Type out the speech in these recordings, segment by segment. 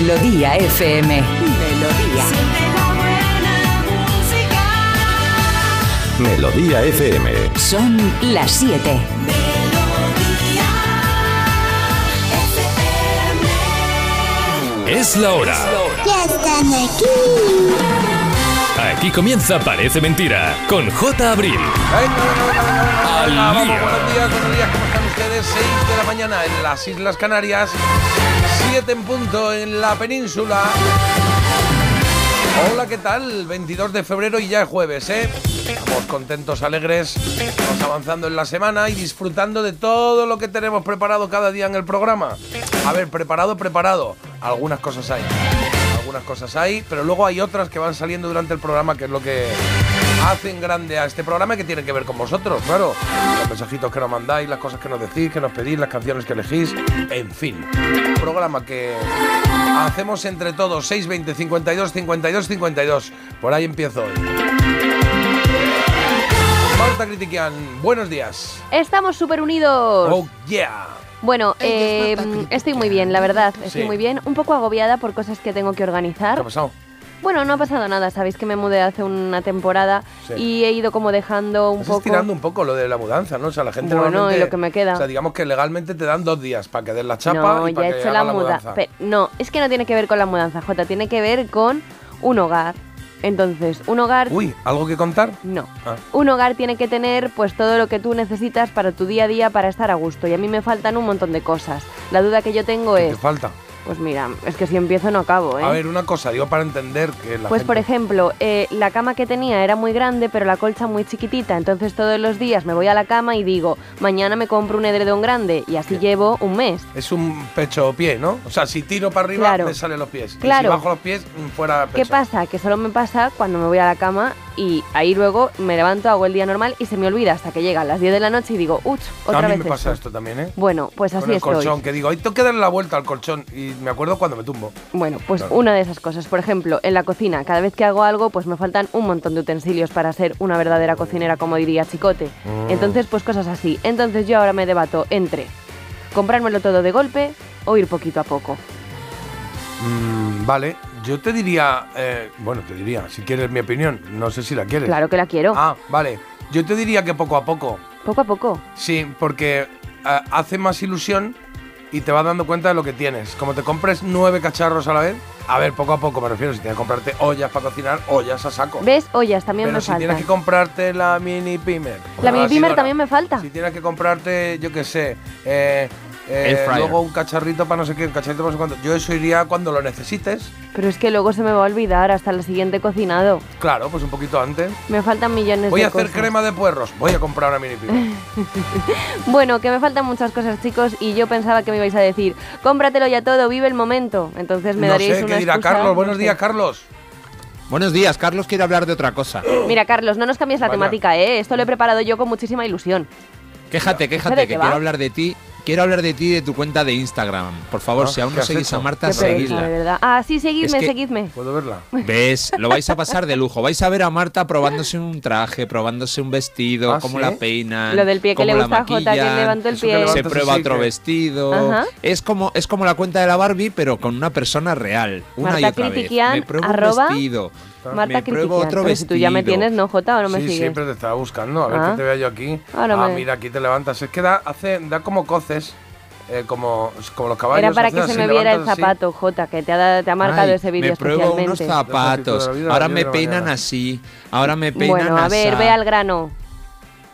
Melodía FM. Melodía. Melodía FM. Son las 7. Es la hora. Ya están aquí. Aquí comienza Parece Mentira con J. Abril. Al Vamos, lío. buenos días, buenos días, ¿cómo están ustedes? 6 de la mañana en las Islas Canarias, 7 en punto en la península. Hola, ¿qué tal? 22 de febrero y ya es jueves, ¿eh? Estamos contentos, alegres, vamos avanzando en la semana y disfrutando de todo lo que tenemos preparado cada día en el programa. A ver, preparado, preparado. Algunas cosas hay. Algunas cosas hay, pero luego hay otras que van saliendo durante el programa, que es lo que hacen grande a este programa y que tiene que ver con vosotros, claro. Los mensajitos que nos mandáis, las cosas que nos decís, que nos pedís, las canciones que elegís, en fin. Un programa que hacemos entre todos 620 52 52 52. Por ahí empiezo hoy. Marta Critiquian, buenos días. Estamos súper unidos. Oh yeah. Bueno, eh, estoy muy bien, la verdad. Estoy Sí. muy bien. Un poco agobiada por cosas que tengo que ¿Qué ha organizar. pasado? Bueno, no ha pasado nada. Sabéis que me mudé hace una temporada Sí. y he ido como dejando un Estás poco. estirando un poco lo de la mudanza, ¿no? O sea, la gente Bueno, normalmente- y lo que me queda. O sea, digamos que legalmente te dan dos días para que des la chapa no, y ya he hecho la mudanza. no, es que no tiene que ver con la mudanza, Jota. Tiene que ver con un hogar. Entonces, un hogar. Uy, ¿algo que contar? No. Ah. Un hogar tiene que tener pues todo lo que tú necesitas para tu día a día para estar a gusto. Y a mí me faltan un montón de cosas. La duda que yo tengo ¿Qué te es, falta? Pues mira, es que si empiezo no acabo, ¿eh? A ver, una cosa, digo para entender que la Pues por ejemplo, eh, la cama que tenía era muy grande, pero la colcha muy chiquitita. Entonces todos los días me voy a la cama y digo, mañana me compro un edredón grande y así llevo un mes. Es un pecho o pie, ¿no? O sea, si tiro para arriba, Claro. me salen los pies. Y Claro. si bajo los pies, mm, fuera pecho. ¿Qué pasa? Que solo me pasa cuando me voy a la cama y ahí luego me levanto, hago el día normal y se me olvida hasta que llegan las 10 de la noche y digo, uch, otra A mí vez me pasa esto". esto también, ¿eh? Bueno, pues así Con el estoy. colchón, que digo, ahí tengo que darle la vuelta al colchón. Y me acuerdo cuando me tumbo. Bueno, pues Claro. una de esas cosas. Por ejemplo, en la cocina, cada vez que hago algo, pues me faltan un montón de utensilios para ser una verdadera cocinera, como diría Chicote. Mm. Entonces, pues cosas así. Entonces yo ahora me debato entre comprármelo todo de golpe o ir poquito a poco. Mm, vale, yo te diría, eh, bueno, te diría, si quieres mi opinión, no sé si la quieres. Claro que la quiero. Ah, vale. Yo te diría que poco a poco. Poco a poco. Sí, porque eh, hace más ilusión y te vas dando cuenta de lo que tienes. Como te compres nueve cacharros a la vez, a ver, poco a poco me refiero, si tienes que comprarte ollas para cocinar, ollas a saco. ¿Ves? Ollas también Pero me si faltan. tienes que comprarte la mini pimer. La mini pimer también me falta. Si tienes que comprarte, yo qué sé, eh, eh, luego un cacharrito para no sé qué, un cacharrito para no sé cuánto. Yo eso iría cuando lo necesites. Pero es que luego se me va a olvidar hasta el siguiente cocinado. Claro, pues un poquito antes. Me faltan millones Voy de a hacer cosas. crema de puerros. Voy a comprar una mini pimer. Bueno, que me faltan muchas cosas, chicos, y yo pensaba que me ibais a decir, cómpratelo ya todo, vive el momento. Entonces me no daríais sé, una ¿qué dirá excusa, Carlos? no Buenos días, Carlos. Buenos días, Carlos quiere hablar de otra cosa. Mira, Carlos, no nos cambies la Vaya. temática, ¿eh? Esto lo he preparado yo con muchísima ilusión. Quéjate, ¿de quéjate, qué que quiero hablar de ti. Quiero hablar de ti y de tu cuenta de Instagram. Por favor, Ah, si aún ¿qué no seguís hecho? a Marta, seguidla. verdad. Ah, sí, seguidme, Es que- seguidme. ¿Puedo verla? ¿Ves? Lo vais a pasar de lujo. Vais a ver a Marta probándose un traje, probándose un vestido, ¿Ah, cómo sí? la peinan. Lo del pie que cómo le la gusta a Jota, que maquillan, levantó el pie. Se prueba sí otro que- vestido. Ajá. Es como, es como la cuenta de la Barbie, pero con una persona real. Una y otra vez. Me pruebo arroba, un vestido. Marta me pruebo otro Pero si tú ya me vestido. tienes, ¿no, Jota? ¿O no me sí, sigues? siempre te estaba buscando. A ver Ah. que te vea yo aquí. Ahora ah, me- mira, aquí te levantas. Es que da, hace, da como coces, eh, como, como los caballos. Era para que se así, me viera el así. zapato, Jota, que te ha, te ha marcado Ay, ese vídeo Me pruebo unos especialmente. zapatos. Ahora me peinan así. Ahora me peinan Bueno, a ver, ve al grano.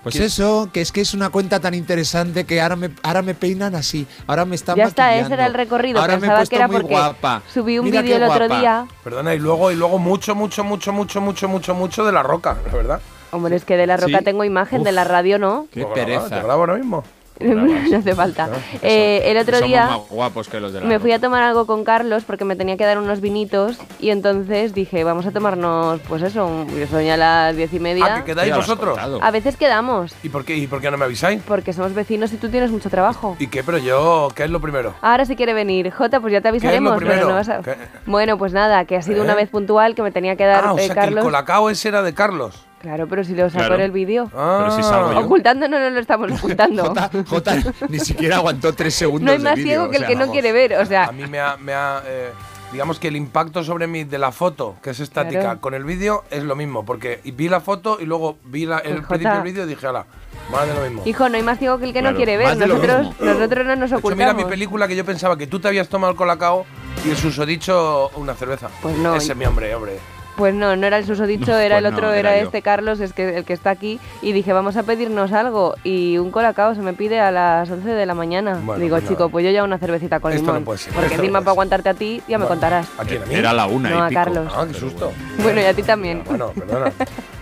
Pues ¿Qué? eso, que es que es una cuenta tan interesante que ahora me, ahora me peinan así. Ahora me están Ya está, ese era el recorrido. Ahora me he Pensaba puesto que era muy porque guapa. subí un vídeo el otro guapa. día. Perdona, y luego, y luego mucho, mucho, mucho, mucho, mucho, mucho, mucho, de la roca, la verdad. Hombre, es que de la roca Sí. tengo imagen, de la radio no. Qué grabo, pereza. Te grabo ahora mismo. no hace falta. Eh, el otro día más guapos que los de la me fui a tomar algo con Carlos porque me tenía que dar unos vinitos y entonces dije, vamos a tomarnos, pues eso, un- y son ya las diez y Ah, media. que quedáis vosotros. A veces quedamos, ¿Y por, qué, ¿Y por qué no me avisáis? porque somos vecinos y tú tienes mucho trabajo. ¿Y qué? Pero yo, ¿qué es lo primero? Ahora si quiere venir, Jota, pues ya te ¿Qué es lo avisaremos, pero primero? no vas a... ¿Qué? Bueno, pues nada, que ha sido ¿Eh? una vez puntual que me tenía que dar ah, o eh, sea que el Carlos. colacao ese era de Carlos. Claro, pero si lo sacó Claro. en el vídeo. Ah. Pero si salgo yo. Ocultando no, no lo estamos ocultando. Jota, Jota ni siquiera aguantó tres segundos no hay más ciego o que el que no quiere ver, o sea, A mí me ha, me ha, eh, digamos que el impacto sobre mí de la foto, que es estática, Claro. con el vídeo es lo mismo, porque vi la foto y luego vi la- el Pues, principio del vídeo y dije, ala, más de lo mismo. Hijo, no hay más ciego que el que Claro, no quiere ver. Nosotros, nosotros no nos De hecho, ocultamos. mira mi película que yo pensaba que tú te habías tomado el colacao y el susodicho una cerveza. Pues no. Ese es mi hombre, hombre. Pues no, no era el susodicho, No, era pues el otro, no, era, este Carlos, es que el que está aquí. Y dije, vamos a pedirnos algo. Y un colacao se me pide a las 11 de la mañana. Bueno, Digo, pues nada. chico, pues yo ya una cervecita con Esto limón. no puede ser, Porque esto encima para aguantarte a ti, ya me contarás. ¿A quién? ¿A mí? Era la una No, y a pico. Carlos. Ah, qué susto. Bueno, y a ti también. Bueno, perdona.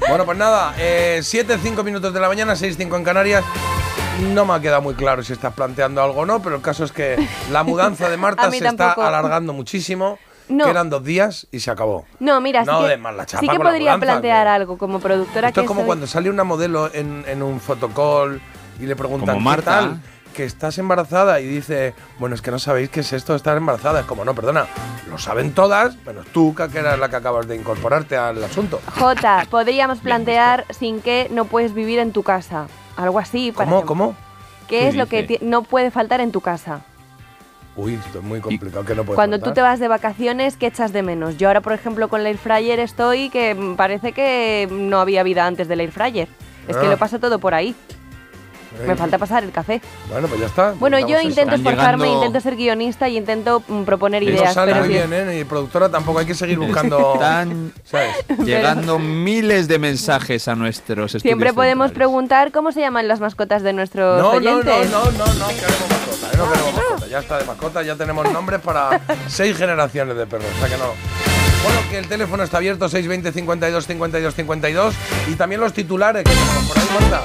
bueno, pues nada, 7, 5 minutos de la mañana, 6, 5 en Canarias. No me ha quedado muy claro si estás planteando algo o no, pero el caso es que la mudanza de Marta se está alargando muchísimo. No. Que eran dos días y se acabó. No, mira, No sí que, más la chapa sí que la podría mudanza, plantear que- algo como productora Esto que es como soy- cuando sale una modelo en, en un fotocall y le preguntan Como ¿qué tal? Que estás embarazada y dice, bueno, es que no sabéis qué es esto de estar embarazada. Es como, no, perdona, lo saben todas, pero tú, que eras la que acabas de incorporarte al asunto. Jota, podríamos plantear sin que no puedes vivir en tu casa. Algo así. para ¿Cómo? que- ¿Cómo? ¿Qué ¿Qué es lo que no puede faltar en tu casa? Uy, esto es muy complicado, que no puedo Cuando tú te vas de vacaciones, ¿qué echas de menos? Yo ahora, por ejemplo, con el air fryer estoy que parece que no había vida antes del air fryer. Es que Ah. lo paso todo por ahí. Me falta pasar el café. Bueno, pues ya está. Bueno, yo intento esforzarme, llegando- intento ser guionista y intento mm, proponer ideas. sale pero muy bien, ¿eh? Y productora tampoco hay que seguir buscando. Están ¿Sabes? llegando miles de mensajes a nuestros estudios Siempre podemos centrales. preguntar cómo se llaman las mascotas de nuestros No, no, no, no, no, no queremos mascota, ¿eh? no queremos mascota. Ya está de mascota, ya tenemos nombres para seis generaciones de perros, o sea que no. Bueno, que el teléfono está abierto, 620 52 52 52 y también los titulares que tenemos por ahí, Marta.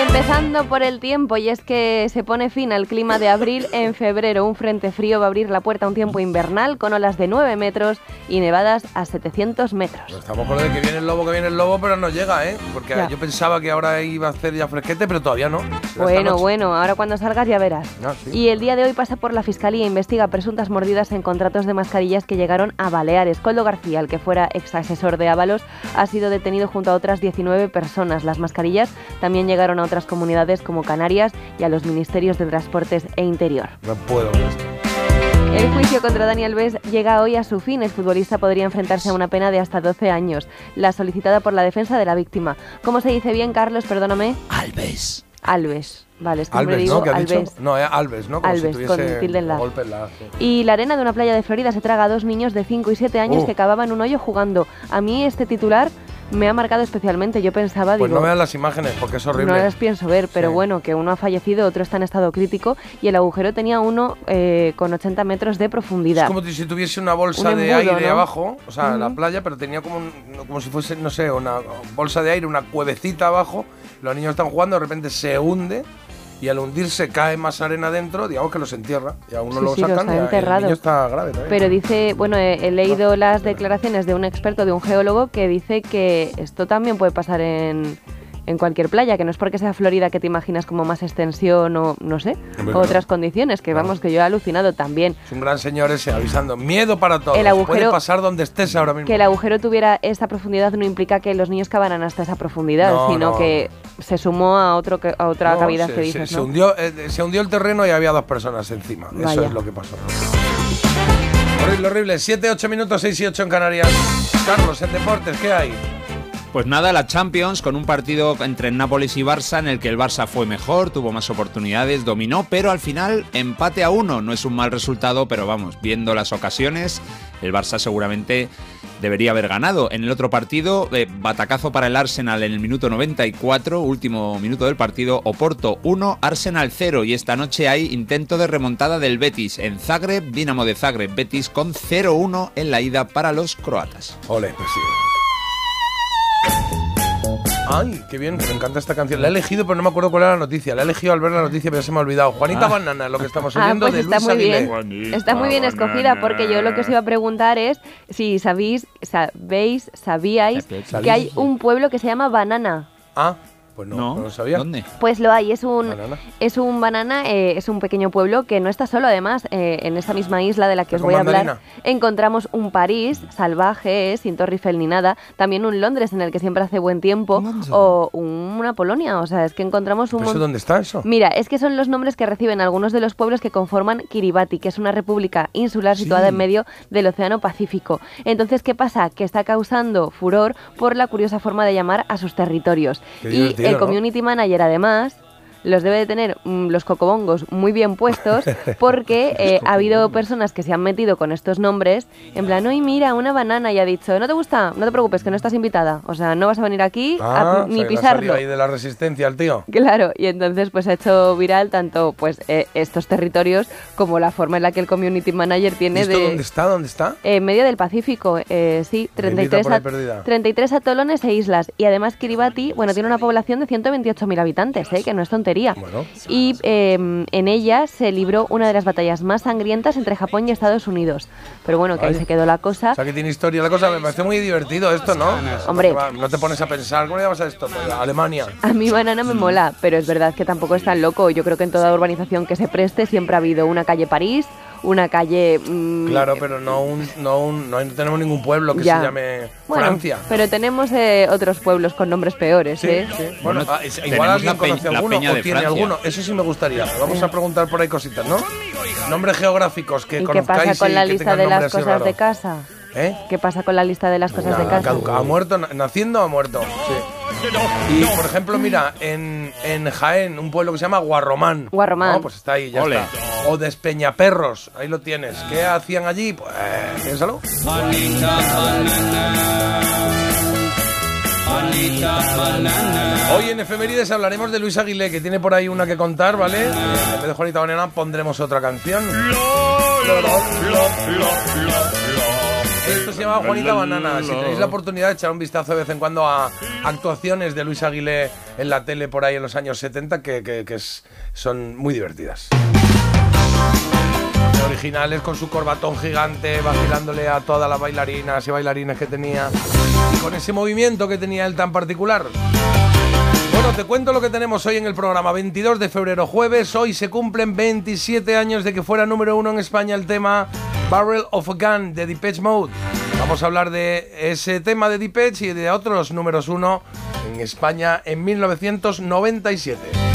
Empezando por el tiempo, y es que se pone fin al clima de abril. En febrero, un frente frío va a abrir la puerta a un tiempo invernal con olas de 9 metros y nevadas a 700 metros. Pues estamos con lo de que viene el lobo, que viene el lobo, pero no llega, ¿eh? Porque Ya. yo pensaba que ahora iba a hacer ya fresquete, pero todavía no. Bueno, bueno, ahora cuando salgas ya verás. Ah, sí. Y el día de hoy pasa por la Fiscalía e investiga presuntas mordidas en contratos de mascarillas que llegaron a Baleares. Coldo García, el que fuera ex asesor de Ábalos, ha sido detenido junto a otras 19 personas. Las mascarillas también llegaron a otras comunidades como Canarias y a los ministerios de Transportes e Interior. No puedo. El juicio contra Daniel Ves llega hoy a su fin. El futbolista podría enfrentarse a una pena de hasta 12 años, la solicitada por la defensa de la víctima. ¿Cómo se dice bien, Carlos? Perdóname. Alves. Alves. Vale, es que Alves, digo ¿no? ¿Qué Alves. dicho? No, eh, Alves, ¿no? Como Alves, si con tilde en la. golpe en la. sí. Y la arena de una playa de Florida se traga a dos niños de 5 y 7 años Oh. que cavaban un hoyo jugando. A mí este titular me ha marcado especialmente. Yo pensaba, Pues digo, no vean las imágenes porque es horrible. no las pienso ver, pero Sí. bueno, que uno ha fallecido, otro está en estado crítico y el agujero tenía uno eh, con 80 metros de profundidad. Es como si tuviese una bolsa Un de embudo, aire ¿no? abajo, o sea, la Ujú. playa, pero tenía como, un- como si fuese, no sé, una bolsa de aire, una cuevecita abajo. Los niños están jugando, de repente se hunde y al hundirse cae más arena dentro, digamos que los entierra. Y a uno Sí, lo sí, los sacan ha y el niño está grave también. Pero dice, bueno, he, he leído las declaraciones de un experto, de un geólogo, que dice que esto también puede pasar en, en cualquier playa, que no es porque sea Florida que te imaginas como más extensión o no sé, Hombre, o no. otras condiciones, que vamos, que yo he alucinado también. Es un gran señor ese avisando. Miedo para todos. El agujero- Puede pasar donde estés ahora mismo. Que el agujero tuviera esta profundidad no implica que los niños cavaran hasta esa profundidad, No, sino no. que se sumó a otro a otra cavidad se, que dices, se ¿no? hundió, eh, se hundió el terreno y había dos personas encima. Eso es lo que pasó. Horrible, horrible. 7, 8 minutos, 6 y 8 en Canarias. Carlos, en deportes, ¿qué hay? Pues nada, la Champions con un partido entre Nápoles y Barça en el que el Barça fue mejor, tuvo más oportunidades, dominó, pero al final empate a uno. No es un mal resultado, pero vamos, viendo las ocasiones, el Barça seguramente debería haber ganado. En el otro partido, eh, batacazo para el Arsenal en el minuto 94, último minuto del partido, Oporto 1, Arsenal 0. Y esta noche hay intento de remontada del Betis en Zagreb, Dinamo de Zagreb, Betis con 0-1 en la ida para los croatas. Ole, pues sí. Ay, qué bien, me encanta esta canción. La he elegido, pero no me acuerdo cuál era la noticia. La he elegido al ver la noticia, pero se me ha olvidado. Juanita Ah. Banana, lo que estamos Ah, oyendo pues de está Luis muy Aguilé. bien. Juanita Está muy bien escogida porque yo lo que os iba a preguntar es si sabéis, sabéis, sabíais que hay un pueblo que se llama Banana. Ah, Pues no, No, no lo sabía. ¿Dónde? Pues lo hay, es un Banana. es un banana, eh, es un pequeño pueblo que no está solo, además, eh, en esa misma isla de la que os voy a hablar, mandarina. encontramos un París salvaje, eh, sin Torre Eiffel ni nada, también un Londres en el que siempre hace buen tiempo, o un- una Polonia, o sea, es que encontramos un ¿Pero eso mon- dónde está eso? Mira, es que son los nombres que reciben algunos de los pueblos que conforman Kiribati, que es una república insular situada Sí. en medio del Océano Pacífico. Entonces, ¿qué pasa? Que está causando furor por la curiosa forma de llamar a sus territorios. Qué y el community manager, además, los debe de tener mm, los cocobongos muy bien puestos porque eh, ha habido personas que se han metido con estos nombres en plan, oye, mira, una banana y ha dicho, ¿no te gusta? No te preocupes, que no estás invitada. O sea, no vas a venir aquí a- Ah, ni pisarlo. ahí de la resistencia al tío. Claro, y entonces pues ha hecho viral tanto pues eh, estos territorios como la forma en la que el community manager ¿Y tiene esto de... dónde está? ¿Dónde está? En medio del Pacífico, eh, sí, Bendita 33, por ahí at- perdida. 33 atolones e islas. Y además Kiribati, bueno, tiene una población de 128.000 habitantes, ¿eh? que no es tontería. Bueno. Y eh, en ella se libró una de las batallas más sangrientas entre Japón y Estados Unidos. Pero bueno, que ahí Vaya. se quedó la cosa. O sea, que tiene historia la cosa. Me parece muy divertido esto, ¿no? Hombre. No te pones a pensar, ¿cómo le llamas a esto? Pues, Alemania. A mí banana me mola, pero es verdad que tampoco es tan loco. Yo creo que en toda urbanización que se preste siempre ha habido una calle París, una calle... mm, Claro, pero no un, no un, no, tenemos ningún pueblo que Ya. se llame bueno, Francia. Pero tenemos eh, otros pueblos con nombres peores, Sí, ¿eh? sí. Bueno, Bueno, ah, igual alguien conoce la alguno o de tiene Francia. alguno. Eso sí me gustaría. Vamos a preguntar por ahí cositas, ¿no? Nombres geográficos que ¿Y qué conozcáis pasa con y la que lista de las cosas de casa? ¿Eh? ¿Qué pasa con la lista de las cosas de Nada, casa? caduca- ¿Ha muerto? na- ¿Naciendo o ha muerto? Sí. Y, por ejemplo, mira, en, en Jaén, un pueblo que se llama Guarromán. Guarromán. No, pues está ahí, ya Ole. está. O Despeñaperros, ahí lo tienes. ¿Qué hacían allí? Pues, piénsalo. Hoy en Efemérides hablaremos de Luis Aguilé, que tiene por ahí una que contar, ¿vale? Eh, en vez de Juanita Banana pondremos otra canción. Esto se llama Juanita Banana. Si tenéis la oportunidad de echar un vistazo de vez en cuando a actuaciones de Luis Aguilé en la tele por ahí en los años 70, que, que- que es- son muy divertidas. Originales con su corbatón gigante, vacilándole a todas las bailarinas y bailarines que tenía. Y con ese movimiento que tenía él tan particular. Bueno, te cuento lo que tenemos hoy en el programa. 22 de febrero, jueves. Hoy se cumplen 27 años de que fuera número uno en España el tema Barrel of a Gun de Depeche Mode. Vamos a hablar de ese tema de Depeche y de otros números uno en España en 1997.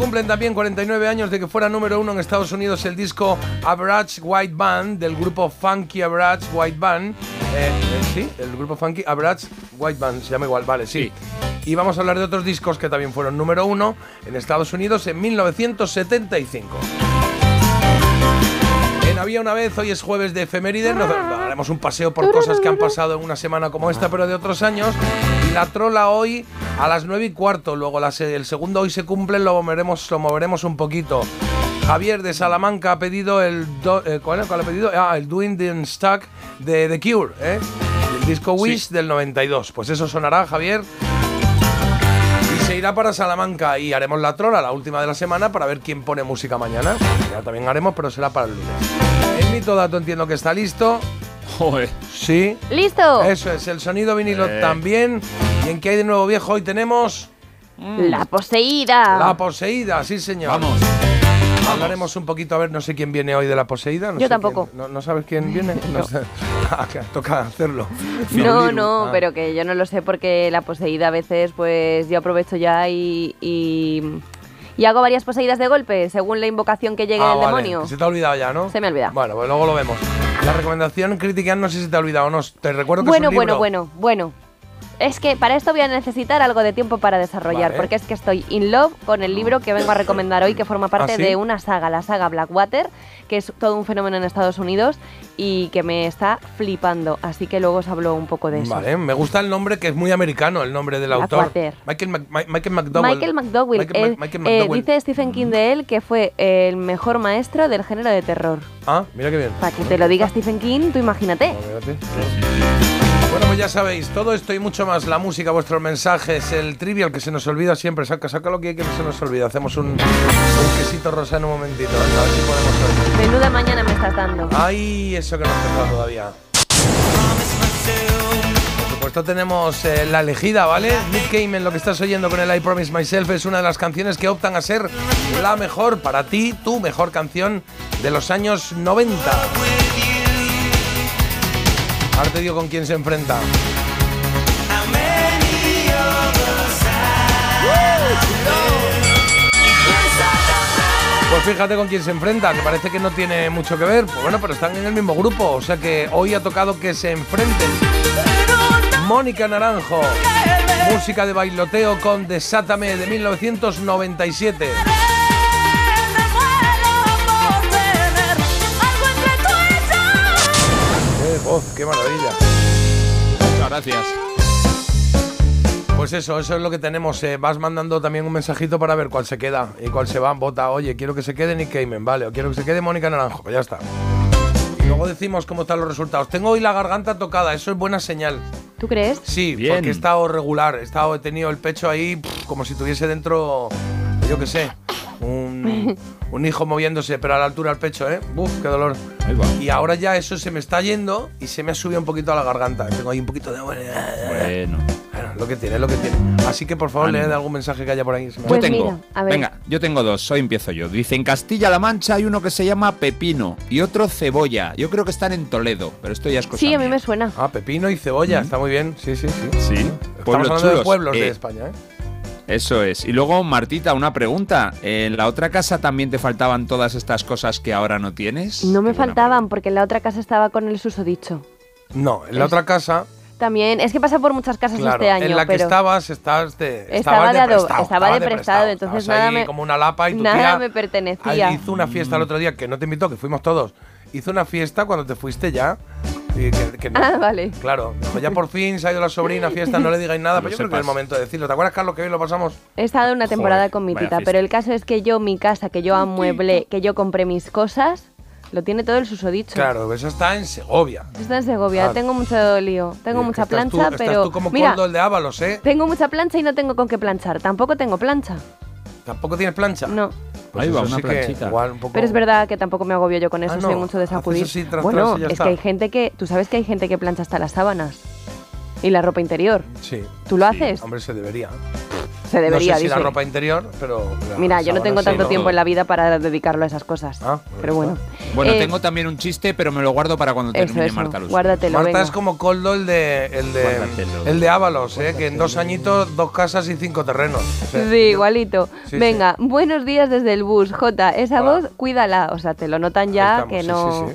Cumplen también 49 años de que fuera número uno en Estados Unidos el disco Average White Band del grupo Funky Average White Band. Eh, eh, sí, el grupo Funky Average White Band se llama igual, vale, sí. Y vamos a hablar de otros discos que también fueron número uno en Estados Unidos en 1975. En Había una vez, hoy es jueves de efemérides, nos daremos un paseo por cosas que han pasado en una semana como esta, pero de otros años. La trola hoy a las 9 y cuarto, luego la se- el segundo hoy se cumple, lo moveremos, lo moveremos un poquito. Javier de Salamanca ha pedido el... eh, ¿cuál, cuál ha pedido? Ah, el Doing the Stuck de The Cure, ¿eh? El disco Wish del 92. Pues eso sonará, Javier. Y se irá para Salamanca y haremos la trola, la última de la semana, para ver quién pone música mañana. Ya también haremos, pero será para el lunes. El mito dato entiendo que está listo. Joder. Sí. ¡Listo! Eso es, el sonido vinilo Eh. también. ¿Y en qué hay de nuevo viejo? Hoy tenemos La poseída. La Poseída, sí señor. Vamos. Hablaremos un poquito, a ver, no sé quién viene hoy de La Poseída. no Yo sé tampoco. quién- no, no sabes quién viene? No sé. Ah, toca hacerlo. No, no, Ah. pero que yo no lo sé porque la poseída a veces pues yo aprovecho ya y, y, y hago varias poseídas de golpe según la invocación que llegue Ah, el vale, demonio. Se te ha olvidado ya, ¿no? Se me ha olvidado. Bueno, pues luego lo vemos. La recomendación crítica, no sé si te ha olvidado o no. Te recuerdo que Bueno, es un bueno, libro. bueno, bueno. Es que para esto voy a necesitar algo de tiempo para desarrollar, Vale. porque es que estoy in love con el libro que vengo a recomendar hoy, que forma parte ¿Ah, sí? de una saga, la saga Blackwater, que es todo un fenómeno en Estados Unidos y que me está flipando. Así que luego os hablo un poco de eso. Vale, me gusta el nombre que es muy americano, el nombre del autor. Michael, Mac- Ma- Michael McDowell. Michael McDowell. Michael, eh, dice Stephen King de él que fue el mejor maestro del género de terror. Ah, mira qué bien. Para que te lo diga Stephen King, tú imagínate. No. Bueno, pues ya sabéis, todo esto y mucho más, la música, vuestros mensajes, el trivial que se nos olvida siempre, saca, saca lo que hay que se nos olvida. Hacemos un, un quesito rosa en un momentito, a ver si podemos. Menuda mañana me estás dando. Ay, eso que no ha empezado todavía. supuesto tenemos eh, la elegida, ¿vale? Nick Cayman, lo que estás oyendo con el I Promise Myself es una de las canciones que optan a ser la mejor para ti, tu mejor canción de los años 90. Ahora te digo con quién se enfrenta. Pues fíjate con quién se enfrenta, que parece que no tiene mucho que ver. Pues bueno, pero están en el mismo grupo, o sea que hoy ha tocado que se enfrenten. Mónica Naranjo, música de bailoteo con Desátame de 1997. Voz, qué maravilla! Muchas gracias. Pues eso, eso es lo que tenemos. eh, vas mandando también un mensajito para ver cuál se queda y cuál se va. Vota, oye, quiero que se quede Nick Cayman, vale, o quiero que se quede Mónica Naranjo, pues ya está. Y luego decimos cómo están los resultados. Tengo hoy la garganta tocada, eso es buena señal. ¿Tú crees? Sí, Bien. porque he estado regular, he, estado, he tenido el pecho ahí pff, como si tuviese dentro, yo qué sé, un, un hijo moviéndose, pero a la altura del pecho, ¿eh? Uf, qué dolor. Ahí va. Y ahora ya eso se me está yendo y se me ha subido un poquito a la garganta. Tengo ahí un poquito de... Bueno. Bueno, lo que tiene, lo que tiene. Así que por favor, Ánimo. leed algún mensaje que haya por ahí. Pues yo tengo. mira, a ver. Venga, yo tengo dos. Hoy empiezo yo. Dice: en Castilla-La Mancha hay uno que se llama Pepino y otro Cebolla. Yo creo que están en Toledo, pero esto ya es cosa Sí, a mí me suena. Ah, pepino y cebolla, está muy bien. Sí, sí, sí. Sí, Estamos pueblos hablando de pueblos de Eh, España, ¿eh? Eso es. Y luego, Martita, una pregunta. ¿En la otra casa también te faltaban todas estas cosas que ahora no tienes? No me Qué faltaban porque en la otra casa estaba con el susodicho. No, en la es- otra casa, También, es que pasa por muchas casas claro, este año, en la que estabas, estás de, Estaba estabas de ado- prestado, estaba estabas de prestado, entonces Estabas nada ahí me- como una lapa y tu nada tía me pertenecía. ahí hizo una fiesta el otro día que no te invitó, que fuimos todos. Hizo una fiesta cuando te fuiste ya. Y que- que no- Ah, vale. Claro, ya por fin se ha ido la sobrina a fiesta, no le digáis nada, No pero yo lo creo que es el momento de decirlo. ¿Te acuerdas, Carlos, que hoy lo pasamos? He estado una temporada Joder, con mi tita, pero el caso es que yo, mi casa, que yo amueblé, que yo compré mis cosas, lo tiene todo el susodicho. Claro, eso está en Segovia. Está en Segovia, Claro. tengo mucho lío, tengo mucha estás tú- plancha, estás pero tú como mira, el de Ábalos, ¿eh? tengo mucha plancha y no tengo con qué planchar. Tampoco tengo plancha. ¿Tampoco tienes plancha? No. Pues Ahí va, una sí que planchita. igual un poco... Pero es verdad que tampoco me agobio yo con eso, Ah, soy mucho de sacudir. así, tras, bueno, tras es está. que hay gente que, tú sabes que hay gente que plancha hasta las sábanas y la ropa interior. Sí. ¿Tú lo Sí, haces? Hombre, se debería. Se debería, no sé si la dice. ropa interior, pero... la Mira, yo no tengo sí, tanto ¿no? tiempo en la vida para dedicarlo a esas cosas. Ah, pero pues bueno. Bueno, Eh, tengo también un chiste, pero me lo guardo para cuando Eso, termine eso. Marta Luz. Guárdatelo, Marta venga. es como Coldo, el de, el de, Guárdatelo. el de Ábalos, ¿eh? que en dos añitos, dos casas y cinco terrenos. O sea, Sí, igualito. Sí, Venga, buenos días desde el bus. Jota, esa Hola. voz, cuídala. O sea, te lo notan ya que no.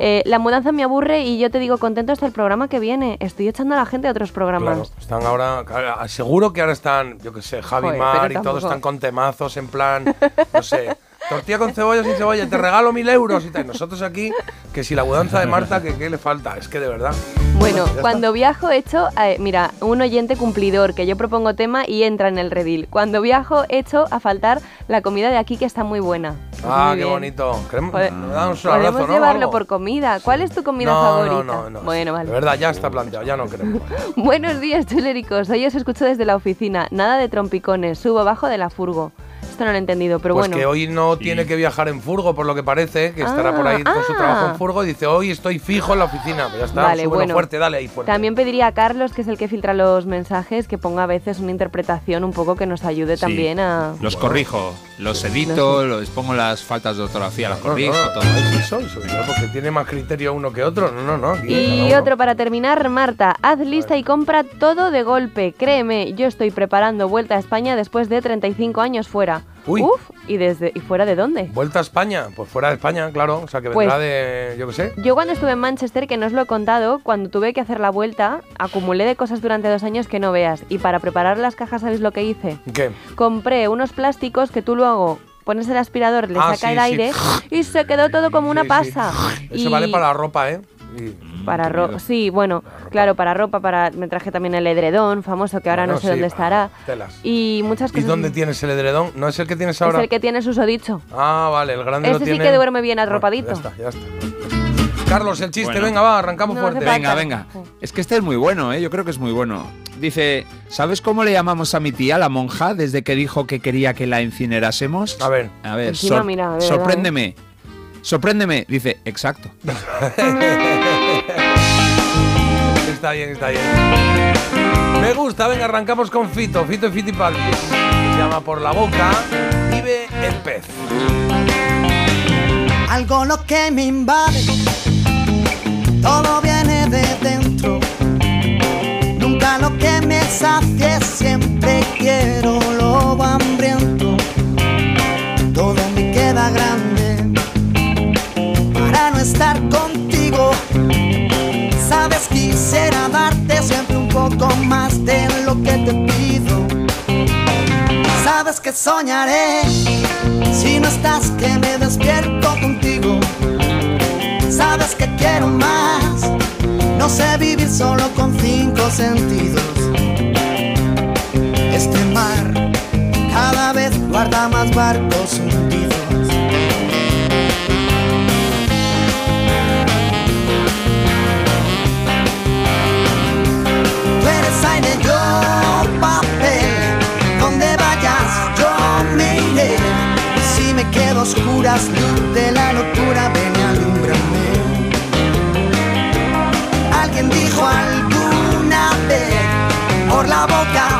Eh, la mudanza me aburre y yo te digo contento hasta el programa que viene. Estoy echando a la gente a otros programas. Claro, están ahora, seguro que ahora están, yo qué sé, Javi Joder, Mar y todos están con temazos en plan, no sé, tortilla con cebolla sin cebolla, te regalo mil euros y tal. Nosotros aquí, que si la mudanza de Marta, que qué le falta, es que de verdad. Bueno, está. cuando viajo echo, eh, mira, un oyente cumplidor que yo propongo tema y entra en el redil. Cuando viajo echo a faltar la comida de aquí que está muy buena. Pues Ah, muy qué bien. bonito. Queremos- un Podemos abrazo, ¿no? llevarlo por comida. ¿Cuál es tu comida no, favorita? No, no, no. Bueno, De vale. verdad, ya está planteado, ya no queremos. Buenos días, chuléricos. Hoy os escucho desde la oficina. Nada de trompicones. Subo abajo de la furgo. Esto no lo he entendido, pero pues bueno. que hoy no tiene que viajar en furgo, por lo que parece, que estará por ahí con su Ah, trabajo ah. en furgo y dice, hoy estoy fijo en la oficina. Pues ya está, Vale, bueno. fuerte, dale ahí fuerte. También pediría a Carlos, que es el que filtra los mensajes, que ponga a veces una interpretación un poco que nos ayude Sí. también a... Los corrijo, los edito, los pongo las faltas de ortografía, las No, no, corrijo, no, todo. soy yo, porque tiene más criterio uno que otro. No, no, no. Y otro para terminar, Marta, haz lista y compra todo de golpe. Créeme, yo estoy preparando vuelta a España después de 35 años fuera. Uy. Uf, ¿y, desde, ¿y fuera de dónde? Vuelta a España, pues fuera de España, claro. O sea, que Pues- vendrá de, yo qué sé. Yo cuando estuve en Manchester, que no os lo he contado, cuando tuve que hacer la vuelta, acumulé de cosas durante dos años que no veas. Y para preparar las cajas, ¿sabéis lo que hice? ¿Qué? Compré unos plásticos que tú luego pones el aspirador, le Ah, saca sí, el sí. aire y se quedó todo como una sí. pasa. Eso Y vale para la ropa, ¿eh? Y- para qué ro- miedo. sí, bueno, claro, para ropa, para me traje también el edredón famoso que ahora Bueno, no sé sí, dónde estará. telas. Y muchas ¿Y cosas. dónde tienes el edredón? ¿No es el que tienes Es ahora? el que tiene susodicho. Ah, vale, el grande lo Ese sí que duerme bien Bueno, arropadito. ya está, ya está. Carlos, el chiste, Bueno. venga, va, arrancamos No fuerte. Venga, venga. Es que este es muy bueno, ¿eh? Yo creo que es muy bueno. Dice, ¿sabes cómo le llamamos a mi tía, la monja, desde que dijo que quería que la incinerásemos? A ver. A ver, Encima, sor- mira, ¿eh? Sorpréndeme. Dice, exacto. está bien, está bien. Me gusta, venga, arrancamos con Fito, Fito y Fitipaldis. Se llama Por la boca, vive el pez. Algo lo que me invade, todo viene de dentro. Nunca lo que me sacie, siempre quiero lo hambriento. Todo me queda grande estar contigo. Sabes, quisiera darte siempre un poco más de lo que te pido. Sabes que soñaré si no estás que me despierto contigo. Sabes que quiero más. No sé vivir solo con cinco sentidos. Este mar cada vez guarda más barcos hundidos. Oscuras, luz de la locura, ven y alúmbrame. Alguien dijo alguna vez, por la boca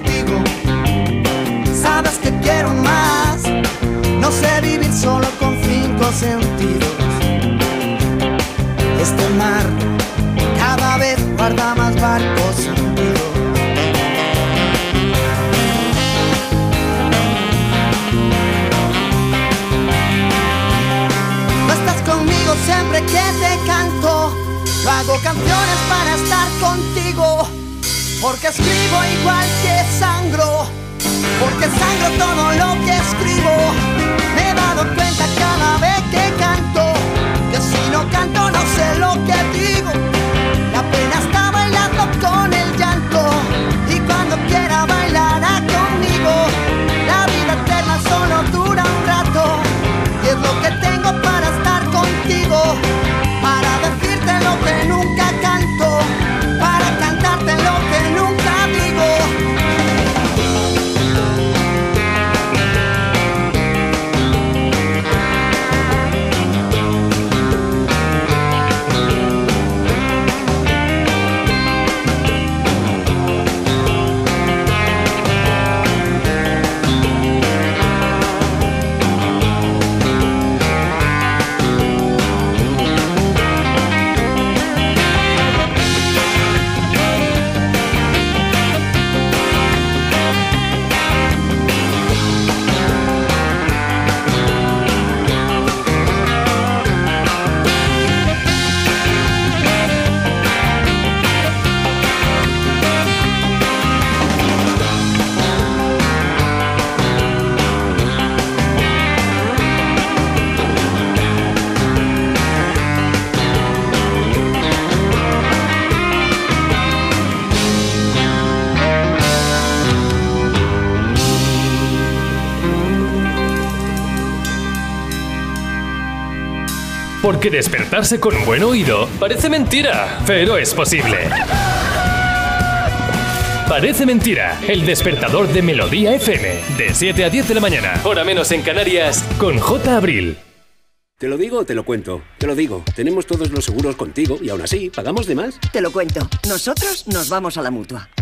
Quiero más. No sé vivir solo con cinco sentidos. Este mar cada vez guarda más barcos. No estás conmigo siempre que te canto. Yo hago canciones para estar contigo. Porque escribo igual que sangro. Porque sangro todo lo que escribo. Porque despertarse con un buen oído parece mentira, pero es posible. Parece mentira, el despertador de Melodía FM, de 7 a 10 de la mañana, hora menos en Canarias, con J. Abril. ¿Te lo digo o te lo cuento? Te lo digo. Tenemos todos los seguros contigo y aún así, ¿pagamos de más? Te lo cuento. Nosotros nos vamos a la mutua.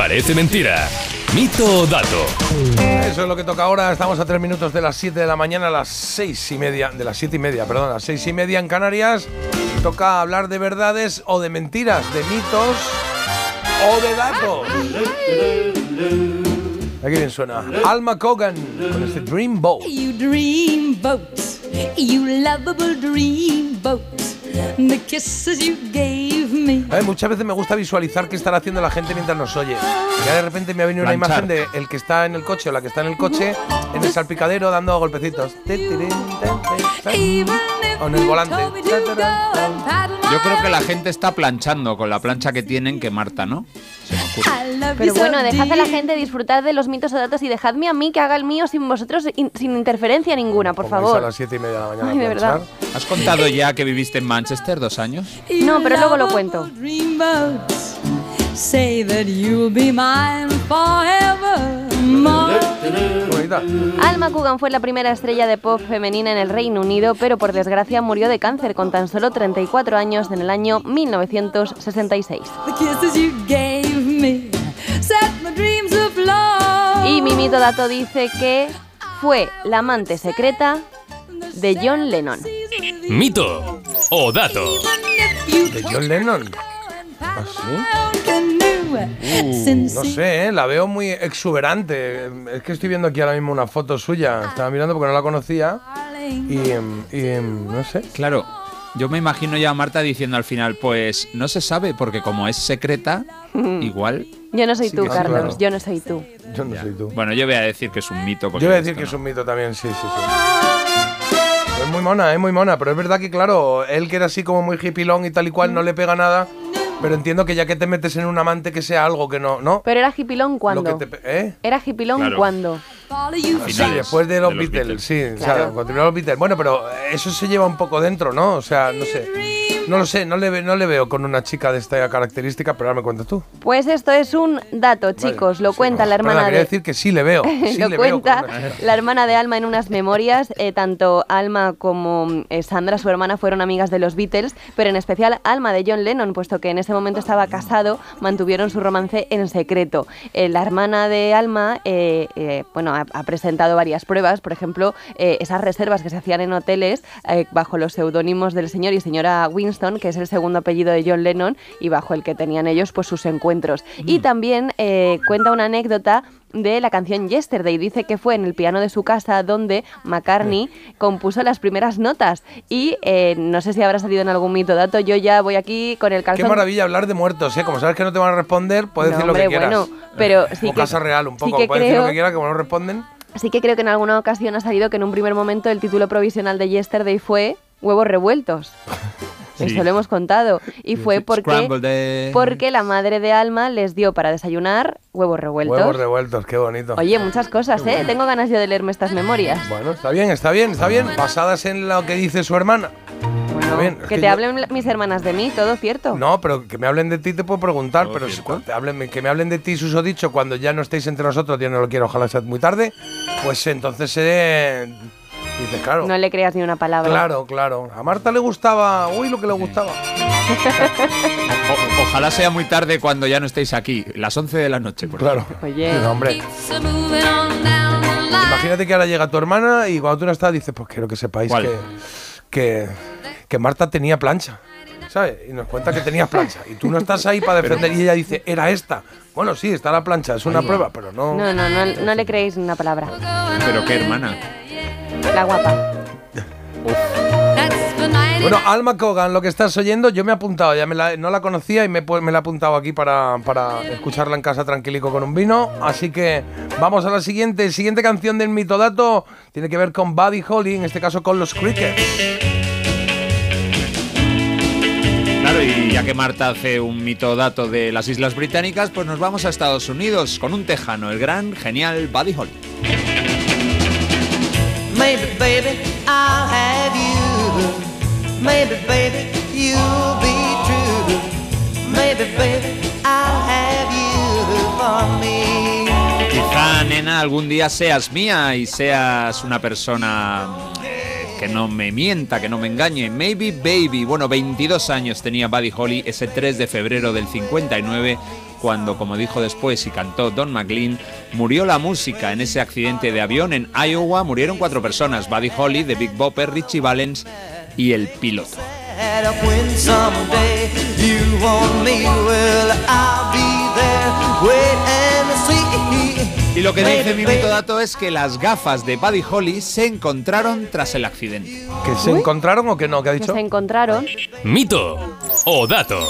Parece Mentira. Mito o dato. Eso es lo que toca ahora. Estamos a tres minutos de las 7 de la mañana, a las seis y media, de las siete y media, perdón, a las seis y media en Canarias. Toca hablar de verdades o de mentiras, de mitos o de datos. Aquí bien suena. Alma Cogan con este Dream Boat. You dream boat, you lovable dream boat, the kisses you gave me. A ver, muchas veces me gusta visualizar qué estará haciendo la gente mientras nos oye. Ya de repente me ha venido una Planchar. imagen de el que está en el coche o la que está en el coche en el salpicadero dando golpecitos. O en el volante. Yo creo que la gente está planchando con la plancha que tienen que Marta, ¿no? Se me ocurre. Pero bueno, dejad a la gente disfrutar de los mitos o datos y dejadme a mí que haga el mío sin vosotros, in- sin interferencia ninguna, por Pongáis a favor. las siete y media de la mañana. Ay, de verdad. ¿Has contado ya que viviste en Manchester dos años? No, pero luego lo cuento. Say that you'll be mine Alma Coogan fue la primera estrella de pop femenina en el Reino Unido, pero por desgracia murió de cáncer con tan solo 34 años en el año 1966. The kisses you gave me set my dreams afloat. Y mi mito dato dice que fue la amante secreta de John Lennon. Mito o dato. ¿De John Lennon? ¿Ah, Uh, no sé, ¿eh? la veo muy exuberante. Es que estoy viendo aquí ahora mismo una foto suya. Estaba mirando porque no la conocía. Y, em, y, em, no sé. Claro, yo me imagino ya a Marta diciendo al final, pues no se sabe, porque como es secreta, igual. Yo no soy Sí tú, Carlos, claro. yo no soy tú. Yo no soy tú. Bueno, yo voy a decir que es un mito. Yo voy a esto decir que no. es un mito también, sí, sí, sí. Pues muy mona, es muy mona, pero es verdad que, claro, él que era así como muy hippilón y tal y cual, no le pega nada. Pero entiendo que ya que te metes en un amante que sea algo que no, ¿no? Pero era hipilón cuando. Lo que te pe- ¿Eh? Era hipilón Claro. cuando. Sí, después de los, Beatles, sí. O sea, los Beatles. Bueno, pero eso se lleva un poco dentro, ¿no? O sea, no sé. No lo sé, no le, ve- no le veo con una chica de esta característica, pero ahora me cuentas tú. Pues esto es un dato, chicos. Lo cuenta la hermana de. decir que sí le veo. Sí lo le cuenta la hermana de Alma en unas memorias. eh, tanto Alma como eh, Sandra, su hermana, fueron amigas de los Beatles, pero en especial Alma de John Lennon, puesto que en ese momento estaba casado, mantuvieron su romance en secreto. Eh, la hermana de Alma, bueno, ha, ha presentado varias pruebas, por ejemplo, esas reservas que se hacían en hoteles bajo los seudónimos del señor y señora Winston, que es el segundo apellido de John Lennon, y bajo el que tenían ellos pues sus encuentros. Y también eh, cuenta una anécdota de la canción Yesterday. Dice que fue en el piano de su casa donde McCartney compuso las primeras notas. Y eh, no sé si habrá salido en algún mito dato. Yo ya voy aquí con el Qué calzón. maravilla hablar de muertos, ¿eh? Como sabes que no te van a responder, puedes No, decir lo que quieras. bueno, pero sí Como que- casa real, un sí poco. que puedes decir lo creo- que quieras, que como no responden. Así que creo que en alguna ocasión ha salido que en un primer momento el título provisional de Yesterday fue Huevos Revueltos. Sí. Eso lo hemos contado. Y fue porque, porque la madre de Alma les dio para desayunar huevos revueltos. Huevos revueltos, qué bonito. Oye, muchas cosas, ¿eh? Tengo ganas yo de leerme estas memorias. Bueno, está bien, está bien, está bien. Basadas en lo que dice su hermana. Está bien, es Que te yo- hablen mis hermanas de mí, todo cierto. No, pero que me hablen de ti te puedo preguntar, pero si cuando te hablen, que me hablen de ti, susodicho, cuando ya no estéis entre nosotros, yo no lo quiero, ojalá sea muy tarde, pues entonces eh, claro. No le creas ni una palabra. Claro, claro. A Marta le gustaba, uy, lo que le gustaba. O- ojalá sea muy tarde cuando ya no estéis aquí, las 11 de la noche. Por Claro. Oye. No, hombre. Imagínate que ahora llega tu hermana y cuando tú no estás dices, pues quiero que sepáis ¿Cuál? que, que, que Marta tenía plancha. ¿Sabes? Y nos cuenta que tenías plancha. Y tú no estás ahí para defender y ella dice, era esta. Bueno, sí, está la plancha, es una prueba, pero no. No, no, no, no le creéis ni una palabra. Pero qué hermana. La guapa. Bueno, Alma Cogan, lo que estás oyendo, yo me he apuntado, ya me la- no la conocía y me, la he apuntado aquí para, para escucharla en casa tranquilico con un vino. Así que vamos a la siguiente. Siguiente canción del mito dato tiene que ver con Buddy Holly, en este caso con los Crickets. Claro, y ya que Marta hace un mito dato de las Islas Británicas, pues nos vamos a Estados Unidos con un tejano, el gran, genial Buddy Holly. Maybe, baby, I'll have you. Maybe, baby, you'll be true. Maybe, baby, I'll have you for me. Quizá, nena, algún día seas mía y seas una persona eh, que no me mienta, que no me engañe. Maybe Baby. Bueno, 22 años tenía Buddy Holly ese 3 de febrero del 59 cuando, como dijo después y cantó Don McLean, murió la música en ese accidente de avión en Iowa. Murieron cuatro personas, Buddy Holly, The Big Bopper, Richie Valens y el piloto. Y lo que dice mi Baby, mito dato es que las gafas de Buddy Holly se encontraron tras el accidente. ¿Que se encontraron o que no? ¿Qué ha Que dicho? se encontraron. Mito o dato.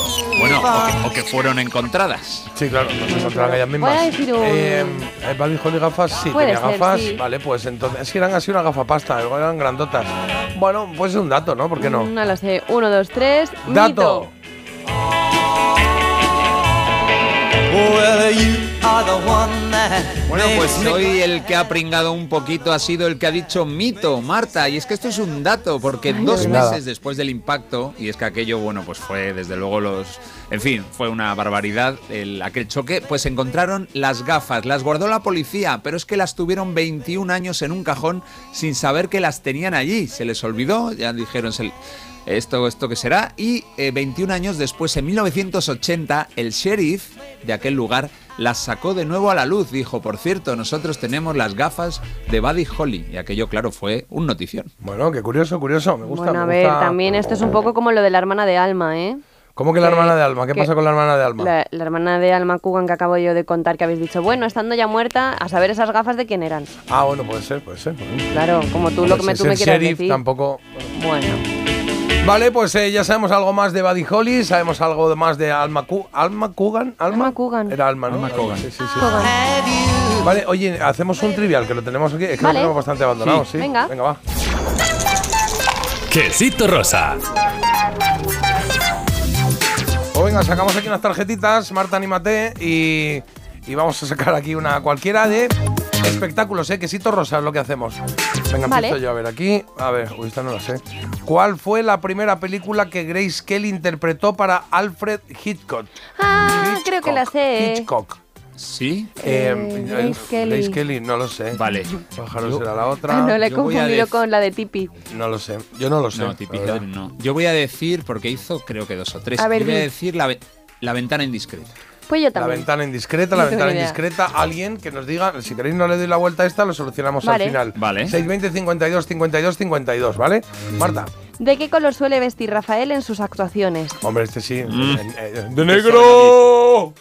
Bueno, o que, o que fueron encontradas. Sí, claro, no se encontraron ellas mismas. Voy a decir un- Eh, eh, Buddy Holly gafas, sí, Puede tenía ser, gafas. sí. Vale, pues entonces, es que eran así una gafa pasta, igual eran grandotas. Bueno, pues es un dato, ¿no? ¿Por qué no? No lo sé. Uno, dos, tres. Dato. Mito. Bueno, pues hoy el que ha pringado un poquito ha sido el que ha dicho mito, Marta. Y es que esto es un dato, porque dos meses nada. después del impacto, y es que aquello, bueno, pues fue desde luego los. En fin, fue una barbaridad el, aquel choque, pues encontraron las gafas, las guardó la policía, pero es que las tuvieron 21 años en un cajón sin saber que las tenían allí. Se les olvidó, ya dijeron. se- esto, esto que será. Y eh, 21 años después, en 1980, el sheriff de aquel lugar las sacó de nuevo a la luz. Dijo, por cierto, nosotros tenemos las gafas de Buddy Holly. Y aquello, claro, fue un notición. Bueno, qué curioso, curioso. Me gusta. Bueno, a me ver, gusta. también esto es un poco como lo de la hermana de Alma, ¿eh? ¿Cómo que la hermana de Alma? ¿Qué que- pasa con la hermana de Alma? La, la hermana de Alma Coogan que acabo yo de contar que habéis dicho, bueno, estando ya muerta, a saber esas gafas de quién eran. Ah, bueno, puede ser, puede ser. Claro, como tú lo que me, tú me sheriff, decir. tampoco. Bueno, Vale, pues eh, ya sabemos algo más de Buddy Holly, sabemos algo más de Alma, Cu- Alma Coogan. ¿Alma? Alma Coogan. Era Alma, ¿no? Alma Coogan. Sí, sí, sí. Vale, oye, hacemos un trivial que lo tenemos aquí. Es que Vale. lo tenemos bastante abandonado, Sí. sí. Venga. Venga, va. Quesito rosa. Venga, sacamos aquí unas tarjetitas, Marta, anímate y, y vamos a sacar aquí una cualquiera de espectáculos, ¿eh? Quesito rosa es lo que hacemos. Venga, Vale. empiezo yo a ver aquí. A ver, uy, esta no la sé. ¿Cuál fue la primera película que Grace Kelly interpretó para Alfred Hitchcock? Ah, creo que la sé. Hitchcock. ¿Sí? Eh, Eh, Grace Kelly. Grace Kelly, no lo sé. Vale. Pájaro Yo- será la otra. Ah, no, la he yo voy a confundido dec- con la de Tipi. No lo sé. Yo no lo sé. No, la típico verdad. no. Yo voy a decir, porque hizo creo que dos o tres. A ver, yo voy a di. decir la, ve- la ventana indiscreta. Pues yo La también. ventana indiscreta, la No tengo ventana ni idea. indiscreta. Alguien que nos diga, si queréis no le doy la vuelta a esta, lo solucionamos Vale. al final. Vale. 620 52 52 52, ¿vale? Marta. ¿De qué color suele vestir Rafael en sus actuaciones? Hombre, este sí. Mm. Eh, eh, ¡De negro!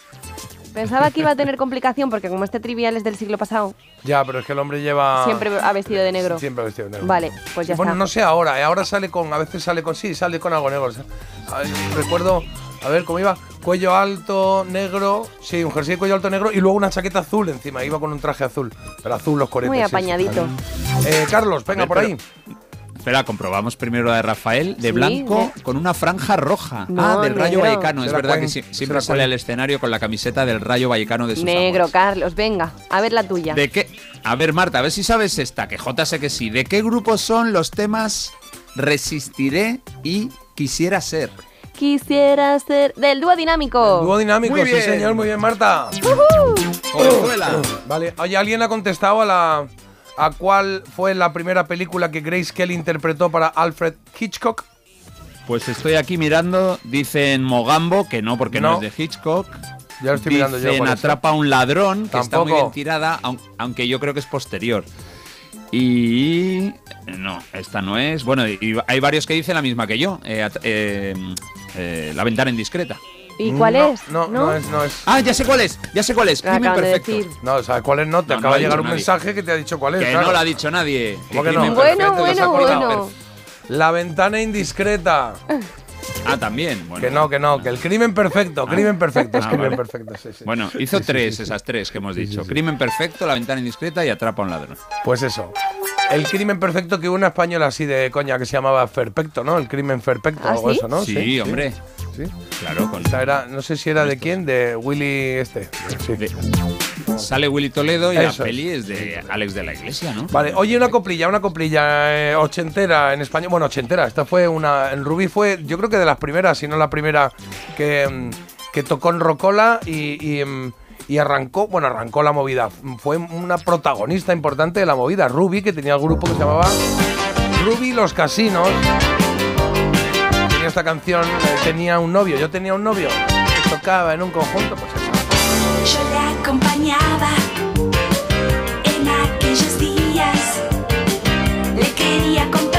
Pensaba que iba a tener complicación porque como este trivial es del siglo pasado, Ya, pero es que el hombre lleva. siempre ha vestido de negro. Siempre ha vestido de negro. Vale, pues ya bueno, está. no sé ahora, eh, ahora sale con. A veces sale con. Sí, sale con algo negro. o sea, ay, recuerdo. A ver, ¿cómo iba? Cuello alto, negro. Sí, un jersey de cuello alto negro y luego una chaqueta azul encima. Iba con un traje azul. Pero azul los coretes. Muy sí, sí, apañadito. Eh, Carlos, venga ver, por pero- ahí. Espera, comprobamos primero la de Rafael, de Sí, blanco, con una franja roja. No, ah, del Rayo. Vallecano. Es verdad Cuen, que si- siempre sale al escenario con la camiseta del Rayo Vallecano de sus Negro, amores. Carlos, venga, a ver la tuya. ¿De qué? A ver, Marta, a ver si sabes esta, que J sé que sí. ¿De qué grupo son los temas Resistiré y Quisiera ser? Quisiera ser del dúo dinámico. Dúo dinámico, Muy sí bien. señor, muy bien, Marta. Orzuela. Vale, oye, ¿alguien ha contestado a la a cuál fue la primera película que Grace Kelly interpretó para Alfred Hitchcock? Pues estoy aquí mirando, dicen Mogambo, que no, porque no, No. es de Hitchcock. Ya lo estoy mirando yo. Dicen por eso. Atrapa a un ladrón, que está muy bien tirada, aun- aunque yo creo que es posterior. Y. No, esta no es. Bueno, y- hay varios que dicen la misma que yo. eh, eh, eh, la ventana indiscreta. ¿Y cuál No, es? No, no, es, no es. Ah, ya sé cuál es, ya sé cuál es. Crimen de perfecto. decir. No, ¿sabes cuál es? No, te acaba de llegar un nadie. mensaje que te ha dicho cuál es. Que claro. no lo ha dicho nadie. ¿Cómo que Crimen no? Bueno, bueno, bueno. La ventana indiscreta. Ah, también. Bueno, Que no, que no, que el crimen perfecto, crimen perfecto, es Ah, crimen vale. perfecto, sí, sí. Bueno, hizo Sí, tres, sí, sí. esas tres que hemos dicho. Crimen perfecto, la ventana indiscreta y atrapa a un ladrón. Pues eso. El crimen perfecto que hubo una española así de coña que se llamaba Perfecto, ¿no? El crimen perfecto ¿Ah, o algo sí? eso, ¿no? Sí, hombre. Sí. Claro, con era, no sé si era de quién, de Willy este. Sí. de- sale Willy Toledo y Eso la peli es de Alex de la Iglesia, ¿no? Vale, oye, una coplilla, una coplilla eh, ochentera en español. Bueno, ochentera, esta fue una. En Rubí fue, yo creo que de las primeras, si no la primera, que, mm, que tocó en Rocola y, y, mm, y arrancó, bueno, arrancó la movida. Fue una protagonista importante de la movida. Ruby, que tenía el grupo que se llamaba Ruby Los Casinos. Esta canción, eh, tenía un novio, yo tenía un novio que tocaba en un conjunto, pues eso. Yo le acompañaba en aquellos días. Le quería comprar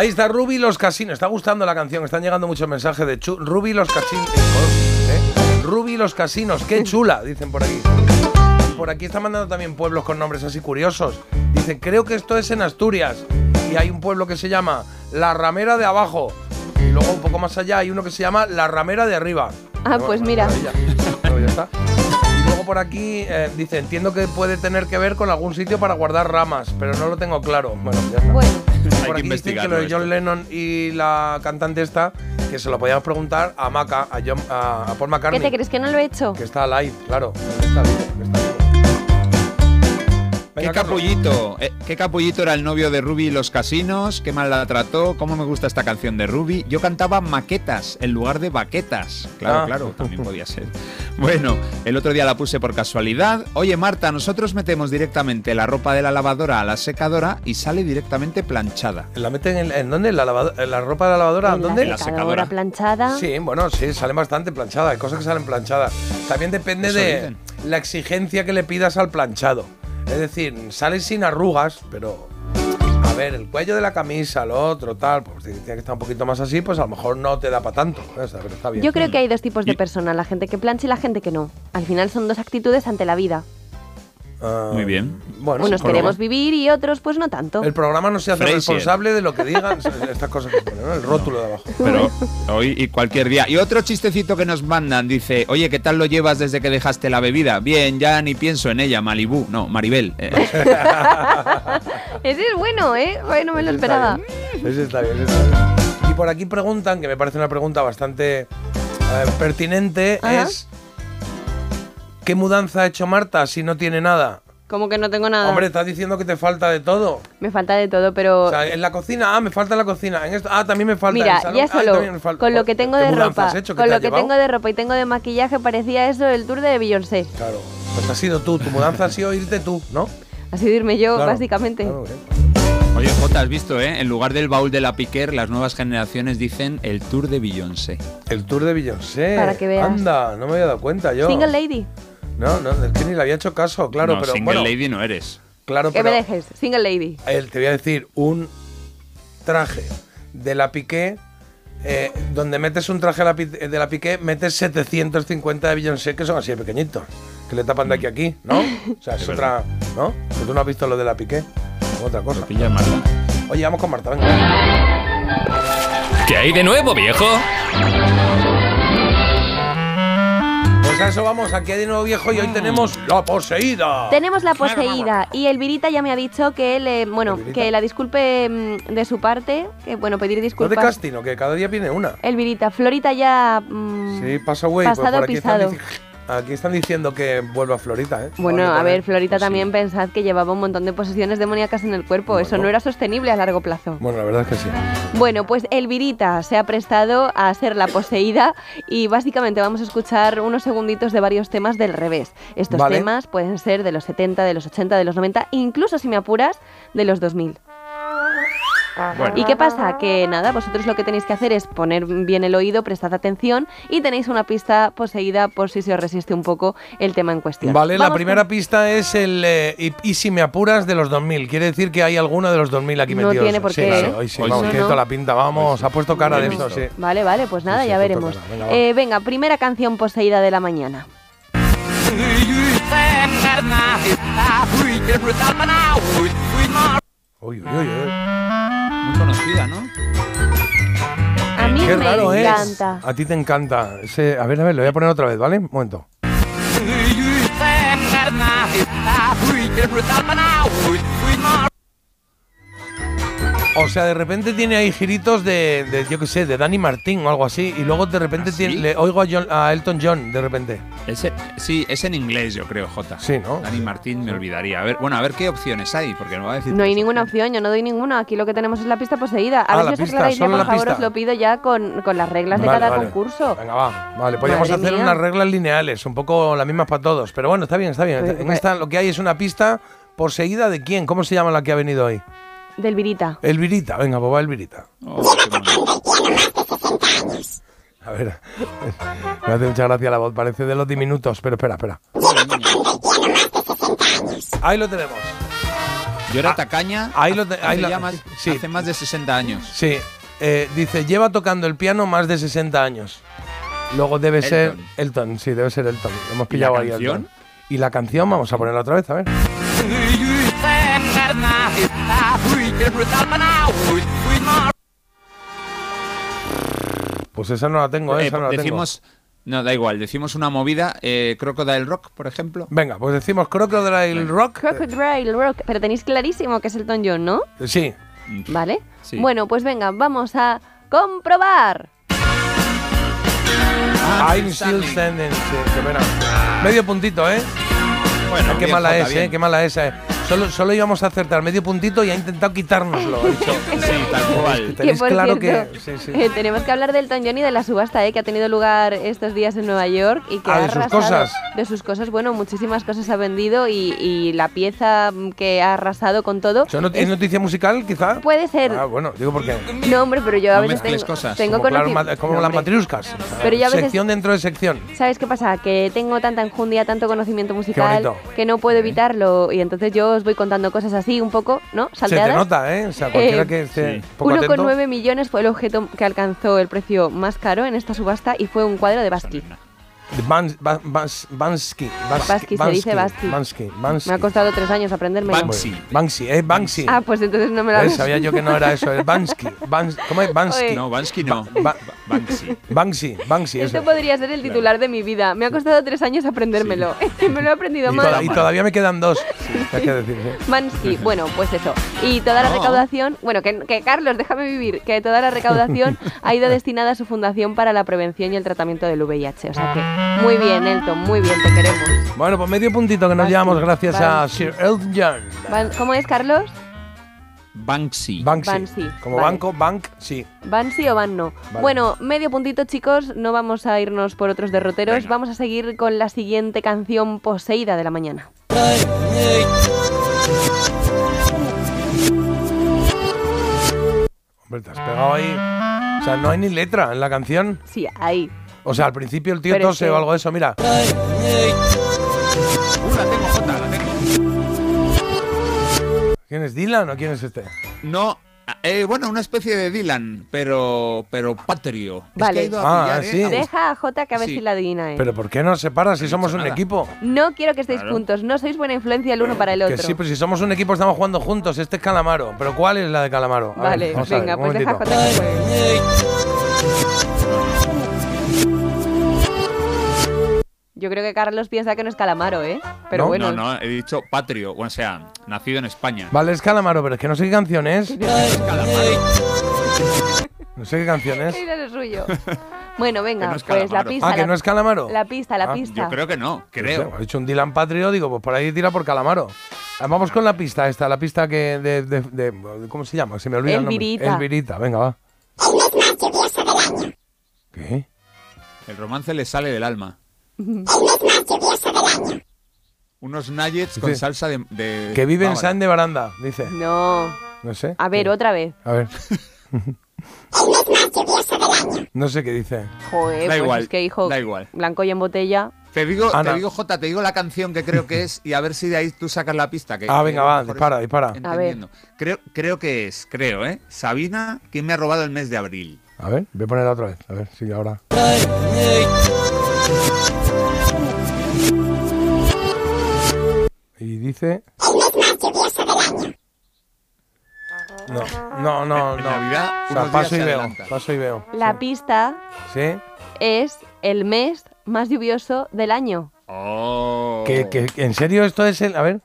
Ahí está Ruby los casinos. Está gustando la canción. Están llegando muchos mensajes de chu Ruby los casinos. ¿eh? Ruby y los casinos. Qué chula, dicen por aquí. Por aquí están mandando también pueblos con nombres así curiosos. Dicen, creo que esto es en Asturias. Y hay un pueblo que se llama La Ramera de Abajo. Y luego un poco más allá hay uno que se llama La Ramera de Arriba. Ah, pues mira. Bueno, ya está. Y luego por aquí eh, dice, entiendo que puede tener que ver con algún sitio para guardar ramas, pero no lo tengo claro. Bueno, ya está. Bueno. Por aquí dicen que lo de John Lennon y la cantante esta, que se lo podíamos preguntar a Maca, a, John, a, a Paul ¿Qué McCartney. te crees que no lo he hecho? Que está live, claro. Está que ¿Qué Carlos. capullito? eh, ¿Qué capullito era el novio de Ruby y los casinos? ¿Qué mal la trató? ¿Cómo me gusta esta canción de Ruby? Yo cantaba maquetas en lugar de baquetas. Claro, Ah. claro, también podía ser. Bueno, el otro día la puse por casualidad. Oye, Marta, nosotros metemos directamente la ropa de la lavadora a la secadora y sale directamente planchada. ¿La meten en, en dónde? ¿En la, lavado- en la ropa de la lavadora? En ¿Dónde? La secadora planchada. Sí, bueno, sí, salen bastante planchadas. Hay cosas que salen planchadas. También depende Eso de dicen. la exigencia que le pidas al planchado. Es decir, sale sin arrugas, pero. A ver, el cuello de la camisa, lo otro, tal, pues si tiene que estar un poquito más así, pues a lo mejor no te da para tanto. ¿sabes? Pero está bien. Yo creo que hay dos tipos de personas, la gente que plancha y la gente que no. Al final son dos actitudes ante la vida. Ah, Muy bien. Bueno, Unos queremos vivir y otros pues no tanto. El programa no se hace responsable de lo que digan estas cosas que ponen, ¿no? El rótulo de abajo. Pero hoy y cualquier día. Y otro chistecito que nos mandan dice, oye, ¿qué tal lo llevas desde que dejaste la bebida? Bien, ya ni pienso en ella, Malibú. No, Maribel. Eh, Ese es bueno, ¿eh? No me lo Ese está esperaba. bien, Ese está bien, ese está bien. Y por aquí preguntan, que me parece una pregunta bastante eh, pertinente, Ajá. es ¿qué mudanza ha hecho Marta si no tiene nada? Como que no tengo nada. Hombre, estás diciendo que te falta de todo. Me falta de todo, pero... O sea, en la cocina, ah, me falta la cocina. En esto, ah, también me falta Mira, el salón, ya ah, solo falta- con lo que tengo ¿Qué de ropa, has hecho? ¿Qué con te lo ha que llevado? tengo de ropa y tengo de maquillaje parecía eso el tour de Beyoncé. Claro, pues has sido tú, tu mudanza ha sido irte tú, ¿no? Así de irme yo, Claro, básicamente. claro. Oye, Jota, has visto, ¿eh? En lugar del baúl de la Piquer, las nuevas generaciones dicen el tour de Beyoncé. El tour de Beyoncé. Para que veas. Anda, no me había dado cuenta yo. Single lady. No, no, es que ni le había hecho caso, claro, no, pero single bueno, lady no eres. claro, Que pero me dejes. Single lady. el- te voy a decir un traje de la Piqué eh, donde metes un traje de la Piqué, metes 750 de Beyoncé que son así de pequeñitos, que le tapan de aquí a aquí, ¿no? O sea, es, Es otra, ¿no? Pues tú no has visto lo de la Piqué, otra cosa. Pilla Marta. Oye, vamos con Marta, venga. ¿Qué hay de nuevo, viejo? Pues a eso vamos, aquí de nuevo viejo y hoy tenemos la poseída. Tenemos la poseída y el Virita ya me ha dicho que le, bueno, Virita? que la disculpe mm, de su parte, que bueno, pedir ¿No de disculpas. casting o que cada día viene una? el Virita, Florita ya mm, Sí, pasa güey. pues pasado por aquí están, pisado. Aquí están diciendo que vuelva a Florita, ¿eh? Bueno, a ver, también. Florita también pensad que llevaba un montón de posesiones demoníacas en el cuerpo. Eso no era sostenible a largo plazo. Bueno, la verdad es que sí. Bueno, pues Elvirita se ha prestado a ser la poseída y básicamente vamos a escuchar unos segunditos de varios temas del revés. Estos Vale. temas pueden ser de los 70, de los 80, de los 90, incluso si me apuras, de los 2000. Bueno. ¿Y qué pasa? Que nada, vosotros lo que tenéis que hacer es poner bien el oído, prestad atención y tenéis una pista poseída por si se os resiste un poco el tema en cuestión. Vale, la Vamos primera con- pista es el eh, y, y si me apuras de los 2000. Quiere decir que hay alguno de los 2000 aquí No metidos. tiene por Sí, qué, claro, ¿eh? hoy sí, Hoy vamos, sí. tiene No, toda no. la pinta. Vamos, ha puesto cara de Bien esto, visto. sí. Vale, vale, pues nada, Sí, sí, ya veremos. cara. Venga. Eh, venga, primera canción poseída de la mañana. Uy, uy, uy, uy. Muy conocida, ¿no? A mí Qué me raro es. encanta. A ti te encanta. Ese- a ver, a ver, lo voy a poner otra vez, ¿vale? Un momento. O sea, de repente tiene ahí giritos de, de, yo qué sé, de Danny Martín o algo así. Y luego de repente ¿Ah, tiene- le oigo a, John- a Elton John, de repente. Ese, sí, es en inglés, yo creo, Jota. Sí, ¿no? Dani Martín me olvidaría. A ver, bueno, a ver qué opciones hay, porque no va a decir. No hay ninguna opción, yo no doy ninguna. Aquí lo que tenemos es la pista poseída. A Ah, ver la si os pista, aclaráis ya, solo por la favor, pista. os lo pido ya con, con las reglas de Vale, cada vale. concurso. Venga, va. Vale, podríamos Madre hacer mía. unas reglas lineales, un poco las mismas para todos. Pero bueno, está bien, está bien. Pues, En esta lo que hay es una pista poseída de quién. ¿Cómo se llama la que ha venido hoy? Del Virita. Elvirita. Venga, pues va Elvirita. Oh. A ver, me hace mucha gracia la voz, parece de los diminutos, pero espera, espera. Ahí lo tenemos. Yo era tacaña. Ahí lo te- hace ahí la- más, sí. hace más de 60 años. Sí. eh, dice, lleva tocando el piano más de 60 años. Luego debe ser Elton, sí, debe ser Elton. Hemos ¿Y pillado la ahí canción? Elton. Y la canción, vamos a ponerla otra vez, a ver. Pues esa no la tengo, Eh, esa no la tengo. decimos, no, da igual, decimos una movida, eh, Crocodile Rock, por ejemplo. Venga, pues decimos Crocodile Rock. Crocodile Rock. Pero tenéis clarísimo que es Elton John, ¿no? Eh, Sí. ¿Vale? Sí. Bueno, pues venga, vamos a comprobar. I'm still standing. Sí, qué pena. Medio puntito, ¿eh? Bueno, qué bien, mala es, bien. ¿eh? Qué mala esa, ¿eh? Solo, solo íbamos a acertar medio puntito y ha intentado quitárnoslo. ha dicho. Sí, tal cual. Que por claro cierto, que. Sí, sí. eh, tenemos que hablar del Elton John y de la subasta eh, que ha tenido lugar estos días en Nueva York y que Ah, ha de sus arrasado- cosas. de sus cosas. Bueno, muchísimas cosas ha vendido y, y la pieza que ha arrasado con todo. ¿Eso no- ¿Es noticia musical, quizá? Puede ser. Ah, bueno, digo porque. No, hombre, pero yo a No veces tengo, cosas. tengo como, claro, conoci- ma- como No, las matriuscas. Pero yo a veces- Sección dentro de sección. ¿Sabes qué pasa? Que tengo tanta enjundia, tanto conocimiento musical que no puedo evitarlo y entonces yo os voy contando cosas así un poco, ¿no? Se Salteadas. te nota, ¿eh? O sea, cualquiera Eh, que esté poco 1,9 atento. millones fue el objeto que alcanzó el precio más caro en esta subasta y fue un cuadro de Basquiat. Bansky. Basqui, se dice. Bansky. Bansky. Me ha costado tres años aprenderme. Banksy. Banksy, eh, Banksy. Ah, pues entonces no me lo ¿Ves? Sabía yo que no era eso, es Bansky. Bans- ¿Cómo es? Bansky. No, Bansky no. Ba- Banksy. Banksy, Banksy, Esto podría ser el titular de mi vida. Me ha costado tres años aprendérmelo. me lo he aprendido mal. y todavía me quedan dos. Hay que decir, sí. Mansky, bueno, pues eso. Y toda la recaudación, bueno, que, que Carlos, déjame vivir, que toda la recaudación ha ido destinada a su fundación para la prevención y el tratamiento del VIH. O sea que muy bien, Elton, muy bien, te queremos. Bueno, pues medio puntito que nos llevamos gracias a. Sir Elton John. Ban- ¿Cómo es, Carlos? Banksy. Banksy. Banksy, Como vale. banco, bank, sí. ¿Van sí o van no? Vale. Bueno, medio puntito, chicos. No vamos a irnos por otros derroteros. Vamos a seguir con la siguiente canción poseída de la mañana. Hombre, te has pegado ahí. O sea, no hay ni letra en la canción. Sí, ahí. O sea, al principio el tío Pero es tose que- o algo de eso, mira. Uh, la tengo, Jota, la tengo. ¿Quién es Dylan o quién es este? No, eh, bueno, una especie de Dylan, pero pero patrio. Es que Vale. ha ido a Ah, pillar, sí. ¿eh? Deja a Jota que a ver Sí. si la adivina él. Pero ¿por qué no se para si somos un nada. equipo? No quiero que estéis Claro. juntos. No sois buena influencia el uno para el Que otro. sí, pues si somos un equipo estamos jugando juntos. Este es Calamaro. ¿Pero cuál es la de Calamaro? A ver, Vale, vamos a ver, venga, pues deja a. Jota que juegue. Yo creo que Carlos piensa que no es Calamaro, ¿eh? Pero ¿No? bueno. No, no, he dicho patrio, o sea, nacido en España. Vale, es Calamaro, pero es que no sé qué canción es. No sé qué canción es. Era suyo. Bueno, venga, no pues la pista. Ah, que la- no es Calamaro. La pista, la Ah, pista. Yo creo que no, No creo. sé, ha dicho un Dylan Patrio, digo, pues por ahí tira por Calamaro. Ah, Vamos con la pista esta, la pista que de, de- de- ¿cómo se llama? Se me olvida el nombre. Elvirita. Elvirita, venga, va. ¿Qué? El romance le sale del alma. Unos nuggets con salsa de, de Que vive en. San de Baranda, dice. No. No sé. A ver, otra vez. A ver. no sé qué dice. Joder, Da pues igual, es que hijo, da igual. blanco y en botella. Te digo, Ana. te digo, Jota, te digo la canción que creo que es y a ver si de ahí tú sacas la pista. Que, Ah, venga, va, dispara, es- dispara. A ver. Creo, creo que es, creo, ¿eh? Sabina, ¿quién me ha robado el mes de abril? A ver, voy a ponerla otra vez. A ver, sí, ahora. Y dice. No, no, no, no. Navidad, O sea, unos paso y veo. adelanta. Paso y veo. La pista ¿Sí? es el mes más lluvioso del año. Oh. ¿Que, que, en serio esto es el. A ver.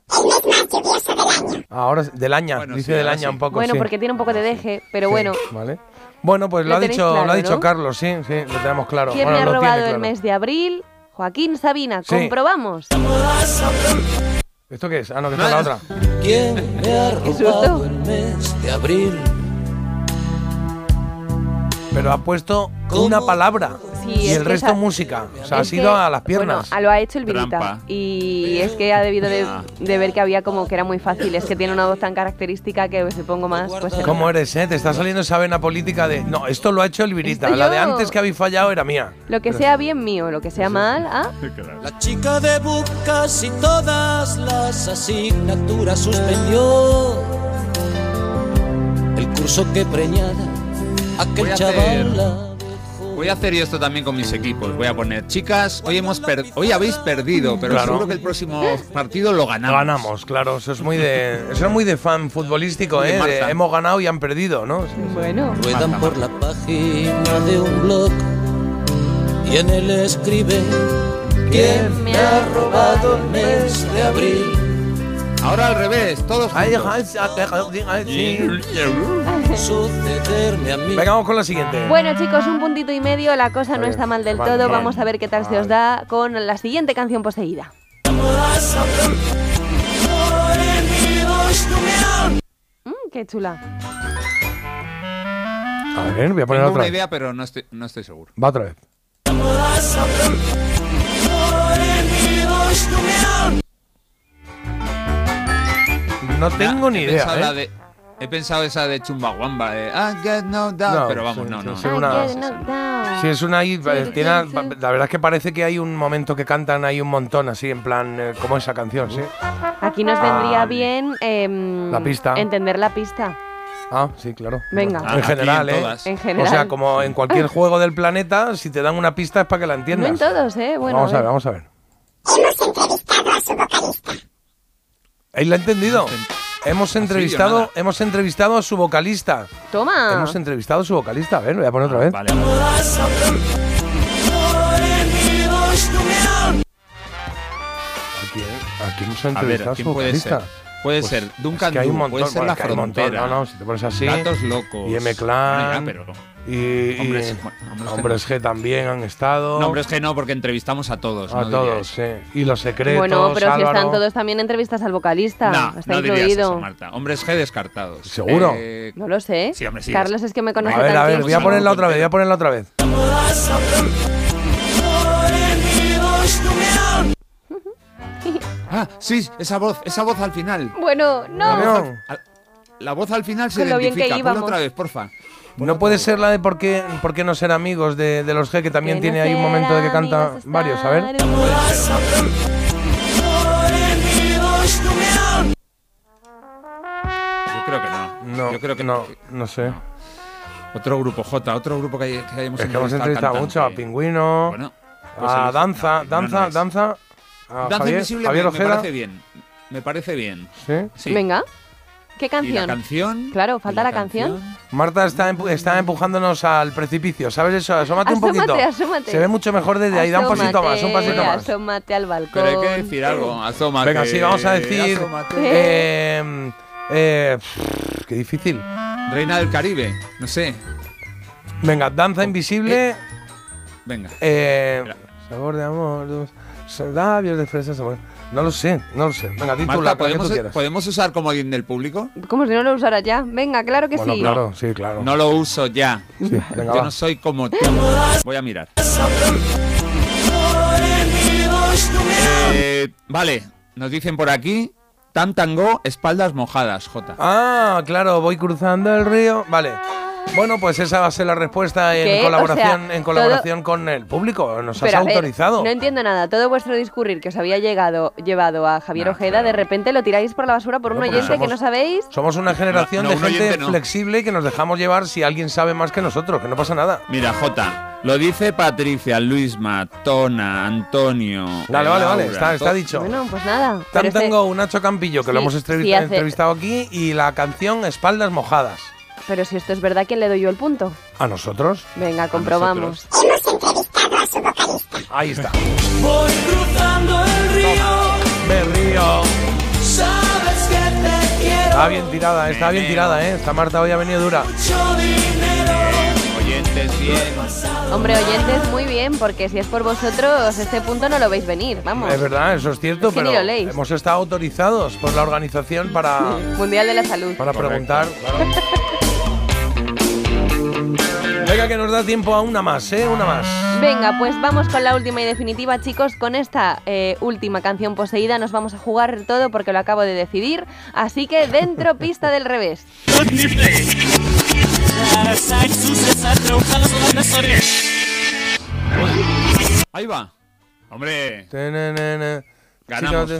Ahora del año. Bueno, dice sí, del ahora año sí. un poco. bueno, sí. porque tiene un poco de deje, pero Sí, bueno. Vale. Bueno, pues lo, Lo ha tenéis dicho, lo ha dicho ¿no? Carlos, sí, sí, lo tenemos claro. ¿Quién Bueno, me ha lo tiene robado el claro. mes de abril? Joaquín Sabina, Sí. comprobamos. ¿Esto qué es? Ah, no, que esta es la otra. ¿Quién me ha robado el mes de abril? Pero ha puesto una palabra. Sí, y el resto esa- música. O sea, ha sido que, a las piernas. Bueno, lo ha hecho el Virita. Y es que ha debido de, Ah. de ver que había como que era muy fácil. Es que tiene una voz tan característica que si pongo más, pues. ¿Cómo eres, eh? Te está saliendo esa vena política de. No, esto lo ha hecho el Virita. La de antes que habéis fallado era mía. Lo que sea bien mío, lo que sea mal, ah. La chica de casi todas las asignaturas suspendió. El curso que preñada aquel chaval Voy a hacer yo esto también con mis equipos. Voy a poner, chicas, hoy hemos per- hoy habéis perdido, pero Claro. seguro que el próximo partido lo ganamos. Ganamos, claro. Eso es muy de. Eso es muy de fan futbolístico, De ¿eh? De hemos ganado y han perdido, ¿no? Sí, sí. Bueno. ruedan por la página de un blog y en él escribe ¿Quién me ha robado el mes de abril? Ahora al revés, todos. Sucederme a mí. Venga, vamos con la siguiente. Bueno, chicos, un puntito y medio. La cosa no está mal del Vale, todo. Vamos a ver qué tal se os da con la siguiente canción poseída. Mm, qué chula. A ver, voy a poner Tengo otra una vez. idea, pero no estoy, no estoy seguro. Va otra vez. No tengo ni idea, pensado la ¿eh? de- he pensado esa de Chumbawamba, de I get no No, pero vamos, sí, no, sí, no. sí, una- Sí, es una. eh, tiene- la verdad es que parece que hay un momento que cantan ahí un montón, así, en plan, eh, como esa canción, sí. Aquí nos Ah, vendría bien em, La pista. entender la pista. Ah, sí, claro. Venga. En Ah, general, en ¿eh? todas. En general. O sea, como en cualquier juego del planeta, si te dan una pista es para que la No entiendas. en todos, ¿eh? Bueno, vamos a a ver, ver. vamos a ver. ¿Ahí la ha entendido? Hemos entrevistado, hemos entrevistado a su vocalista. Toma. Hemos entrevistado a su vocalista. A ver, lo voy a poner otra vez. Vale, vale. Aquí, aquí hemos A ver, entrevistado a, su ¿quién puede vocalista. ser? Puede Pues, ser Duncan es que hay un montón, puede ser bueno, La un montón. Frontera. No, no, si te pones así. Gatos Locos. Y M Clan. Ya, pero- Y, y Hombres- bueno, hombres G Hombres G también han estado. No, hombre, es que no, porque entrevistamos a todos. a no todos, sí. Y los secretos. Bueno, pero si están todos también entrevistas al vocalista. No, está no dirías incluido. eso, Marta. Hombres G descartados. ¿Seguro? Eh, No lo sé. Sí, hombre, sí, Carlos es que me conoce A ver, a ver, voy a ponerla otra vez, voy a ponerla otra vez. Ah, sí, esa voz, esa voz al final. Bueno, no. Al- La voz al final se Con lo bien que identifica. Ponla íbamos. otra vez, porfa. No puede ser la de por qué, por qué no ser amigos de, de los G, que también Que tiene no ahí un momento de que canta varios, a ver. Yo creo que no. No, Yo creo que no, no sé. Otro grupo J, otro grupo que, hay- que hayamos Es que hemos entrevistado mucho a. Pingüino, Bueno, pues a Danza, no, Danza, no. Danza, a Danza Javier, Invisible Javier me, me parece bien. Me parece bien. ¿Sí? Sí. Venga. ¿Qué Y la canción? canción. Claro, y falta la canción. Marta está, empu- está empujándonos al precipicio, ¿sabes eso? Asómate un poquito. asómate. Se ve mucho mejor desde ahí, da un pasito más, un pasito Asómate, más. Asómate al balcón. Pero hay que decir algo. Asómate. Venga, sí, vamos a decir. asómate. Eh, eh, pff, qué difícil. Reina del Caribe. No sé. Venga, danza invisible. Venga. Eh, sabor de amor, labios de fresa, sabor. No lo sé, no lo sé. Venga, Marta, que ¿podemos, tú quieras. ¿podemos usar como alguien del público? Como si no lo usaras ya. Venga, claro que Bueno, sí. claro, sí, claro. No lo uso ya. Sí, venga, Yo va. no soy como tú. Voy a mirar. Eh, vale, nos dicen por aquí. Tan tango, espaldas mojadas, J. Ah, claro, voy cruzando el río. Vale. Bueno, pues esa va a ser la respuesta en ¿Qué? O colaboración, sea, en colaboración con el público. Nos has ver, autorizado. no entiendo nada. Todo vuestro discurrir que os había llegado, llevado a Javier No, Ojeda, claro. de repente lo tiráis por la basura por un No, oyente que no sabéis. Somos una generación No, no, de un gente oyente no. flexible que nos dejamos llevar si alguien sabe más que nosotros, que no pasa nada. Mira, J. Lo dice Patricia, Luisma, Tona, Antonio. Vale, vale, vale, está, dicho. Bueno, pues nada. Tan este- tengo un Nacho Campillo, que lo hemos entrevist- sí hace- entrevistado aquí, y la canción Espaldas Mojadas. Pero si esto es verdad, ¿quién le doy yo el punto? ¿A nosotros? Venga, comprobamos. Ahí está. Voy cruzando el río, Me río. sabes que te quiero. Está bien tirada, está bien tirada, ¿eh? Esta Marta hoy ha venido dura. Mucho dinero. Oyentes, bien. Hombre, oyentes, muy bien, porque si es por vosotros, este punto no lo veis venir. Vamos. Es verdad, eso es cierto, Es que pero ni lo leéis. hemos estado autorizados por la organización para, Mundial de la Salud. para Correcto. preguntar. claro. Venga, que nos da tiempo a una más, ¿eh? Una más. Venga, pues vamos con la última y definitiva, chicos. Con esta eh, última canción poseída nos vamos a jugar todo porque lo acabo de decidir. Así que dentro pista del revés. Ahí va. Hombre. Ganamos, Ya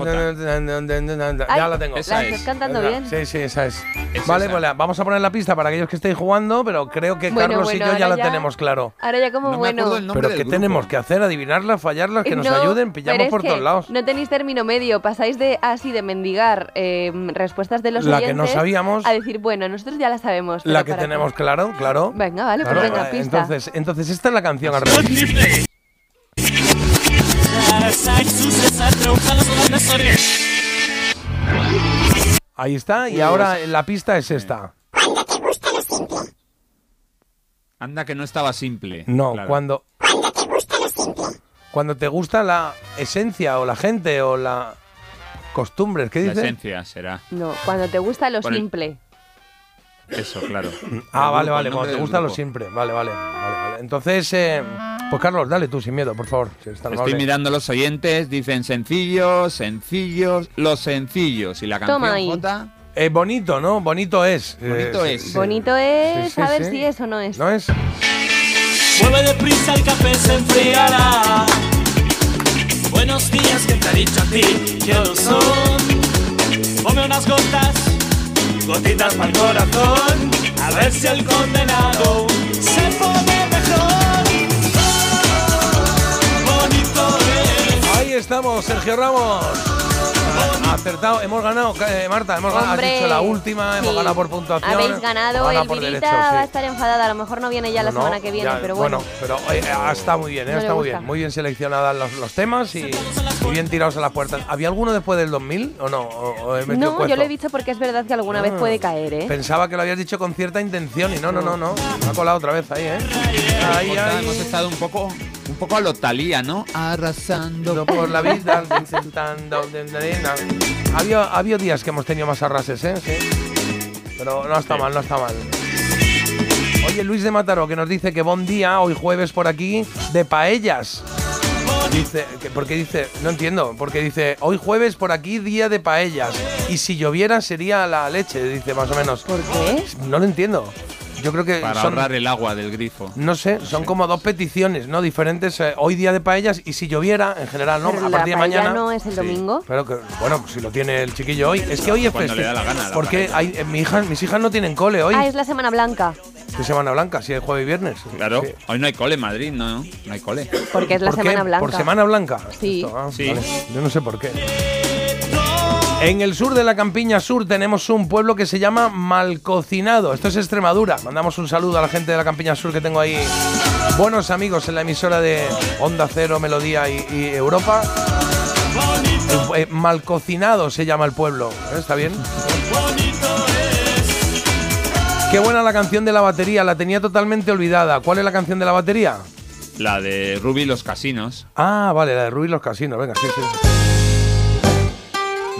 Ay, la tengo. ¿la Esa estás es. cantando Esa. bien? Sí, sí, esa es. Es vale, esa. pues la- vamos a poner la pista para aquellos que estéis jugando, pero creo que Bueno, Carlos y bueno, yo ya la tenemos claro. Ahora ya como bueno. Pero ¿qué tenemos que hacer? ¿Adivinarlas, fallarlas? Que nos No, ayuden, pillamos por todos lados. No tenéis término medio, pasáis de así de mendigar eh, respuestas de los La que oyentes no sabíamos. a decir, bueno, nosotros ya la sabemos. La que tenemos claro, claro. Venga, vale, pues venga, eh, pista. Entonces, entonces esta es la canción revés. Ahí está, y ahora la pista es esta. Anda que no estaba simple. No, Claro. cuando. Cuando te gusta la esencia o la gente o la costumbres, ¿qué La dices? esencia será. No, cuando te gusta lo Por el- simple. Eso, claro. Ah, vale, vale, cuando te gusta lo grupo. siempre. Vale, vale, vale, vale. Entonces, eh, pues Carlos, dale tú sin miedo, por favor. si Estoy mirando los oyentes, dicen sencillos, sencillos, los sencillos. Y la canción Toma ahí. J, Eh, bonito, ¿no? Bonito es. Bonito Eh, es. sí. Bonito es Sí, sí, a ver sí. si es o no es. ¿No es? Mueve deprisa, el café se enfriará. Buenos días, ¿quién te ha dicho a ti que lo son? Ponme unas gotas, gotitas para el corazón. A ver si el condenado estamos, Sergio Ramos. Acertado, hemos ganado, eh, Marta, hemos ganado. Has Hombre, dicho la última, hemos ganado por puntuación. Habéis ganado, hemos el Virita sí. va a estar enfadada, a lo mejor no viene ya la No, semana que viene, ya, pero bueno. pero eh, eh, está muy bien, eh, No está muy bien. Muy bien seleccionadas los, los temas y, y bien tirados a las puertas. ¿Había alguno después del 2000 o no? ¿O- o he metido No, yo lo he dicho porque es verdad que alguna vez Ah. puede caer, ¿eh? Pensaba que lo habías dicho con cierta intención y no, no, no, no. Me ha colado otra vez ahí, ¿eh? Ahí, ahí. hemos estado un poco, un poco a lo Talía, ¿no? Arrasando por la vida, intentando. Había, había días que hemos tenido más arrases, ¿eh? Sí. Pero no está mal, no está mal. Oye, Luis de Mataró, que nos dice que buen día, hoy jueves por aquí, de paellas. Dice, que, porque dice, no entiendo, porque dice, hoy jueves por aquí, día de paellas. Y si lloviera sería la leche, dice más o menos. ¿Por qué? No lo entiendo. Yo creo que para son, ahorrar el agua del grifo. no sé, son como dos peticiones, ¿no? Diferentes. eh, hoy día de paellas y si lloviera, en general, ¿no? Pero a la partir de mañana. no es el domingo. Pero que, bueno, pues si lo tiene el chiquillo hoy. Es que hoy es festivo. da la gana, la Porque paella. hay, eh, mi hija, mis hijas no tienen cole hoy. Ah, es la Semana Blanca, ¿Qué semana blanca? Si es jueves y viernes. Claro, Sí. hoy no hay cole en Madrid, no, no hay cole. porque es la ¿Por qué? Semana Blanca. ¿Por semana blanca? Sí. Esto, ah, Sí. vale. Yo no sé por qué. En el sur de la campiña sur tenemos un pueblo que se llama Malcocinado. Esto es Extremadura. Mandamos un saludo a la gente de la campiña sur que tengo ahí. Buenos amigos en la emisora de Onda Cero, Melodía y, y Europa. Eh, Malcocinado se llama el pueblo. ¿eh? ¿Está bien? Qué buena la canción de la batería. La tenía totalmente olvidada. ¿Cuál es la canción de la batería? La de Ruby y los casinos. Ah, vale, la de Ruiz los casinos. Venga, sí, sí.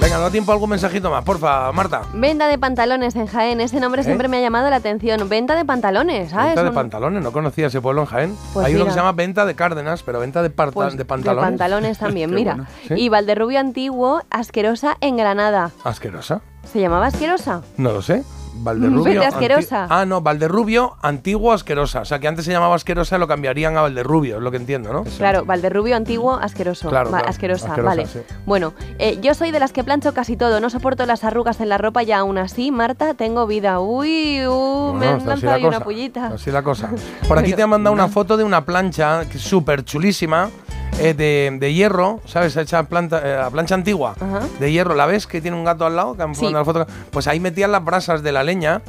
Venga, ¿no da tiempo a algún mensajito más? Porfa, Marta. Venta de pantalones en Jaén, ese nombre siempre me ha llamado la atención. Venta de pantalones, ¿sabes? Venta de Un- pantalones, no conocía ese pueblo en Jaén. Pues Hay uno que se llama Venta de Cárdenas, pero venta de, pues, de pantalones. De pantalones también, mira. bueno. ¿Sí? Y Valderrubio Antiguo, asquerosa en Granada. ¿Asquerosa? ¿Se llamaba asquerosa? No lo sé. Valderrubio. Asquerosa. Ah, no, Valderrubio, antiguo asquerosa. O sea, que antes se llamaba asquerosa y lo cambiarían a Valderrubio, es lo que entiendo, ¿no? Claro, Valderrubio Antiguo, asqueroso. Claro, Va, claro, asquerosa, asquerosa, vale. sí. Bueno, eh, yo soy de las que plancho casi todo, no soporto las arrugas en la ropa y aún así, Marta, tengo vida. Uy, uh, me han lanzado la una pullita. Así la cosa. Por aquí te han mandado una foto de una plancha que es súper chulísima. Eh, de, de hierro, ¿sabes? Hecha planta, eh, la plancha antigua Ajá. de hierro. ¿La ves que tiene un gato al lado? Que han Sí. mandado la foto. Pues ahí metían las brasas de la leña,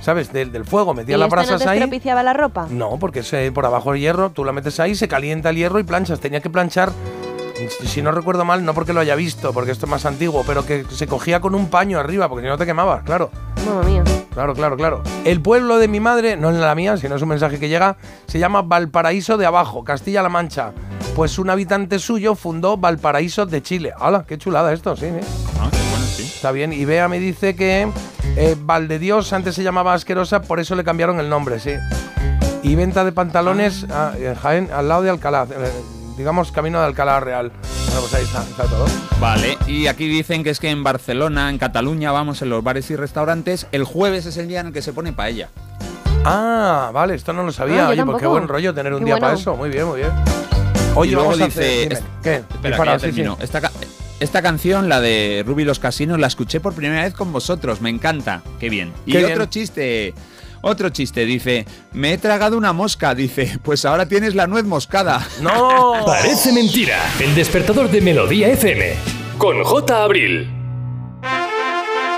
¿sabes? Del, del fuego. ¿Y Metían las no brasas te ahí. estropiciaba la ropa? No, porque por abajo el hierro, tú la metes ahí, se calienta el hierro y planchas. Tenía que planchar, si- no recuerdo mal, no porque lo haya visto, porque esto es más antiguo, pero que se cogía con un paño arriba, porque si no te quemabas, claro. Mamma mía. Claro, claro, claro. El pueblo de mi madre, no es la mía, sino es un mensaje que llega, se llama Valparaíso de Abajo, Castilla-La Mancha. Pues un habitante suyo fundó Valparaíso de Chile. ¡Hala! ¡Qué chulada esto! Sí. Ah, qué bueno, sí. Está bien. Y Bea me dice que eh, Valdedios antes se llamaba Asquerosa, por eso le cambiaron el nombre, sí. Y venta de pantalones ah, en Jaén, al lado de Alcalá, eh, digamos camino de Alcalá Real. Bueno, pues ahí está, está todo. Vale, y aquí dicen que es que en Barcelona, en Cataluña, vamos, en los bares y restaurantes, el jueves es el día en el que se pone paella. Ah, vale, esto no lo sabía. Ah, Oye, pues qué buen rollo tener un Qué día bueno. para eso. Muy bien, muy bien. Oye, Y luego vamos a dice, hacer. dime, es- ¿Qué? Espera, Dispara, que ya sí. Esta, ca- esta canción, la de Ruby y los Casinos, la escuché por primera vez con vosotros. Me encanta. Qué bien. Y otro chiste. Otro chiste, dice, me he tragado una mosca, dice, pues ahora tienes la nuez moscada. ¡No! Parece mentira. El despertador de Melodía FM. Con J. Abril.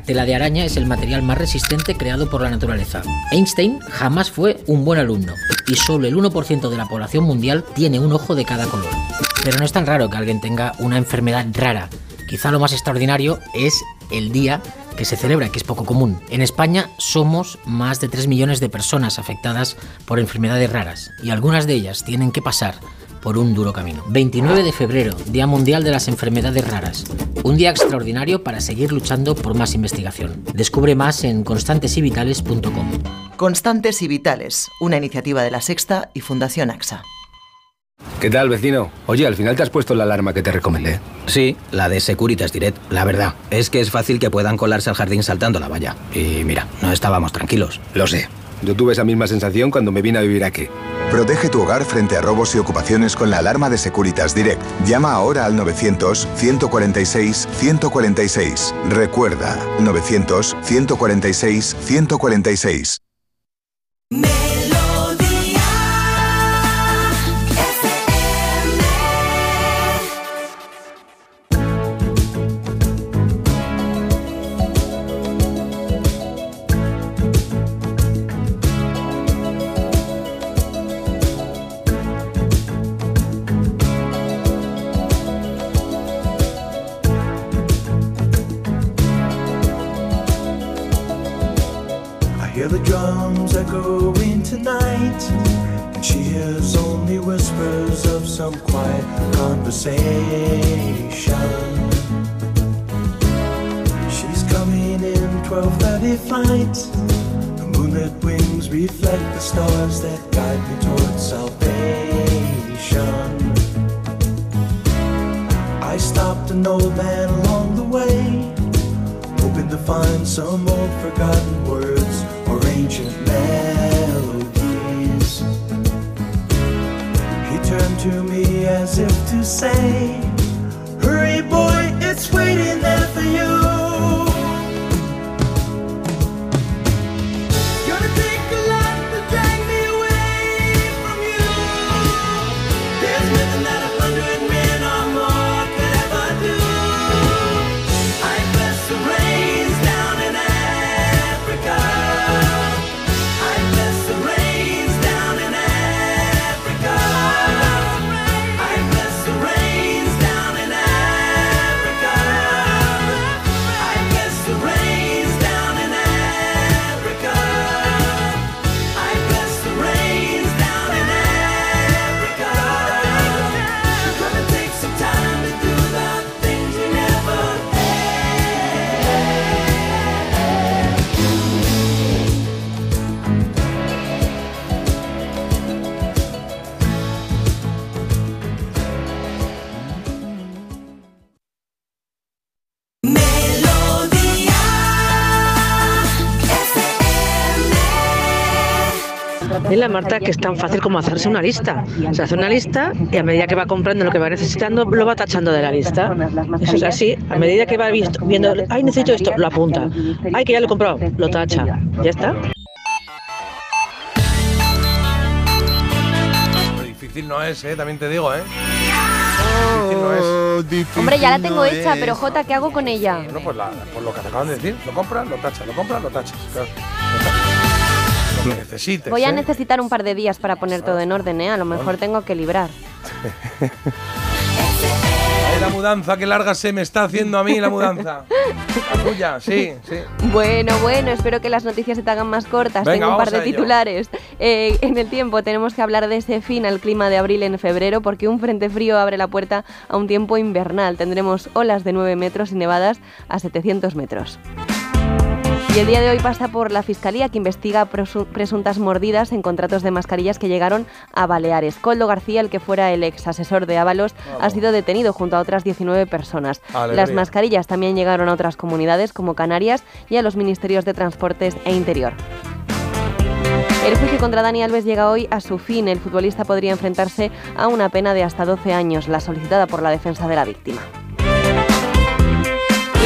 La tela de araña es el material más resistente creado por la naturaleza. Einstein jamás fue un buen alumno y solo el 1% de la población mundial tiene un ojo de cada color. Pero no es tan raro que alguien tenga una enfermedad rara. Quizá lo más extraordinario es el día que se celebra, que es poco común. En España somos más de 3 millones de personas afectadas por enfermedades raras y algunas de ellas tienen que pasar por un duro camino. 29 de febrero, Día Mundial de las Enfermedades Raras. Un día extraordinario para seguir luchando por más investigación. Descubre más en constantesivitales.com. Constantes y Vitales, una iniciativa de la Sexta y Fundación AXA. ¿Qué tal, vecino? Oye, al final te has puesto la alarma que te recomendé. Sí, la de Securitas Direct. La verdad, es que es fácil que puedan colarse al jardín saltando la valla. Y mira, no estábamos tranquilos. Lo sé. Yo tuve esa misma sensación cuando me vine a vivir aquí. Protege tu hogar frente a robos y ocupaciones con la alarma de Securitas Direct. Llama ahora al 900-146-146. Recuerda, 900-146-146. Dile a Marta que es tan fácil como hacerse una lista. Se hace una lista y a medida que va comprando lo que va necesitando, lo va tachando de la lista. Eso es así. A medida que va visto- viendo, ay, necesito esto, lo apunta. Ay, que ya lo he comprado, lo tacha. Ya está. Difícil no es, ¿eh? También te digo, ¿eh? Difícil no es. Hombre, ya la tengo hecha, pero Jota, ¿qué hago con ella? Bueno, pues, la- pues lo que te acaban de decir. Lo compras, lo tachas, lo compras, lo tachas. Claro. Lo que necesites. Voy a ¿eh? necesitar un par de días para poner todo en orden, ¿eh? A lo mejor tengo que librar. Ay, la mudanza, qué larga se me está haciendo a mí la mudanza. La tuya, sí, sí. Bueno, bueno, espero que las noticias se te hagan más cortas. Venga, Tengo un par de titulares. Eh, en el tiempo tenemos que hablar de ese fin al clima de abril en febrero porque un frente frío abre la puerta a un tiempo invernal. Tendremos olas de 9 metros y nevadas a 700 metros. Y el día de hoy pasa por la Fiscalía que investiga presu- presuntas mordidas en contratos de mascarillas que llegaron a Baleares. Coldo García, el que fuera el ex asesor de Ábalos, ha sido detenido junto a otras 19 personas. Alegría. Las mascarillas también llegaron a otras comunidades como Canarias y a los ministerios de Transportes e Interior. El juicio contra Dani Alves llega hoy a su fin. El futbolista podría enfrentarse a una pena de hasta 12 años, la solicitada por la defensa de la víctima.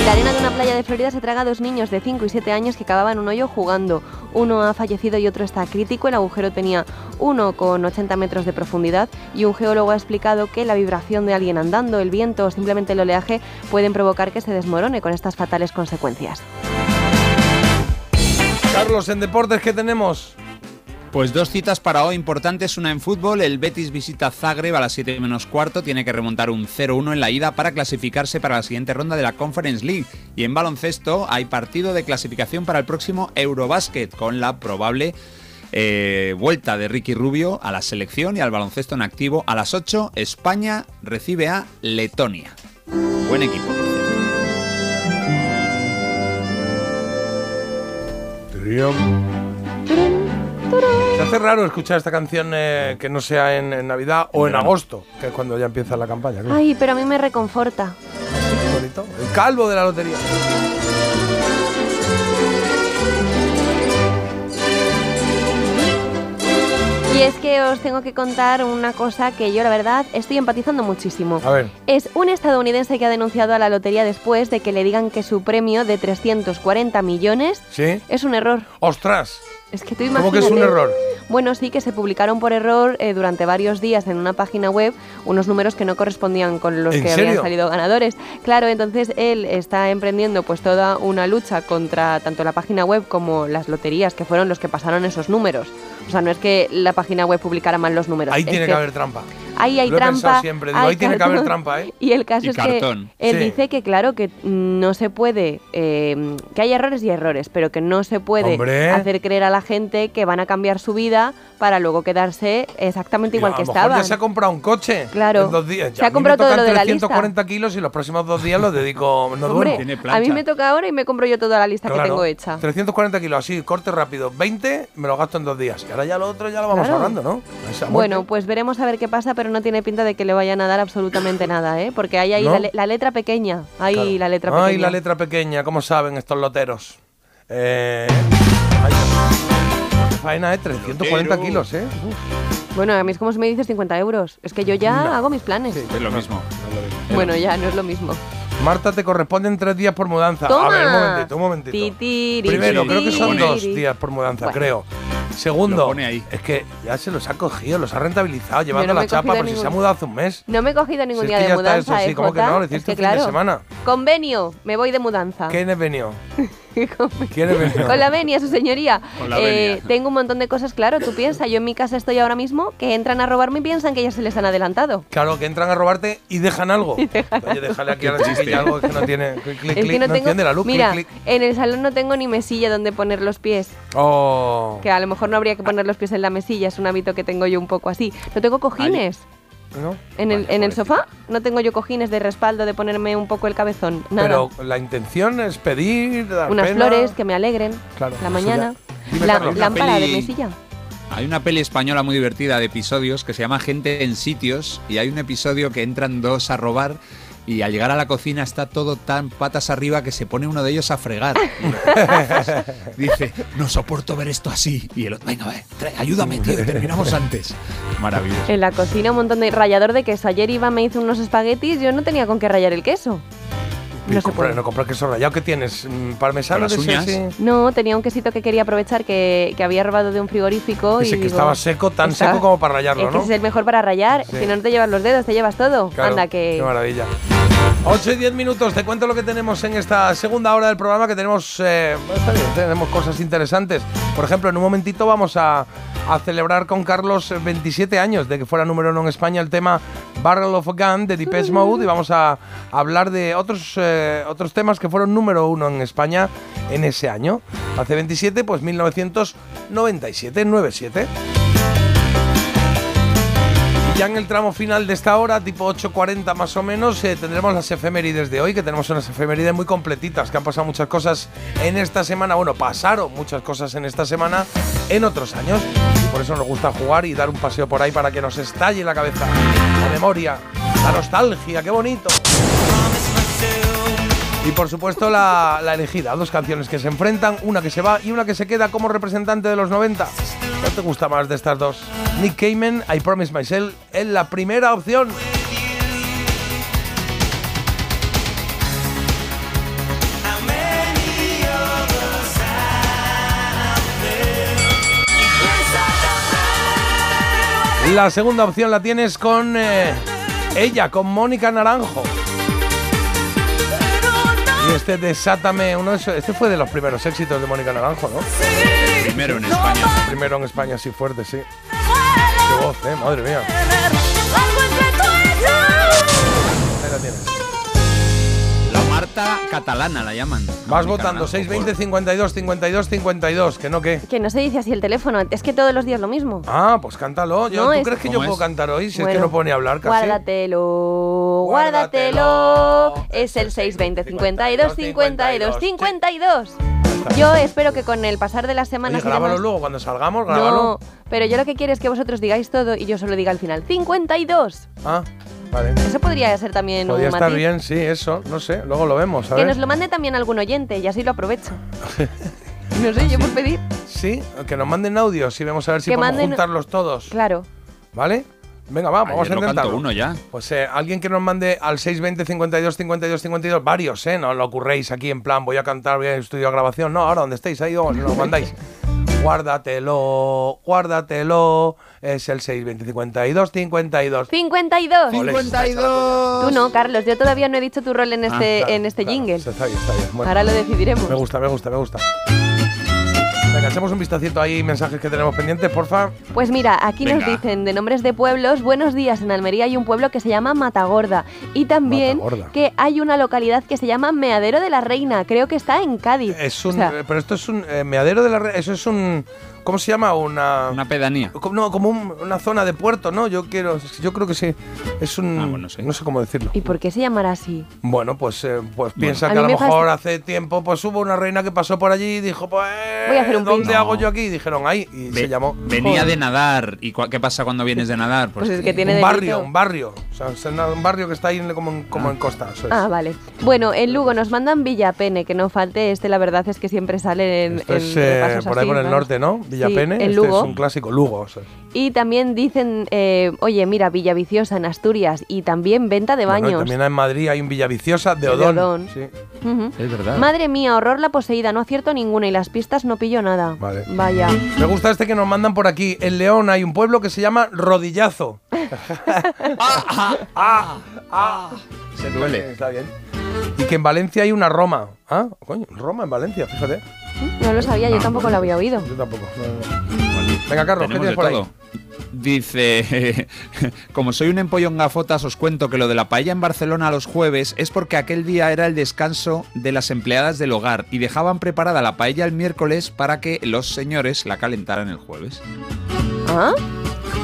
La arena de una playa de Florida se traga a dos niños de 5 y 7 años que cavaban un hoyo jugando. Uno ha fallecido y otro está crítico. El agujero tenía 1,80 metros de profundidad y un geólogo ha explicado que la vibración de alguien andando, el viento o simplemente el oleaje pueden provocar que se desmorone con estas fatales consecuencias. Carlos, en deportes, ¿qué tenemos? Pues dos citas para hoy importantes, una en fútbol, el Betis visita Zagreb a las 7 menos cuarto, tiene que remontar un 0-1 en la ida para clasificarse para la siguiente ronda de la Conference League. Y en baloncesto hay partido de clasificación para el próximo Eurobasket con la probable eh, vuelta de Ricky Rubio a la selección y al baloncesto en activo. A las 8 España recibe a Letonia. Buen equipo. Se hace raro escuchar esta canción eh, que no sea en, en Navidad o en agosto, que es cuando ya empieza la campaña. claro. Ay, pero a mí me reconforta. Bonito. El calvo de la lotería. Y es que os tengo que contar una cosa que yo la verdad estoy empatizando muchísimo. A ver. Es un estadounidense que ha denunciado a la lotería después de que le digan que su premio de 340 millones ¿Sí? es un error. ¡Ostras! Es que tú ¿Cómo que es un error? Bueno, sí, que se publicaron por error eh, durante varios días en una página web unos números que no correspondían con los ¿En que serio? habían salido ganadores. Claro, entonces él está emprendiendo pues toda una lucha contra tanto la página web como las loterías, que fueron los que pasaron esos números. O sea, no es que la página web publicara mal los números. Ahí es tiene que, haber trampa. Ahí hay Lo he trampa. siempre, digo, hay ahí tiene que haber cartón. trampa, ¿eh? Y el caso Y es cartón. que él Sí. dice que, claro, que no se puede, eh, que hay errores y errores, pero que no se puede Hombre. hacer creer a la gente que van a cambiar su vida para luego quedarse exactamente igual a que lo mejor estaban. ya se ha comprado un coche. Claro. En dos días. Se Ya ha a mí comprado todo lo de la lista. 340 kilos y los próximos dos días los dedico. No Hombre, a mí me toca ahora y me compro yo toda la lista que tengo hecha. 340 kilos, así, corte rápido. 20 me lo gasto en dos días. Y ahora ya lo otro ya lo vamos Claro. ahorrando, ¿no? Bueno, pues veremos a ver qué pasa, pero no tiene pinta de que le vayan a dar absolutamente nada, ¿eh? Porque hay ahí ¿No? la, le- la letra pequeña. Hay Claro. la letra pequeña. Ay, la letra pequeña, ¿cómo saben estos loteros? Eh. faena, ¿eh? 340 kilos, ¿eh? Uf. Bueno, a mí es como si me dices 50 euros. Es que yo ya No. hago mis planes. Es lo mismo. Bueno, ya no es lo mismo. Marta, te corresponden tres días por mudanza. ¡Toma! A ver, un momentito, un momentito. Ti, ti, ri, Primero, creo que son dos días por mudanza, Bueno. creo. Segundo, Lo pone ahí. es que ya se los ha cogido, los ha rentabilizado, llevando no la chapa por si se ha mudado hace un mes. No me he cogido ningún Si es día que de ya está mudanza, eso, sí, ¿eh, ¿cómo que Jota? no? Lo Es que un fin de claro. semana. Convenio, me voy de mudanza. ¿Quién es venido? ¿Quién es venido? Con la venia, su señoría. Con la Eh, venia. tengo un montón de cosas, claro, tú piensas, yo en mi casa estoy ahora mismo, que entran a robarme y piensan que ya se les han adelantado. Claro, que entran a robarte y dejan algo. Oye, déjale aquí a la chiquilla algo que no tiene. Clic, clic, es clic, que no, no tengo. enciende la luz. Mira, clic, clic. en el salón no tengo ni mesilla donde poner los pies. Oh. Que a lo mejor no habría que poner los pies en la mesilla, es un hábito que tengo yo un poco así. No tengo cojines. ¿No? En el, en el sofá no tengo yo cojines de respaldo de ponerme un poco el cabezón. Nada. Pero la intención es pedir, dar Unas pena. flores que me alegren. Claro, la mañana. Dime, La Carlos. lámpara de Peli- mesilla. Hay una peli española muy divertida de episodios que se llama Gente en sitios y hay un episodio que entran dos a robar y al llegar a la cocina está todo tan patas arriba que se pone uno de ellos a fregar. Y dice, no soporto ver esto así. Y el otro, venga, ve, trae, ayúdame, tío, terminamos antes. Maravilloso. En la cocina un montón de rallador de queso. Ayer iba, me hizo unos espaguetis, yo no tenía con qué rallar el queso. No se Compra- puede. no compras queso rallado. ¿Qué tienes? ¿Parmesano ¿Con de uñas? sí? No, tenía un quesito que quería aprovechar que, que había robado de un frigorífico y Ese que digo, estaba seco, tan estaba- seco como para rallarlo, es que ¿no? es el mejor para rallar. Sí. Si no, no te llevas los dedos, te llevas todo. Claro, Anda, que... Qué maravilla. 8 y 10 minutos, te cuento lo que tenemos en esta segunda hora del programa, que tenemos, eh, está bien, tenemos cosas interesantes. Por ejemplo, en un momentito vamos a, a celebrar con Carlos 27 años de que fuera número uno en España el tema Barrel of a Gun de Depeche Mode y vamos a hablar de otros, eh, otros temas que fueron número uno en España en ese año. Hace 27, pues 1997, 97. Ya en el tramo final de esta hora, tipo 8.40 más o menos, eh, tendremos las efemérides de hoy, que tenemos unas efemérides muy completitas, que han pasado muchas cosas en esta semana. Bueno, pasaron muchas cosas en esta semana en otros años. Y por eso nos gusta jugar y dar un paseo por ahí para que nos estalle la cabeza, la memoria, la nostalgia, qué bonito. Y por supuesto la, elegida, dos canciones que se enfrentan, una que se va y una que se queda como representante de los 90. ¿Cuál te gusta más de estas dos? Nick Cayman, I Promise Myself, es la primera opción. La segunda opción la tienes con eh, ella, con Mónica Naranjo. Y este Desátame, uno de esos- este fue de los primeros éxitos de Mónica Naranjo, ¿no? Primero en España. Primero en España, sí, fuerte, sí. Qué voz, eh, madre mía. Ahí la tienes. Catalana la llaman. Vas votando 620 52 52 52, que no qué. Que no se dice así el teléfono, es que todos los días lo mismo. Ah, pues cántalo. Yo- No, ¿Tú es- crees que yo ¿Cómo puedo es? cantar hoy? Si es que Bueno, no puedo ni hablar casi. Guárdatelo, guárdatelo. Es el 620 52 52 52. Yo espero que con el pasar de las Oye, semanas y grábalo demás- luego, cuando salgamos, grábalo. No, pero yo lo que quiero es que vosotros digáis todo y yo solo diga al final 52. Ah, vale. Eso podría ser también Podría un estar matiz. bien, sí, eso, no sé, luego lo vemos, a Que ver. nos lo mande también algún oyente y así lo aprovecho. no sé, yo por pedir. Sí, que nos manden audios y vamos a ver si Que podemos manden- juntarlos todos, Claro. ¿vale? Venga, va, vamos a Ayer intentarlo. canto uno ya. Pues eh, alguien que nos mande al 620 52 52 52, varios, ¿eh? No lo ocurréis aquí en plan, voy a cantar, voy a estudio de grabación. No, ahora donde estéis, ahí os lo mandáis. guárdatelo, guárdatelo. Es el 620 52 52. 52. Ole, 52. Tú no, Carlos, yo todavía no he dicho tu rol en este, claro, en este jingle. Está bien, está bien. Bueno. Ahora lo decidiremos. Me gusta, me gusta, me gusta. Venga, un vistacito ahí, mensajes que tenemos pendientes, porfa. Pues mira, aquí nos dicen de nombres de pueblos, buenos días, en Almería hay un pueblo que se llama Matagorda y también Matagorda. que hay una localidad que se llama Meadero de la Reina, creo que está en Cádiz. Es un, O sea, eh, pero esto es un eh, meadero de la re- eso es un ¿cómo se llama? Una Una pedanía. como- no, como un- una zona de puerto, ¿no? Yo quiero yo creo que sí. Es un Ah, no sé cómo decirlo. ¿Y por qué se llamará así? Bueno, pues, eh, pues piensa A que a lo me mejor hace tiempo pues hubo una reina que pasó por allí y dijo, pues Voy a hacer un ¿dónde hago yo aquí? Y dijeron ahí y se llamó Venía Joder. de nadar. ¿Y qué pasa cuando vienes de nadar? Pues es que tiene un delito. barrio, un barrio, o sea, es un barrio que está ahí como en, como en costa, eso es. Ah, vale. Bueno, en Lugo nos mandan Villapene, que no falte, este la verdad es que siempre sale en, Esto en es eh, por ahí así, por el claro. norte, ¿no? Villapene, en este Lugo. es un clásico, Lugo. o sea. Y también dicen, eh, oye, mira, Villaviciosa en Asturias y también venta de Bueno, y baños. también en Madrid hay un Villaviciosa de De Odón. Odón. Sí. Ujú. Es verdad. Madre mía, horror la poseída, no acierto ninguna y las pistas no pillo nada. Vale. Vaya. Me gusta este que nos mandan por aquí. En León hay un pueblo que se llama Rodillazo. ah, ah. Se duele. Está bien. Y que en Valencia hay una Roma. Ah, coño, Roma en Valencia, fíjate. No lo sabía, Ah, yo tampoco lo había oído. Yo tampoco. no, no. Venga, Carlos, ¿qué tienes de por ahí? todo. Dice, como soy un empollón gafotas, os cuento que lo de la paella en Barcelona los jueves es porque aquel día era el descanso de las empleadas del hogar y dejaban preparada la paella el miércoles para que los señores la calentaran el jueves. ¿Ah?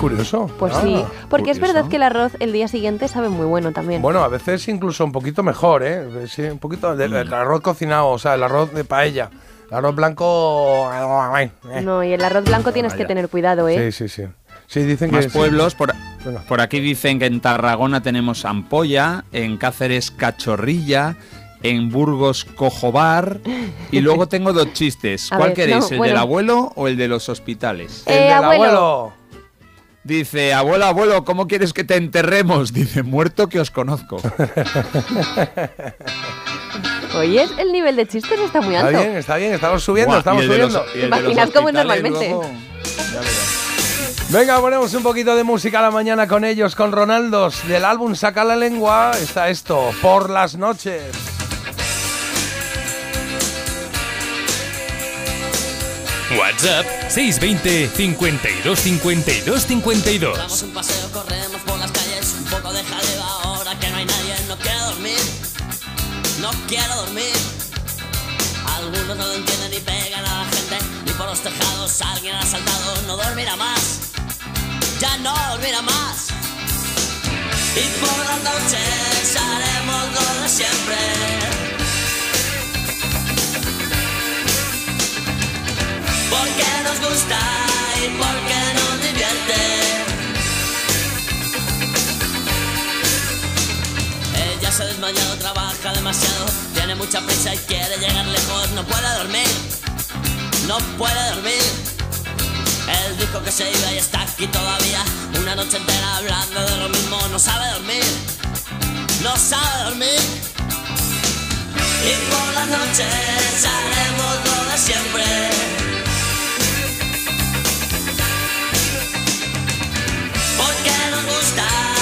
Curioso. Pues Ah. sí, porque es curioso. verdad que el arroz el día siguiente sabe muy bueno también. Bueno, a veces incluso un poquito mejor, ¿eh? Sí, un poquito del el arroz cocinado, o sea, el arroz de paella. El arroz blanco. eh. No, y el arroz blanco tienes que tener cuidado, ¿eh? Sí, sí, sí. Sí, dicen Más que. sí. pueblos, por, por aquí dicen que en Tarragona tenemos ampolla, en Cáceres cachorrilla, en Burgos cojobar y luego tengo dos chistes. A ¿Cuál ver, queréis, no, el bueno. del abuelo o el de los hospitales? El Eh, del abuelo. abuelo. Dice, abuelo, abuelo, ¿cómo quieres que te enterremos? Dice, muerto que os conozco. Oye, el nivel de chistes está muy Está alto. bien, está bien, estamos subiendo, Buah, estamos subiendo. los Imaginas cómo es normalmente. luego- Venga, ponemos un poquito de música a la mañana con ellos, con Ronaldos. Del álbum Saca la lengua está esto, Por las noches. WhatsApp 620 52 52 52. Damos un paseo, corremos por las quiero dormir. Algunos no lo entienden y pegan a la gente. Y por los tejados alguien ha saltado, no dormirá más. Ya no dormirá más. Y por las noches haremos lo de siempre. Porque nos gusta y porque nos desmayado, trabaja demasiado, tiene mucha prisa y quiere llegar lejos, no puede dormir, no puede dormir. Él dijo que se iba y está aquí todavía, una noche entera hablando de lo mismo, no sabe dormir, no sabe dormir. Y por las noches haremos lo de siempre. Porque nos gusta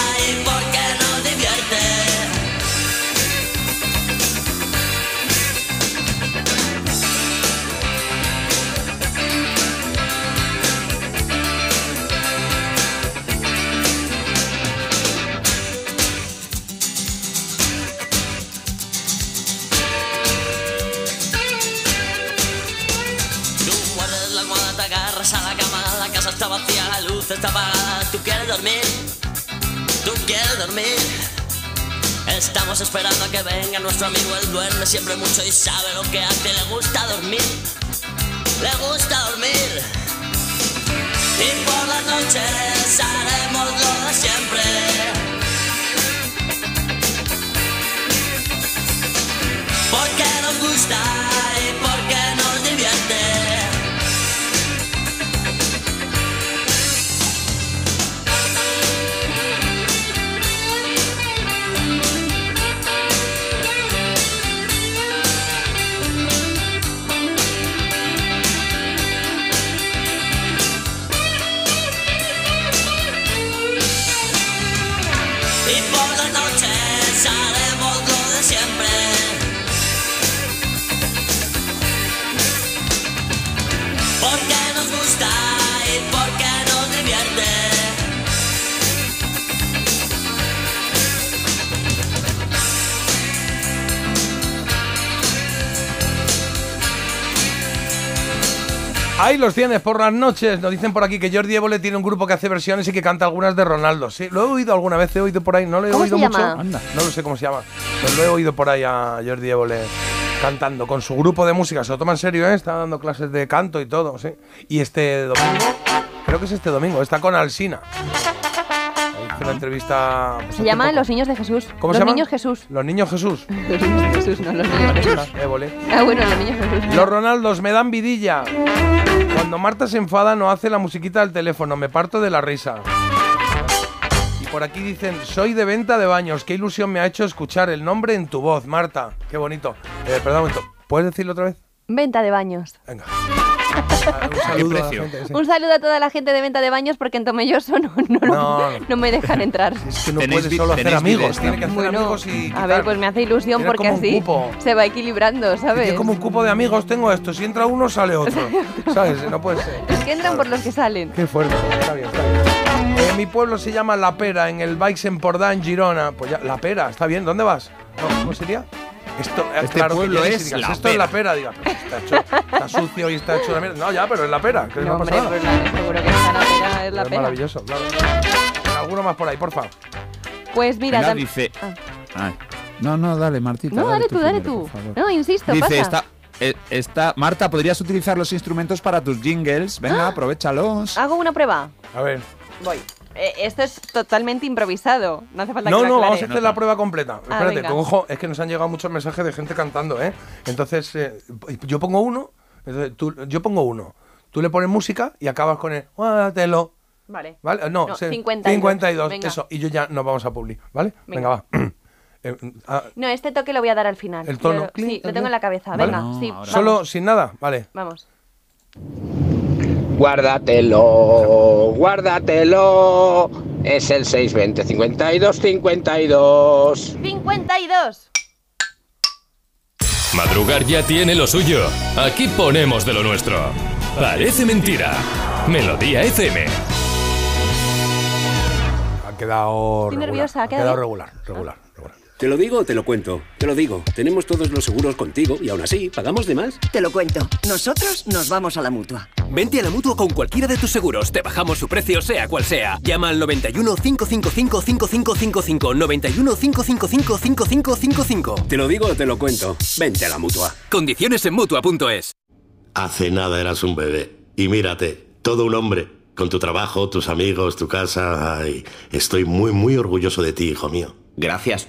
está apagada. Tú quieres dormir, tú quieres dormir. Estamos esperando a que venga nuestro amigo, él duerme siempre mucho y sabe lo que hace, le gusta dormir, le gusta dormir. Y por las noches haremos lo de siempre. Porque nos gusta Ahí los tienes por las noches. Nos dicen por aquí que Jordi Évole tiene un grupo que hace versiones y que canta algunas de Ronaldo. Sí, lo he oído alguna vez, he oído por ahí. No lo he ¿Cómo oído se mucho. llama? Anda, no lo sé cómo se llama. Pero lo he oído por ahí a Jordi Évole cantando con su grupo de música. Se lo toma en serio, ¿eh? Está dando clases de canto y todo, sí. Y este domingo, creo que es este domingo, está con Alsina. Una entrevista. pues, Se poco. Los Niños de Jesús. ¿Cómo los se llama? Niños Jesús. Los niños Jesús. Los Niños Jesús, no, los Niños Jesús. Ah, bueno, los Niños Jesús. Los Ronaldos me dan vidilla. Cuando Marta se enfada no hace la musiquita del teléfono, me parto de la risa. Y por aquí dicen, soy de venta de baños, qué ilusión me ha hecho escuchar el nombre en tu voz, Marta. Qué bonito. Eh, perdón un momento, ¿puedes decirlo otra vez? Venta de baños. Venga. Un saludo a gente. sí. Un saludo a toda la gente de venta de baños porque en Tomelloso no, no, No. no me dejan entrar. Es que no Tenéis puede vi- solo hacer amigos, tiene que hacer Bueno, amigos y a ver, pues me hace ilusión porque así cupo. se va equilibrando, ¿sabes? Tiene como un cupo de amigos, tengo esto, si entra uno sale otro. ¿Sabes? No puede ser. Es que entran por los que salen. Qué fuerte, está bien, está bien. Eh, mi pueblo se llama La Pera, en el Bikes en en Girona. Pues ya, La Pera, está bien, ¿dónde vas? ¿Cómo sería? Esto, eh, Este claro que pueblo y es digas, La Esto es La Pera". Pera, diga, "Pero está, hecho, está sucio y está hecho de mierda. No, ya, pero es La Pera, que no, No, hombre, nada. pues la- seguro que esta Navidad es la Es pena. maravilloso, claro. Alguno más por ahí, porfa. Pues mira, Venga, tam- dice. Ah. Ay. No, no, dale, Martita. No, dale tú, dale tú. por favor. No, insisto, Dice, pasa. está, eh, está- Marta, ¿podrías utilizar los instrumentos para tus jingles? Venga, Ah. aprovechalos. Hago una prueba. A ver. Voy. Eh, esto es totalmente improvisado. No hace falta No, que lo no, vamos a hacer la prueba completa. Ah, Espérate, venga. que, ojo, es que nos han llegado muchos mensajes de gente cantando, ¿eh? Entonces, eh, yo pongo uno, entonces tú- yo pongo uno. Tú le pones música y acabas con el guárdatelo. Vale. ¿Vale? No, No, sí, 52. 52, Venga. eso. Y yo ya nos vamos a publicar, ¿vale? Venga, va. Eh, ah, No, este toque lo voy a dar al final. El tono. Sí, lo tengo en la cabeza. ¿Vale? Venga, No, sí. ahora. Solo sin nada, vale. Vamos. Guárdatelo, guárdatelo. Es el 620 52 52. 52. Madrugar ya tiene lo suyo. Aquí ponemos de lo nuestro. Parece mentira. Melodía FM. Ha quedado. Estoy regular, nerviosa, ¿ha ha quedado quedado bien? regular, regular, regular. ¿Te lo digo o te lo cuento? Te lo digo. Tenemos todos los seguros contigo y aún así, ¿pagamos de más? Te lo cuento. Nosotros nos vamos a la mutua. Vente a la mutua con cualquiera de tus seguros. Te bajamos su precio, sea cual sea. Llama al 91 555 5555. 91 555 5555. Te lo digo o te lo cuento. Vente a la mutua. Condiciones en mutua.es. Hace nada eras un bebé. Y mírate, todo un hombre. Con tu trabajo, tus amigos, tu casa. Ay, estoy muy, muy orgulloso de ti, hijo mío. Gracias.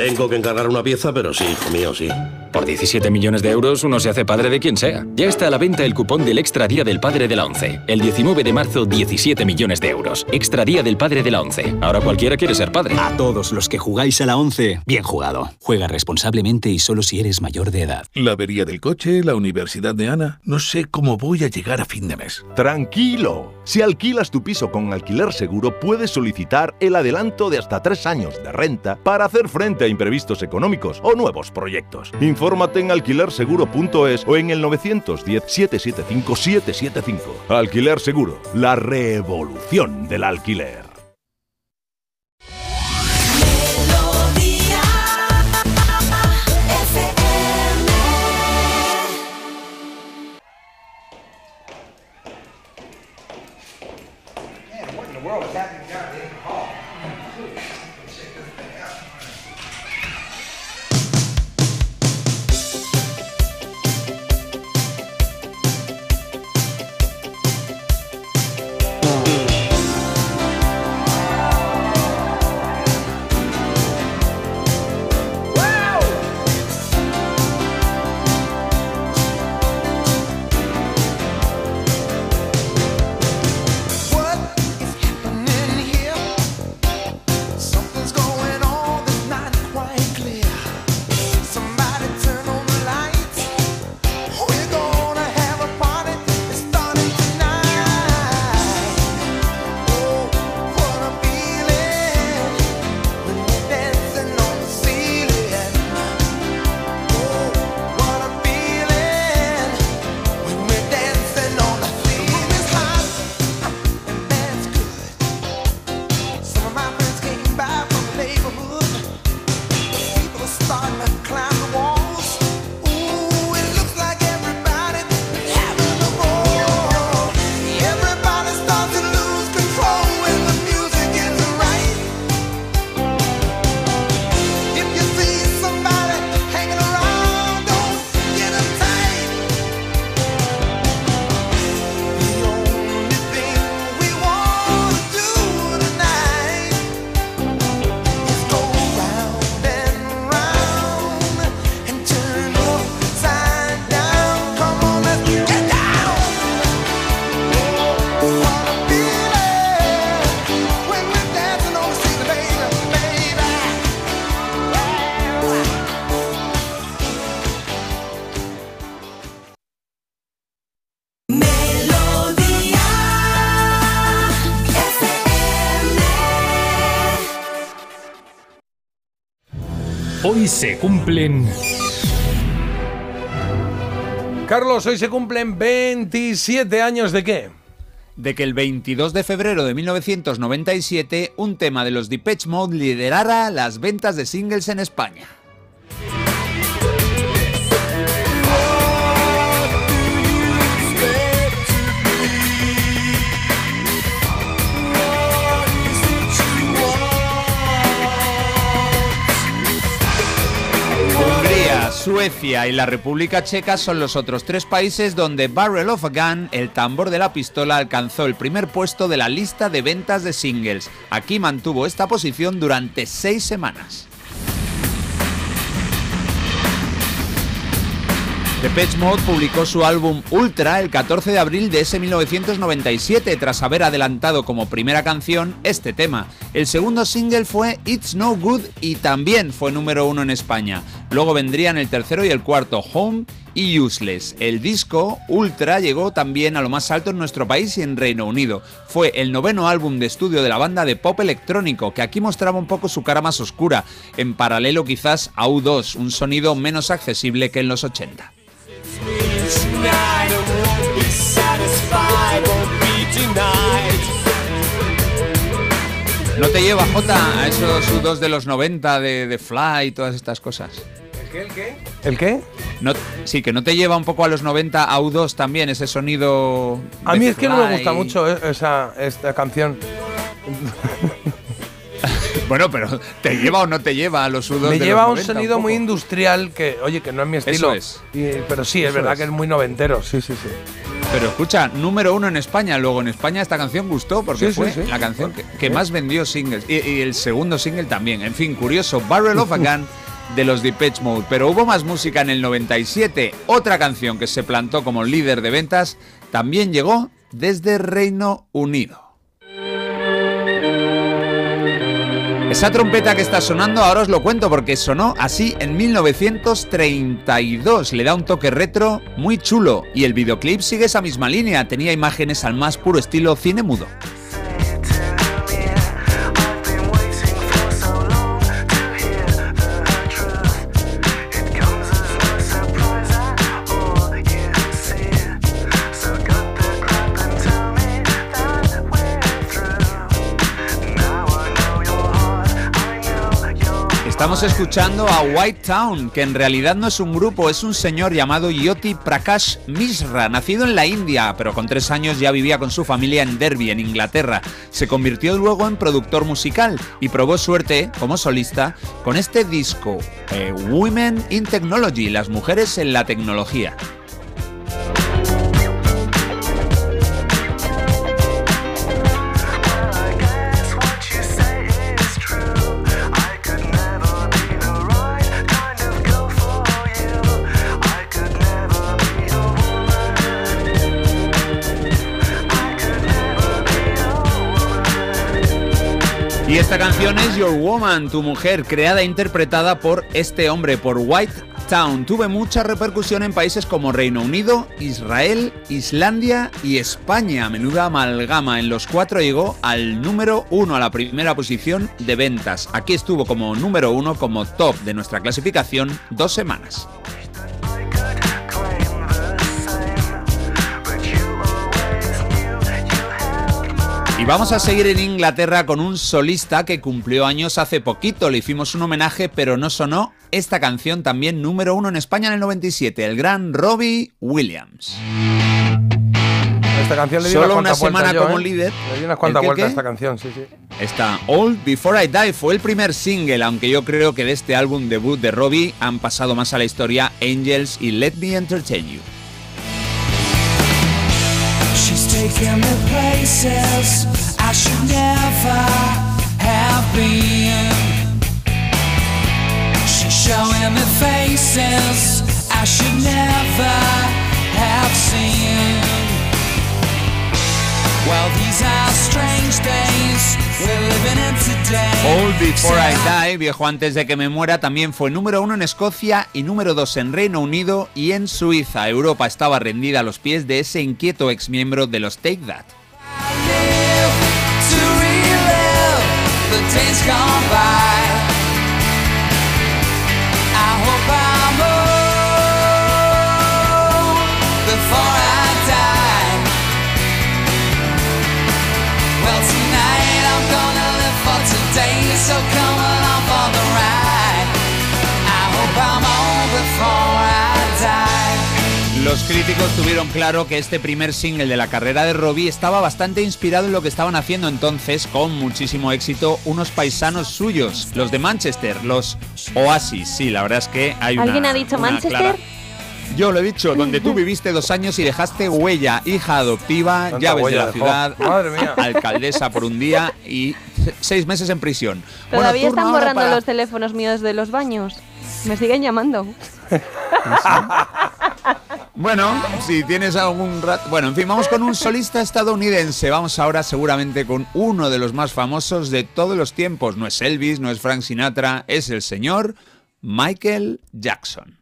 Tengo que encargar una pieza, pero sí, hijo mío, sí. Por 17 millones de euros uno se hace padre de quien sea. Ya está a la venta el cupón del Extra Día del Padre de la ONCE. El 19 de marzo, 17 millones de euros. Extra Día del Padre de la ONCE. Ahora cualquiera quiere ser padre. A todos los que jugáis a la 11, bien jugado. Juega responsablemente y solo si eres mayor de edad. La avería del coche, la universidad de Ana. No sé cómo voy a llegar a fin de mes. Tranquilo. Si alquilas tu piso con alquiler seguro, puedes solicitar el adelanto de hasta tres años de renta para hacer frente a imprevistos económicos o nuevos proyectos. Infórmate en alquilerseguro.es o en el 910-775-775. Alquiler Seguro, la revolución del alquiler. Hoy se cumplen... Carlos, hoy se cumplen 27 años de qué? de que el 22 de febrero de 1997 un tema de los Depeche Mode liderara las ventas de singles en España. Suecia y la República Checa son los otros tres países donde Barrel of a Gun, el tambor de la pistola, alcanzó el primer puesto de la lista de ventas de singles. Aquí mantuvo esta posición durante seis semanas. Depeche Mode publicó su álbum Ultra el 14 de abril de ese 1997 tras haber adelantado como primera canción este tema. El segundo single fue It's No Good y también fue número uno en España. Luego vendrían el tercero y el cuarto Home y Useless. El disco Ultra llegó también a lo más alto en nuestro país y en Reino Unido. Fue el noveno álbum de estudio de la banda de pop electrónico, que aquí mostraba un poco su cara más oscura, en paralelo quizás a U2, un sonido menos accesible que en los 80. Tonight and won't be satisfied, won't be denied. ¿No te lleva, Jota, a esos sudos de los 90 de, de Fly y todas estas cosas? ¿El qué? ¿El qué? ¿El qué? No, sí, que no te lleva un poco a los 90 a U2 también, ese sonido. A mí es que no me gusta mucho eh, esa, esta canción. Bueno, pero ¿te lleva o no te lleva a los sudos Me de lleva los un 90 sonido muy industrial que, oye, que no es mi estilo. es. Y- pero sí, es Eso verdad es. que es muy noventero. Sí, sí, sí. Pero escucha, número uno en España. Luego en España esta canción gustó porque Sí, sí, fue sí. la canción que, que más vendió singles. Y, y el segundo single también. En fin, curioso. Barrel of a Gun de los Depeche Mode. Pero hubo más música en el 97. Otra canción que se plantó como líder de ventas también llegó desde Reino Unido. Esa trompeta que está sonando ahora os lo cuento porque sonó así en 1932. Le da un toque retro muy chulo y el videoclip sigue esa misma línea. Tenía imágenes al más puro estilo cine mudo. Estamos escuchando a White Town, que en realidad no es un grupo, es un señor llamado Yoti Prakash Misra, nacido en la India, pero con tres años ya vivía con su familia en Derby, en Inglaterra. Se convirtió luego en productor musical y probó suerte como solista con este disco, eh, Women in Technology, las mujeres en la tecnología. Your Woman, tu mujer, creada e interpretada por este hombre, por White Town. Tuve mucha repercusión en países como Reino Unido, Israel, Islandia y España. Menuda amalgama. En los cuatro llegó al número uno, a la primera posición de ventas. Aquí estuvo como número uno, como top de nuestra clasificación, dos semanas. Y vamos a seguir en Inglaterra con un solista que cumplió años hace poquito. Le hicimos un homenaje, pero no sonó esta canción también número uno en España en el 97, el gran Robbie Williams. Esta canción le di Solo una semana yo, como ¿eh? líder. Le di unas cuantas ¿El qué, vueltas a esta canción, sí, sí. Esta Old Before I Die fue el primer single, aunque yo creo que de este álbum debut de Robbie han pasado más a la historia Angels y Let Me Entertain You. Taking me places I should never have been. She's showing me faces I should never have seen. Well, these are strange days we're living in today. All Before I Die, viejo antes de que me muera, también fue número uno en Escocia y número dos en Reino Unido y en Suiza. Europa estaba rendida a los pies de ese inquieto exmiembro de los Take That. to relive the days gone by. Los críticos tuvieron claro que este primer single de la carrera de Robbie estaba bastante inspirado en lo que estaban haciendo entonces, con muchísimo éxito, unos paisanos suyos, los de Manchester, los Oasis. Sí, la verdad es que hay una. ¿Alguien ha dicho Manchester? clara- Yo lo he dicho, donde tú viviste dos años y dejaste huella, hija adoptiva, Tanta llaves de la dejó. ciudad, Madre mía. alcaldesa por un día y seis meses en prisión. Todavía están borrando para- los teléfonos míos de los baños. Me siguen llamando. Bueno, si tienes algún rato... Bueno, en fin, vamos con un solista estadounidense. Vamos ahora seguramente con uno de los más famosos de todos los tiempos. No es Elvis, no es Frank Sinatra, es el señor Michael Jackson.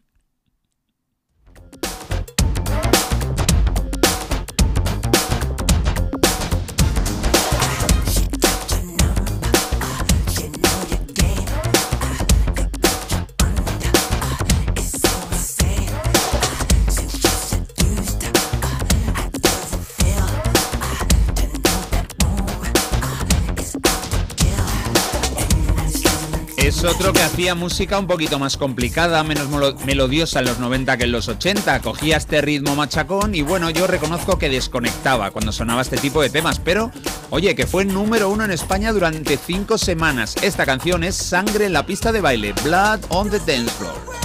Otro que hacía música un poquito más complicada, menos melo- melodiosa en los 90 que en los 80. Cogía este ritmo machacón y bueno, yo reconozco que desconectaba cuando sonaba este tipo de temas, pero oye, que fue número uno en España durante cinco semanas. Esta canción es Sangre en la pista de baile, Blood on the Dance Floor.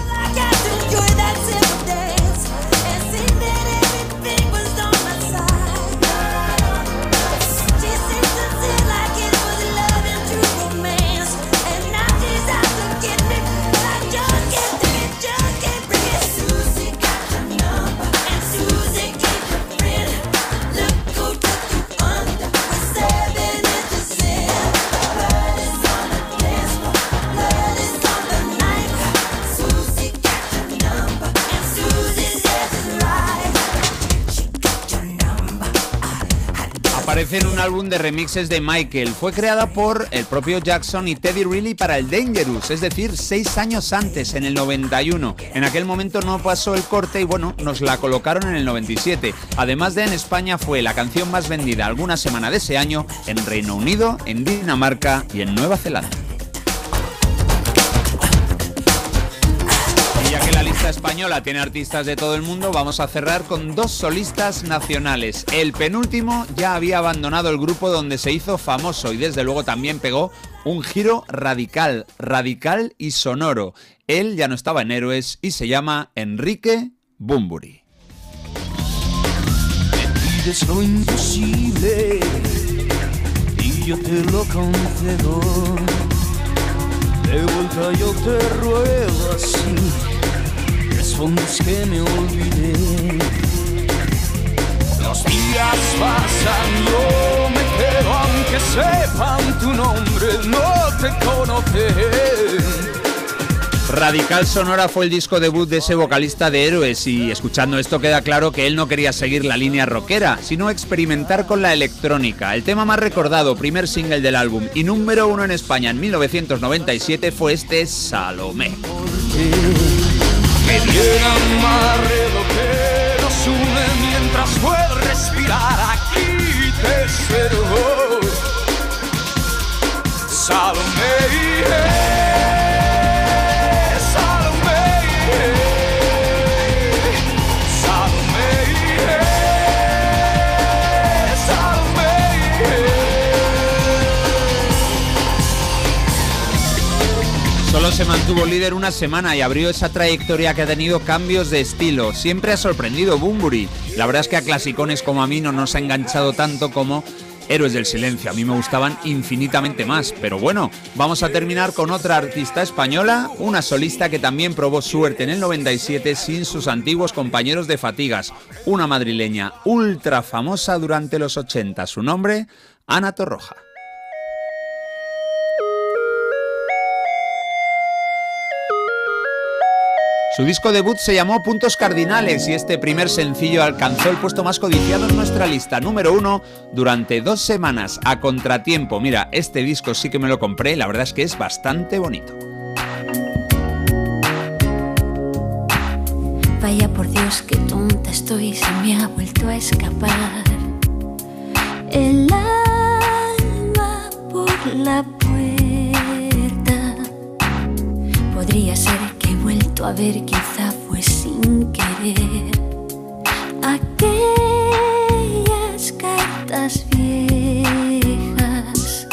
En un álbum de remixes de Michael. Fue creada por el propio Jackson y Teddy Riley para el Dangerous, es decir, seis años antes, en el 91. En aquel momento no pasó el corte y bueno, nos la colocaron en el 97. Además de en España fue la canción más vendida alguna semana de ese año en Reino Unido, en Dinamarca y en Nueva Zelanda. Española tiene artistas de todo el mundo, vamos a cerrar con dos solistas nacionales. El penúltimo ya había abandonado el grupo donde se hizo famoso y desde luego también pegó un giro radical, radical y sonoro. Él ya no estaba en Héroes y se llama Enrique Bumburi. pides lo imposible y yo te lo concedo. De vuelta yo te ruego así, respondes que me olvidé. Los días pasan, yo me quedo aunque sepan tu nombre, no te conocen. Radical Sonora fue el disco debut de ese vocalista de Héroes y escuchando esto queda claro que él no quería seguir la línea rockera, sino experimentar con la electrónica. El tema más recordado, primer single del álbum y número uno en España en 1997 fue este Salomé. Me dieran amarre lo que nos une mientras puedo respirar. Aquí te espero Salomé se mantuvo líder una semana y abrió esa trayectoria que ha tenido cambios de estilo. Siempre ha sorprendido Bumburi. La verdad es que a clasicones como a mí no nos ha enganchado tanto como Héroes del Silencio. A mí me gustaban infinitamente más. Pero bueno, vamos a terminar con otra artista española, una solista que también probó suerte en el 97 sin sus antiguos compañeros de fatigas. Una madrileña ultra famosa durante los 80. Su nombre, Ana Torroja. Su disco debut se llamó Puntos Cardinales y este primer sencillo alcanzó el puesto más codiciado en nuestra lista, número uno, durante dos semanas, a contratiempo. Mira, este disco sí que me lo compré, la verdad es que es bastante bonito. Vaya por Dios, qué tonta estoy, se me ha vuelto a escapar. El alma por la puerta. Podría ser a ver, quizá fue sin querer. Aquellas cartas viejas.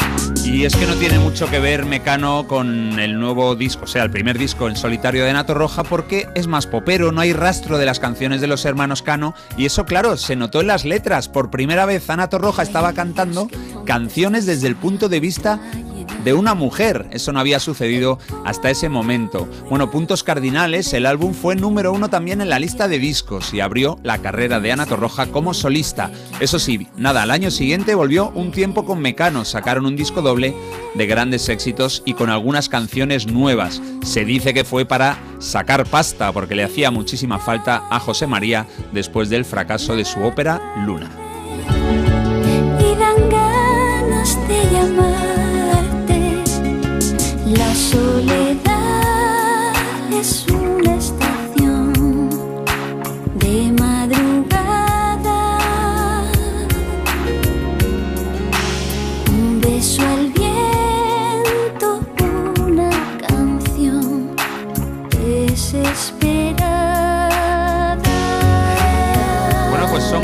Y es que no tiene mucho que ver Mecano con el nuevo disco, o sea, el primer disco en solitario de Nato Roja, porque es más popero, no hay rastro de las canciones de los hermanos Cano, y eso, claro, se notó en las letras. Por primera vez, Anato Roja estaba cantando canciones desde el punto de vista de una mujer. Eso no había sucedido hasta ese momento. Bueno, Puntos Cardinales, el álbum fue número uno también en la lista de discos y abrió la carrera de Ana Torroja como solista. Eso sí, nada, al año siguiente volvió un tiempo con Mecano, sacaron un disco doble de grandes éxitos y con algunas canciones nuevas. Se dice que fue para sacar pasta porque le hacía muchísima falta a José María después del fracaso de su ópera Luna. y dan ganas de llamarte. La soledad es una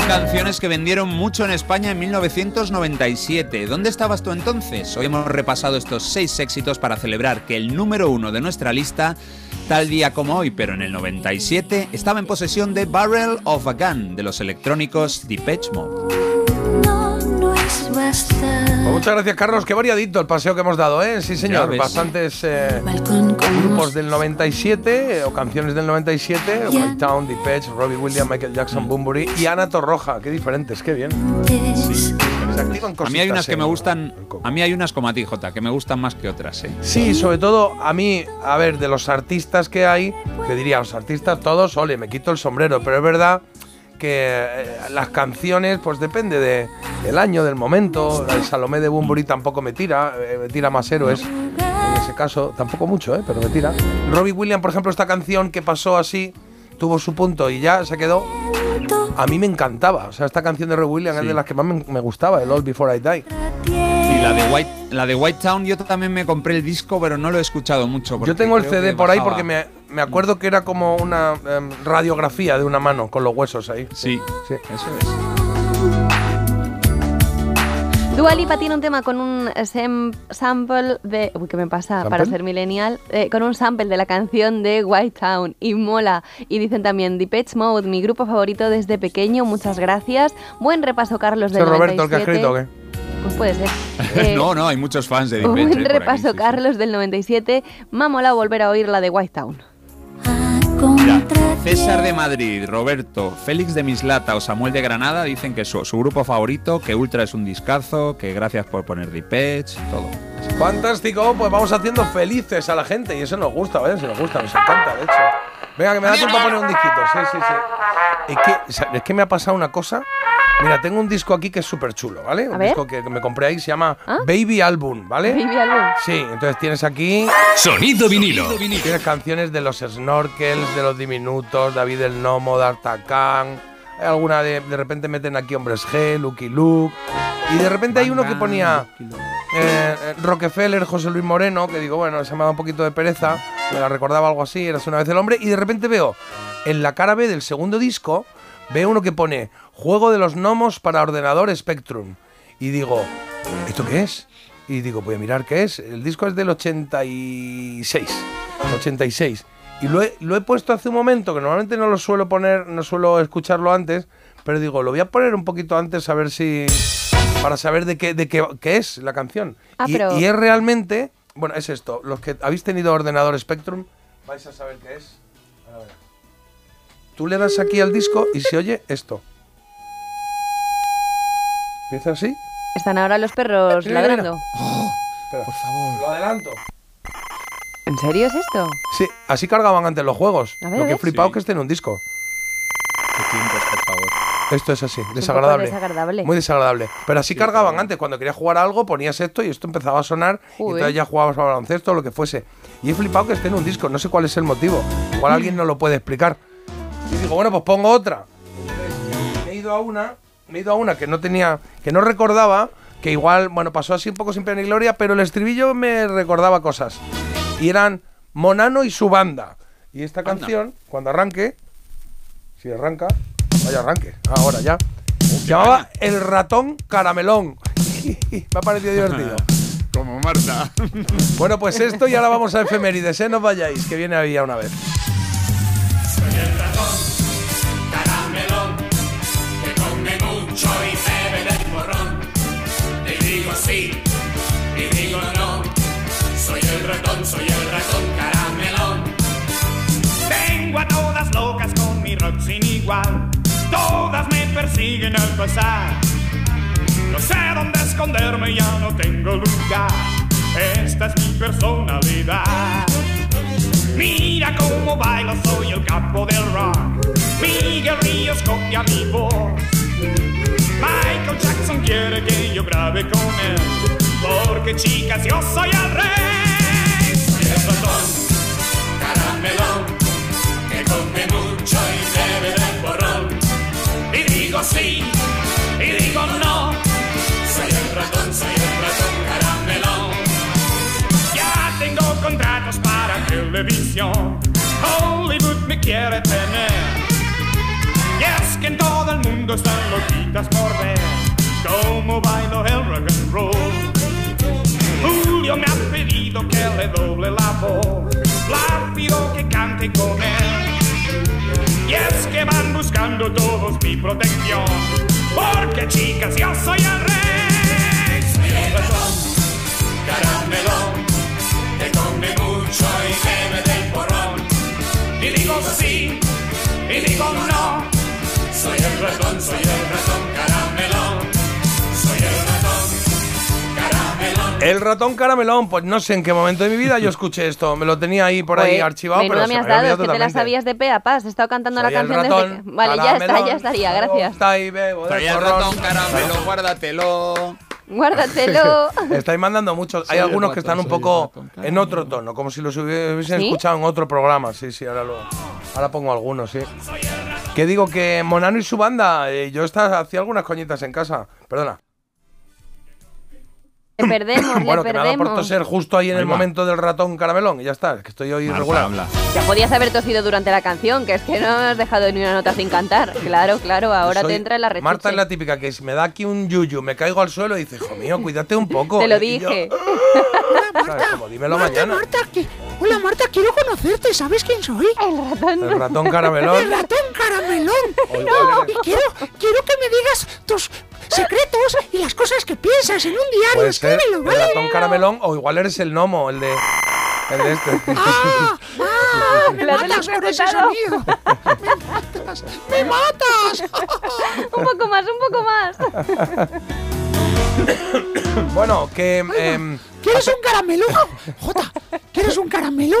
canciones que vendieron mucho en España en 1997. ¿Dónde estabas tú entonces? Hoy hemos repasado estos seis éxitos para celebrar que el número uno de nuestra lista, tal día como hoy, pero en el 97, estaba en posesión de Barrel of a Gun, de los electrónicos Depeche Mode. Muchas gracias, Carlos. Qué variadito el paseo que hemos dado, ¿eh? Sí, señor. Bastantes eh, grupos del 97 eh, o canciones del 97. Ya. White Town, Depeche, Robbie Williams, Michael Jackson, Bunbury y Ana Torroja. Qué diferentes, qué bien. Activan A mí hay unas que eh. me gustan, a mí hay unas como a ti, Jota, que me gustan más que otras, ¿eh? Sí, sobre todo a mí, a ver, de los artistas que hay, te diría, los artistas todos, ole, me quito el sombrero, pero es verdad que eh, las canciones, pues depende de, del año, del momento. El Salomé de Bumburi tampoco me tira, eh, me tira más héroes. En ese caso, tampoco mucho, ¿eh? pero me tira. Robbie Williams, por ejemplo, esta canción que pasó así, tuvo su punto y ya se quedó. A mí me encantaba. O sea, esta canción de Robbie Williams es de las que más me, me gustaba, el All Before I Die. Y la de White, la de White Town yo también me compré el disco, pero no lo he escuchado mucho. Yo tengo el CD por ahí porque me, me acuerdo que era como una em, radiografía de una mano con los huesos ahí. Sí, sí. eso es. Dua Lipa tiene un tema con un sem- sample de. Uy, ¿qué me pasa? Para ser millennial. eh, con un sample de la canción de White Town y mola. Y dicen también Depeche Mode, mi grupo favorito desde pequeño. Muchas gracias. Buen repaso, Carlos, del ¿Es Roberto el que ha 97. escrito o qué? Pues puede ser. Eh, no, no, hay muchos fans de un Depeche. buen por aquí, repaso, sí, sí. Carlos, del 97. Me ha molado volver a oír la de White Town. Mira, César de Madrid, Roberto, Félix de Mislata o Samuel de Granada dicen que su, su grupo favorito, que Ultra es un discazo, que gracias por poner Depeche, todo. Fantástico, pues vamos haciendo felices a la gente y eso nos gusta, ¿vale? Se nos gusta, nos encanta, de hecho. Venga, que me da tiempo a poner un disquito. Sí, sí, sí. Es que, ¿sabes qué me ha pasado una cosa? Mira, tengo un disco aquí que es súper chulo, ¿vale? un ver. disco que me compré ahí, se llama Baby Album, ¿vale? Baby Album. Sí, entonces tienes aquí. Sonido vinilo. Tienes canciones de los Snorkels, de los Diminutos, David el Nomo, D'Artagnan. Hay alguna de. De repente meten aquí Hombres G, Lucky Luke. Y de repente hay uno que ponía. eh, eh, Rockefeller, José Luis Moreno, que digo, bueno, se me ha dado un poquito de pereza, me la recordaba algo así, eras una vez el hombre, y de repente veo en la cara B del segundo disco, veo uno que pone Juego de los Gnomos para ordenador Spectrum. Y digo, ¿esto qué es? Y digo, voy a mirar qué es. El disco es del 86. 86. Y lo he, lo he puesto hace un momento, que normalmente no lo suelo poner, no suelo escucharlo antes, pero digo, lo voy a poner un poquito antes a ver si. para saber de qué, de qué, qué es la canción. Ah, y, pero- y es realmente. Bueno, es esto. Los que habéis tenido ordenador Spectrum, vais a saber qué es. A ver. Tú le das aquí al disco y se oye esto. ¿Empieza así? Están ahora los perros Mira, mira, ladrando. Espera, por favor. Lo adelanto. ¿En serio es esto? Sí, así cargaban antes los juegos. A ver, Lo a que he flipado que esté en un disco. Qué tiempos, por favor. Esto es así, poco desagradable. desagradable. Muy desagradable. Pero así cargaban antes. Cuando querías jugar a algo, ponías esto y esto empezaba a sonar. Y Joder. entonces ya jugabas al baloncesto o lo que fuese. Y he flipado que esté en un disco. No sé cuál es el motivo. Igual alguien no lo puede explicar. Y digo, bueno, pues pongo otra. Entonces, me he ido a una. Me he ido a una que no tenía. que no recordaba. Que igual, bueno, pasó así un poco sin pena ni gloria. Pero el estribillo me recordaba cosas. Y eran Monano y su banda. Y esta canción, cuando arranque. Si arranca. Vaya arranque. Ahora ya. Se llamaba El ratón caramelón. Me ha parecido divertido. Como Marta. Bueno, pues esto y ahora vamos a efemérides, ¿eh? No os vayáis, que viene había una vez. Tengo a todas locas con mi rock sin igual. Todas me persiguen al pasar. No sé dónde esconderme, ya no tengo lugar. Esta es mi personalidad. Mira cómo bailo, soy el capo del rock. Miguel Ríos copia mi voz. Michael Jackson quiere que yo grabe con él. Porque chicas, yo soy el rey. Soy el ratón, caramelón, come mucho y bebe del borrón. Y digo sí, y digo no. Soy el ratón, soy el ratón, caramelón. Ya tengo contratos para televisión. Hollywood me quiere tener. Y es que en todo el mundo están loquitas por ver cómo bailo el rock and roll. Julio me ha pedido que le doble la voz, la pido que cante con él. Y es que van buscando todos mi protección, porque chicas yo soy el rey. Soy el ratón, caramelón, que come mucho y bebe del porrón. Y digo sí, y digo no. Soy el ratón, soy el ratón El ratón caramelón, pues no sé en qué momento de mi vida yo escuché esto. Me lo tenía ahí por ahí Pues, archivado, pero me has me había dado, es que te la sabías de pe a pas. He estado cantando Soy la canción ratón, desde que... Vale, ya está, caramelón. ya estaría, gracias. Está ahí, bebo Soy el ratón caramelo, guárdatelo. Guárdatelo. Estáis mandando muchos. Hay algunos que están un poco en otro tono, como si los hubi- hubiesen ¿Sí? escuchado en otro programa. Sí, sí, ahora lo, ahora pongo algunos, sí. Que digo que Monano y su banda, eh, yo hacía algunas coñitas en casa. Perdona. Le perdemos, bueno, le que me ha dado por perdemos. toser justo ahí en Ahí el va. momento del ratón caramelón y ya está, es que estoy hoy Marta, irregular. habla. Ya podías haber tosido durante la canción, que es que no has dejado ni una nota sin cantar. Claro, claro, ahora Soy- te entra en la rechuche. Marta es la típica que si me da aquí un yuyu, me caigo al suelo y dice, hijo mío, cuídate un poco. Te lo Y yo, dije. ¿sabes? Como dímelo Marta, mañana. Marta, que- Hola Marta, quiero conocerte, ¿sabes quién soy? El ratón. El ratón caramelón. El ratón caramelón. O igual eres- Y quiero, quiero que me digas tus secretos y las cosas que piensas en un diario. Puede ser Escríbelo, el ¿vale? ratón caramelón o igual eres el gnomo, el de. El de este. Ah, ah, me matas con ese sonido. Me matas, me matas. un poco más, un poco más. bueno, que. em, ¿Quieres un caramelo? Jota, ¿quieres un caramelo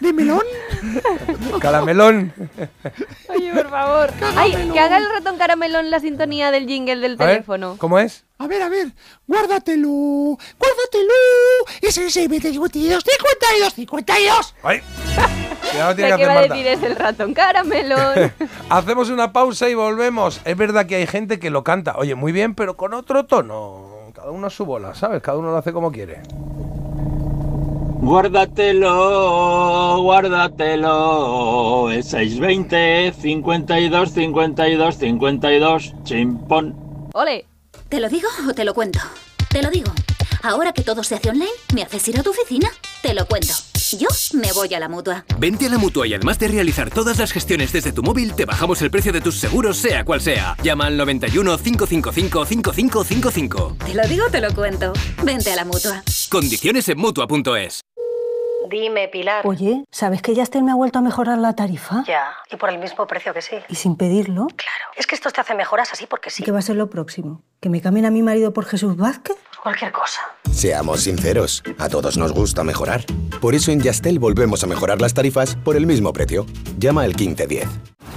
de melón? caramelón. Oye, por favor. Ay, que haga el ratón caramelón la sintonía del jingle del A ver, teléfono. ¿cómo es? A ver, a ver, guárdatelo, guárdatelo. Es el 622 52 52. ¡Ay! Ya lo tiene Lo que que hacer va a Marta. decir es el ratón caramelón. Hacemos una pausa y volvemos. Es verdad que hay gente que lo canta. Oye, muy bien, pero con otro tono. Cada uno a su bola, ¿sabes? Cada uno lo hace como quiere. Guárdatelo, guárdatelo. El 620 52 52 52. Chimpón. Ole. ¿Te lo digo o te lo cuento? Te lo digo. Ahora que todo se hace online, ¿me haces ir a tu oficina? Te lo cuento. Yo me voy a la mutua. Vente a la mutua y además de realizar todas las gestiones desde tu móvil, te bajamos el precio de tus seguros, sea cual sea. Llama al 91 555 5555. Te lo digo o te lo cuento. Vente a la mutua. Condiciones en mutua.es. Dime, Pilar. Oye, ¿sabes que Yastel me ha vuelto a mejorar la tarifa? Ya, y por el mismo precio que sí. ¿Y sin pedirlo? Claro. Es que esto te hace mejoras así porque sí. ¿Qué va a ser lo próximo? ¿Que me cambien a mi marido por Jesús Vázquez? Cualquier cosa. Seamos sinceros, a todos nos gusta mejorar. Por eso en Yastel volvemos a mejorar las tarifas por el mismo precio. Llama al 1510.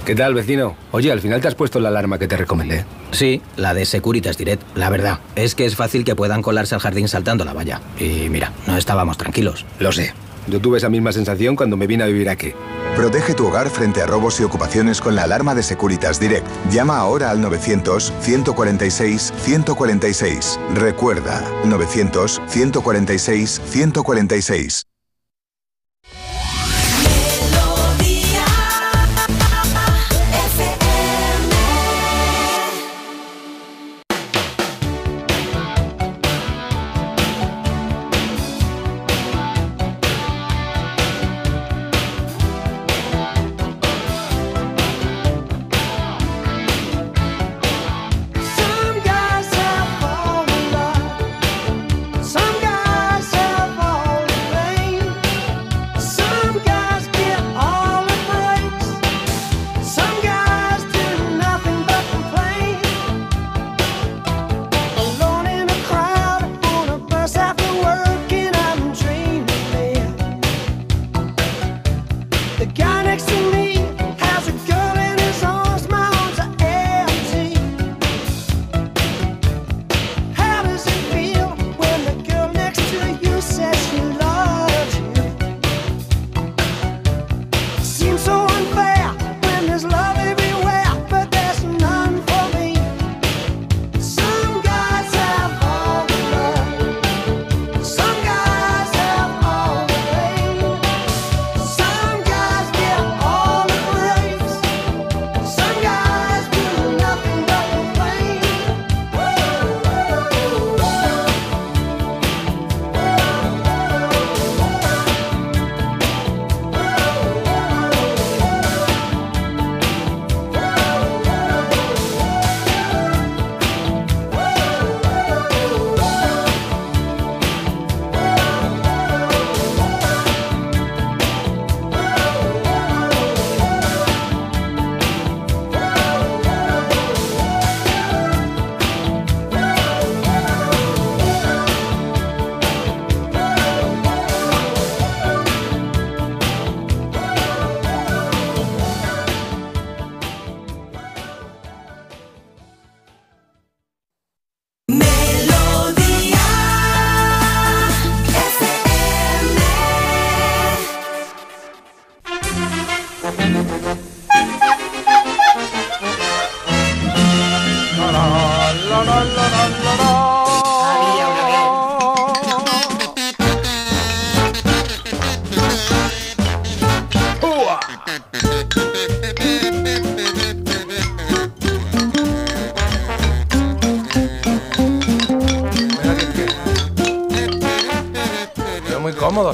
¿Qué tal, vecino? Oye, al final te has puesto la alarma que te recomendé. Sí, la de Securitas Direct. La verdad, es que es fácil que puedan colarse al jardín saltando la valla. Y mira, no estábamos tranquilos. Lo sé. Yo tuve esa misma sensación cuando me vine a vivir aquí. Protege tu hogar frente a robos y ocupaciones con la alarma de Securitas Direct. Llama ahora al 900-146-146. Recuerda, 900-146-146.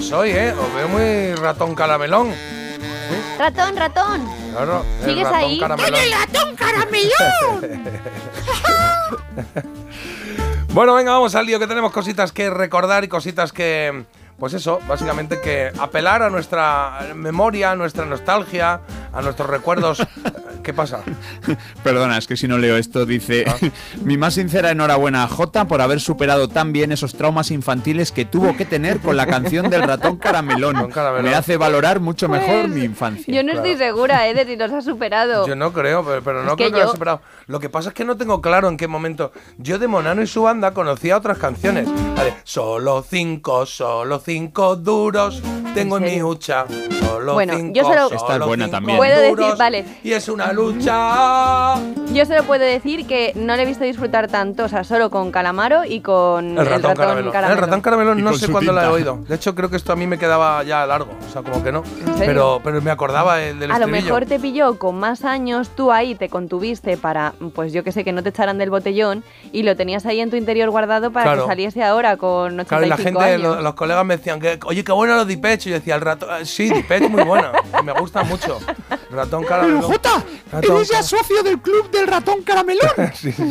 Muy cómodo soy, ¿eh? Os veo muy ratón caramelón. Ratón, ratón. Claro, el ¿Sigues ratón ahí? caramelón. ¡Oye, gatón caramelón! Bueno, venga, vamos al lío, que tenemos cositas que recordar y cositas que. Pues eso, básicamente que apelar a nuestra memoria, a nuestra nostalgia, a nuestros recuerdos. ¿Qué pasa? Perdona, es que si no leo esto, dice: Ah. Mi más sincera enhorabuena a Jota por haber superado tan bien esos traumas infantiles que tuvo que tener con la canción del ratón caramelón. Caramelón. Me hace valorar mucho mejor Pues, mi infancia. Yo no estoy segura, ¿eh? De si nos ha superado. Yo no creo, pero, pero no Es creo que que lo he superado. Lo que pasa es que no tengo claro en qué momento. Yo de Monano y su banda conocía otras canciones. La de solo cinco, solo cinco duros tengo en, mi hucha. Solo Bueno, cinco, yo solo- Esta es buena cinco también. Puedo decir, vale. Y es una lucha. Yo solo puedo decir que no le he visto disfrutar tanto, o sea, solo con Calamaro y con El ratón, caramelo. caramelo. El ratón caramelo no sé cuándo la he oído. De hecho, creo que esto a mí me quedaba ya largo. O sea, como que no. Pero, pero me acordaba el del A lo mejor te pilló con más años, tú ahí te contuviste para, pues yo que sé, que no te echaran del botellón y lo tenías ahí en tu interior guardado para Claro. que saliese ahora con 85 Claro, y la gente, años. lo- los colegas me decían que, oye, qué bueno los Dipech. Y yo decía, el ratón. ah, Sí, Dipech muy buena. que me gusta mucho. Ratón Pero caramelo. Jota, Ratón ¿eres ya socio del club del ratón caramelón? Sí, sí.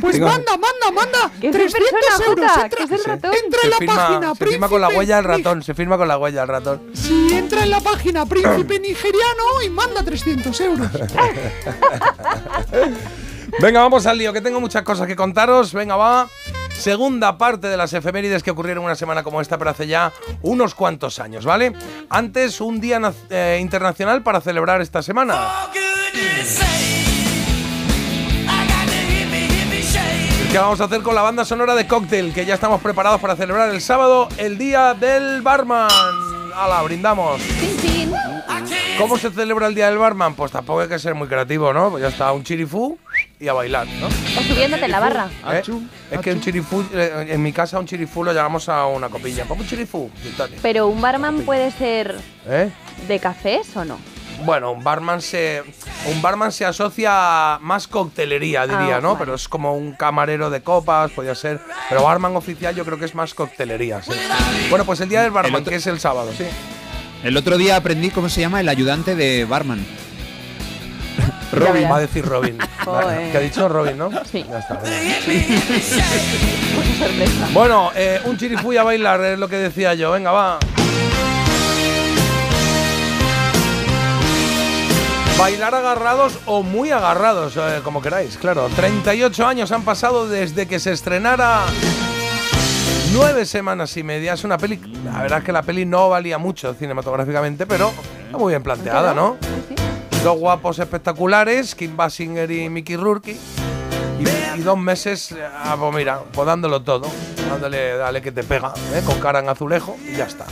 Pues Tengo- manda, manda, manda. ¿Qué es 300 persona, euros. Jota? Entra, ¿Qué es el ratón? entra Se en la firma, página, se firma con la huella del Nig- ratón. Se firma con la huella del ratón. Sí, entra en la página príncipe nigeriano y manda 300 euros. Venga, vamos al lío, que tengo muchas cosas que contaros. Venga, va. Segunda parte de las efemérides que ocurrieron una semana como esta, pero hace ya unos cuantos años, ¿vale? Antes, un día eh, internacional para celebrar esta semana. ¿Qué vamos a hacer con la banda sonora de Cocktail? Que ya estamos preparados para celebrar el sábado, el día del barman. ¡Hala, brindamos! ¿Cómo se celebra el día del barman? Pues tampoco hay que ser muy creativo, ¿no? Pues ya está, un chirifú y a bailar, ¿no? O subiéndote en la barra. ¿Eh? Es que un chirifú, eh, en mi casa un chirifú lo llamamos a una copilla. ¿Cómo un chirifú? Pero un barman puede ser ¿Eh? de cafés o no? Bueno, un barman se un barman se asocia a más coctelería, diría, Ah, ¿no? vale. Pero es como un camarero de copas, podría ser. Pero barman oficial yo creo que es más coctelería, sí. Bueno, pues el día del barman, otro- que es el sábado, sí. El otro día aprendí cómo se llama el ayudante de barman. Robin, va a decir Robin. Joder. ¿Qué ha dicho Robin, no? Sí. Ya está. Bueno, eh, un chirifú y a bailar es lo que decía yo. Venga, va. Bailar agarrados o muy agarrados, eh, como queráis, claro. 38 años han pasado desde que se estrenara Nueve semanas y media. Es una peli. La verdad es que la peli no valía mucho cinematográficamente, pero está muy bien planteada, ¿no? Dos guapos espectaculares, Kim Basinger y Mickey Rourke. Y, y dos meses, ah, pues mira, pues dándolo todo. Dándole, dale que te pega, ¿eh? con cara en azulejo y ya está.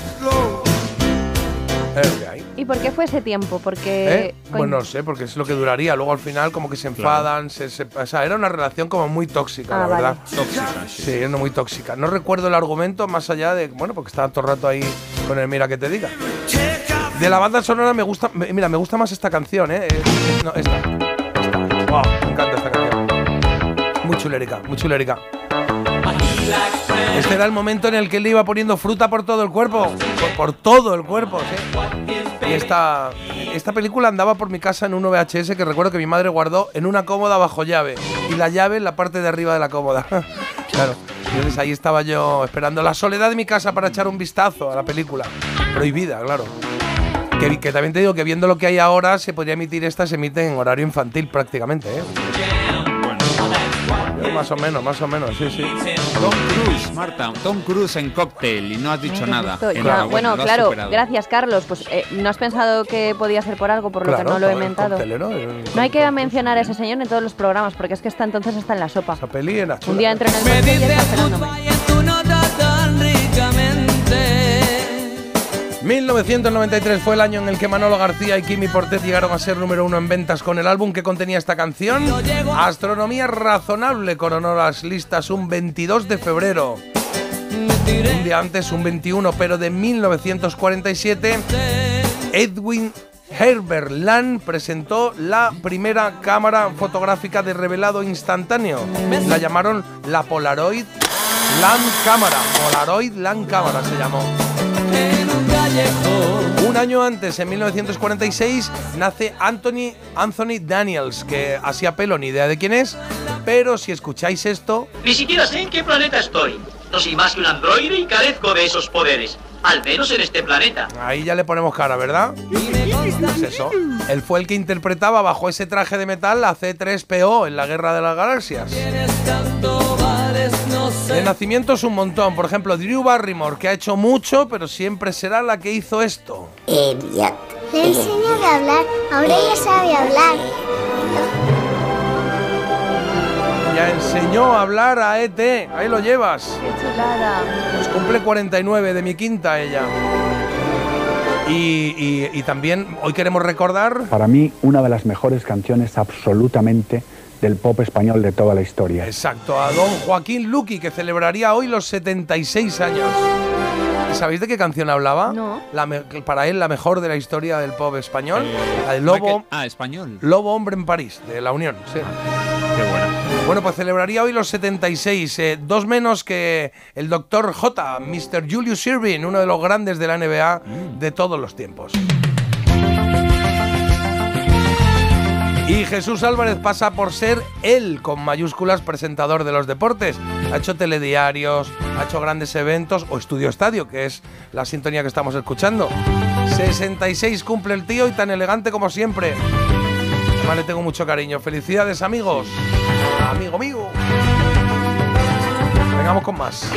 Es lo que hay. ¿Y por qué fue ese tiempo? Porque. ¿Eh? Pues no sé, porque es lo que duraría. Luego al final como que se enfadan, se, se- o sea, era una relación como muy tóxica, Ah, la vale. verdad. Tóxica, sí. era muy tóxica. No recuerdo el argumento más allá de, bueno, porque estaba todo el rato ahí con el mira que te diga. De la banda sonora me gusta, me- mira, me gusta más esta canción, ¿eh? Eh, No, esta. esta. Wow, me encanta esta canción. Muy chulérica, muy chulérica. Este era el momento en el que él iba poniendo fruta por todo el cuerpo. Por, por todo el cuerpo, sí. Y esta, esta película andaba por mi casa en un VHS que recuerdo que mi madre guardó en una cómoda bajo llave. Y la llave en la parte de arriba de la cómoda. claro. Entonces ahí estaba yo esperando la soledad de mi casa para echar un vistazo a la película. Prohibida, claro. Que, que también te digo que viendo lo que hay ahora, se podría emitir esta, se emite en horario infantil prácticamente, ¿eh? Más o menos, más o menos, sí, sí. Tom Cruise, Marta. Tom Cruise en cóctel y no has dicho nada. Bueno, claro, gracias Carlos. Pues eh, ¿no has pensado que podía ser por algo, por lo Claro, que no lo he joder, mentado? coctelero, eh, No hay que mencionar a ese señor en todos los programas, porque es que está entonces está en la sopa. Esa peli era chula. Un día entro en el coche y está 1993 fue el año en el que Manolo García y Kimi Portet llegaron a ser número uno en ventas con el álbum que contenía esta canción. Astronomía razonable coronó las listas un 22 de febrero. Un día antes, un 21, pero de 1947, Edwin Herbert Land presentó la primera cámara fotográfica de revelado instantáneo. La llamaron la Polaroid Land Cámara. Polaroid Land Cámara se llamó. Un año antes, en 1946, nace Anthony, Anthony Daniels, que hacía pelo ni idea de quién es, pero si escucháis esto, Ni siquiera sé en qué planeta estoy. No soy más que un androide y carezco de esos poderes. Al menos en este planeta. ahí ya le ponemos cara, ¿verdad? Pues eso. Él fue el que interpretaba bajo ese traje de metal la C3PO en la Guerra de las Galaxias. De nacimientos un montón. Por ejemplo, Drew Barrymore, que ha hecho mucho, pero siempre será la que hizo esto. Le he enseñado a hablar, ahora ya sabe hablar. Enseñó a hablar a ET. Ahí lo llevas. ¡Qué chulada! Pues cumple 49 de mi quinta ella. Y, y- y también hoy queremos recordar Para mí, una de las mejores canciones absolutamente del pop español de toda la historia. Exacto, a don Joaquín Luqui, que celebraría hoy los 76 años. ¿Y ¿Sabéis de qué canción hablaba? No. La para él, la mejor de la historia del pop español. Eh, la de Lobo, Michael- ah, español. Lobo Hombre en París, de La Unión. sí. Qué bueno. Bueno, pues celebraría hoy los 76, eh, dos menos que el doctor J, Mr. Julius Irving, uno de los grandes de la NBA de todos los tiempos. Y Jesús Álvarez pasa por ser él, con mayúsculas, presentador de los deportes. Ha hecho telediarios, ha hecho grandes eventos o Estudio Estadio, que es la sintonía que estamos escuchando. 66 cumple el tío y tan elegante como siempre. Además le tengo mucho cariño. Felicidades, amigos. Amigo mío. Vengamos con más.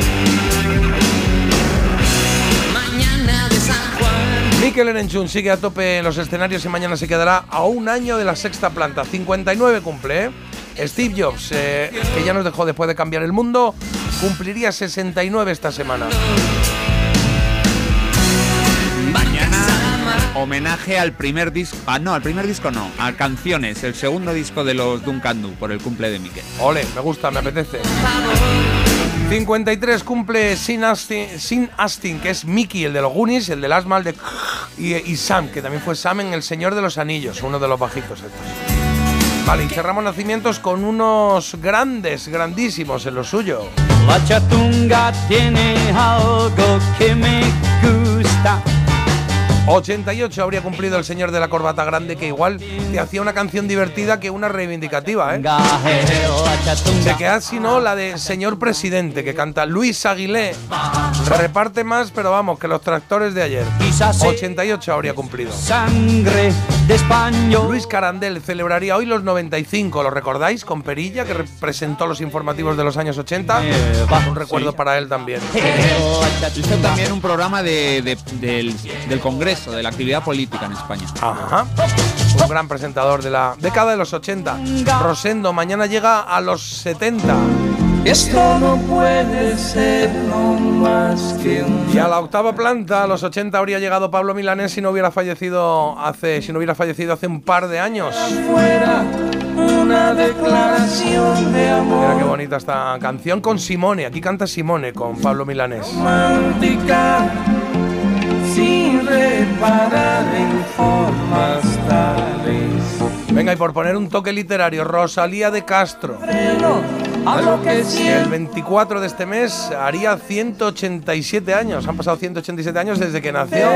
Mañana de San Juan. Mikel Erenchun sigue a tope en los escenarios y mañana se quedará a un año de la sexta planta. 59 cumple, ¿eh? Steve Jobs, eh, que ya nos dejó después de cambiar el mundo, cumpliría 69 esta semana. Homenaje al primer disco. Ah, no, al primer disco no. A Canciones, el segundo disco de los Duncan Du por el cumple de Miquel. Ole, me gusta, me apetece. 53 cumple Sin Astin, Sin Astin, que es Mickey, el de los Goonies, el del asma, el de... Y, y Sam, que también fue Sam en El Señor de los Anillos, uno de los bajitos estos. Vale, y cerramos nacimientos con unos grandes, grandísimos en lo suyo. La chatunga tiene algo que me gusta. 88 habría cumplido el señor de la corbata grande, que igual te hacía una canción divertida que una reivindicativa, ¿eh? Se queda si no la de Señor Presidente, que canta Luis Aguilé. Reparte más, pero vamos, que los tractores de ayer. 88 habría cumplido. Sangre de español. Luis Carandel celebraría hoy los 95, ¿lo recordáis? Con Perilla, que representó los informativos de los años 80. Un recuerdo para él también. Hizo también un programa de- de- del, del Congreso, de la actividad política en España. Ajá. Un gran presentador de la década de los 80. Rosendo, mañana llega a los 70. Esto no puede ser no más que un Y a la octava planta, a los 80 habría llegado Pablo Milanés si no hubiera fallecido hace, si no hubiera fallecido hace un par de años. fuera una declaración de amor Mira qué bonita esta canción con Simone. Aquí canta Simone con Pablo Milanés. romántica sin reparar en formas tales. Venga, y por poner un toque literario, Rosalía de Castro. El siempre 24 de este mes haría 187 años. Han pasado 187 años desde que nació.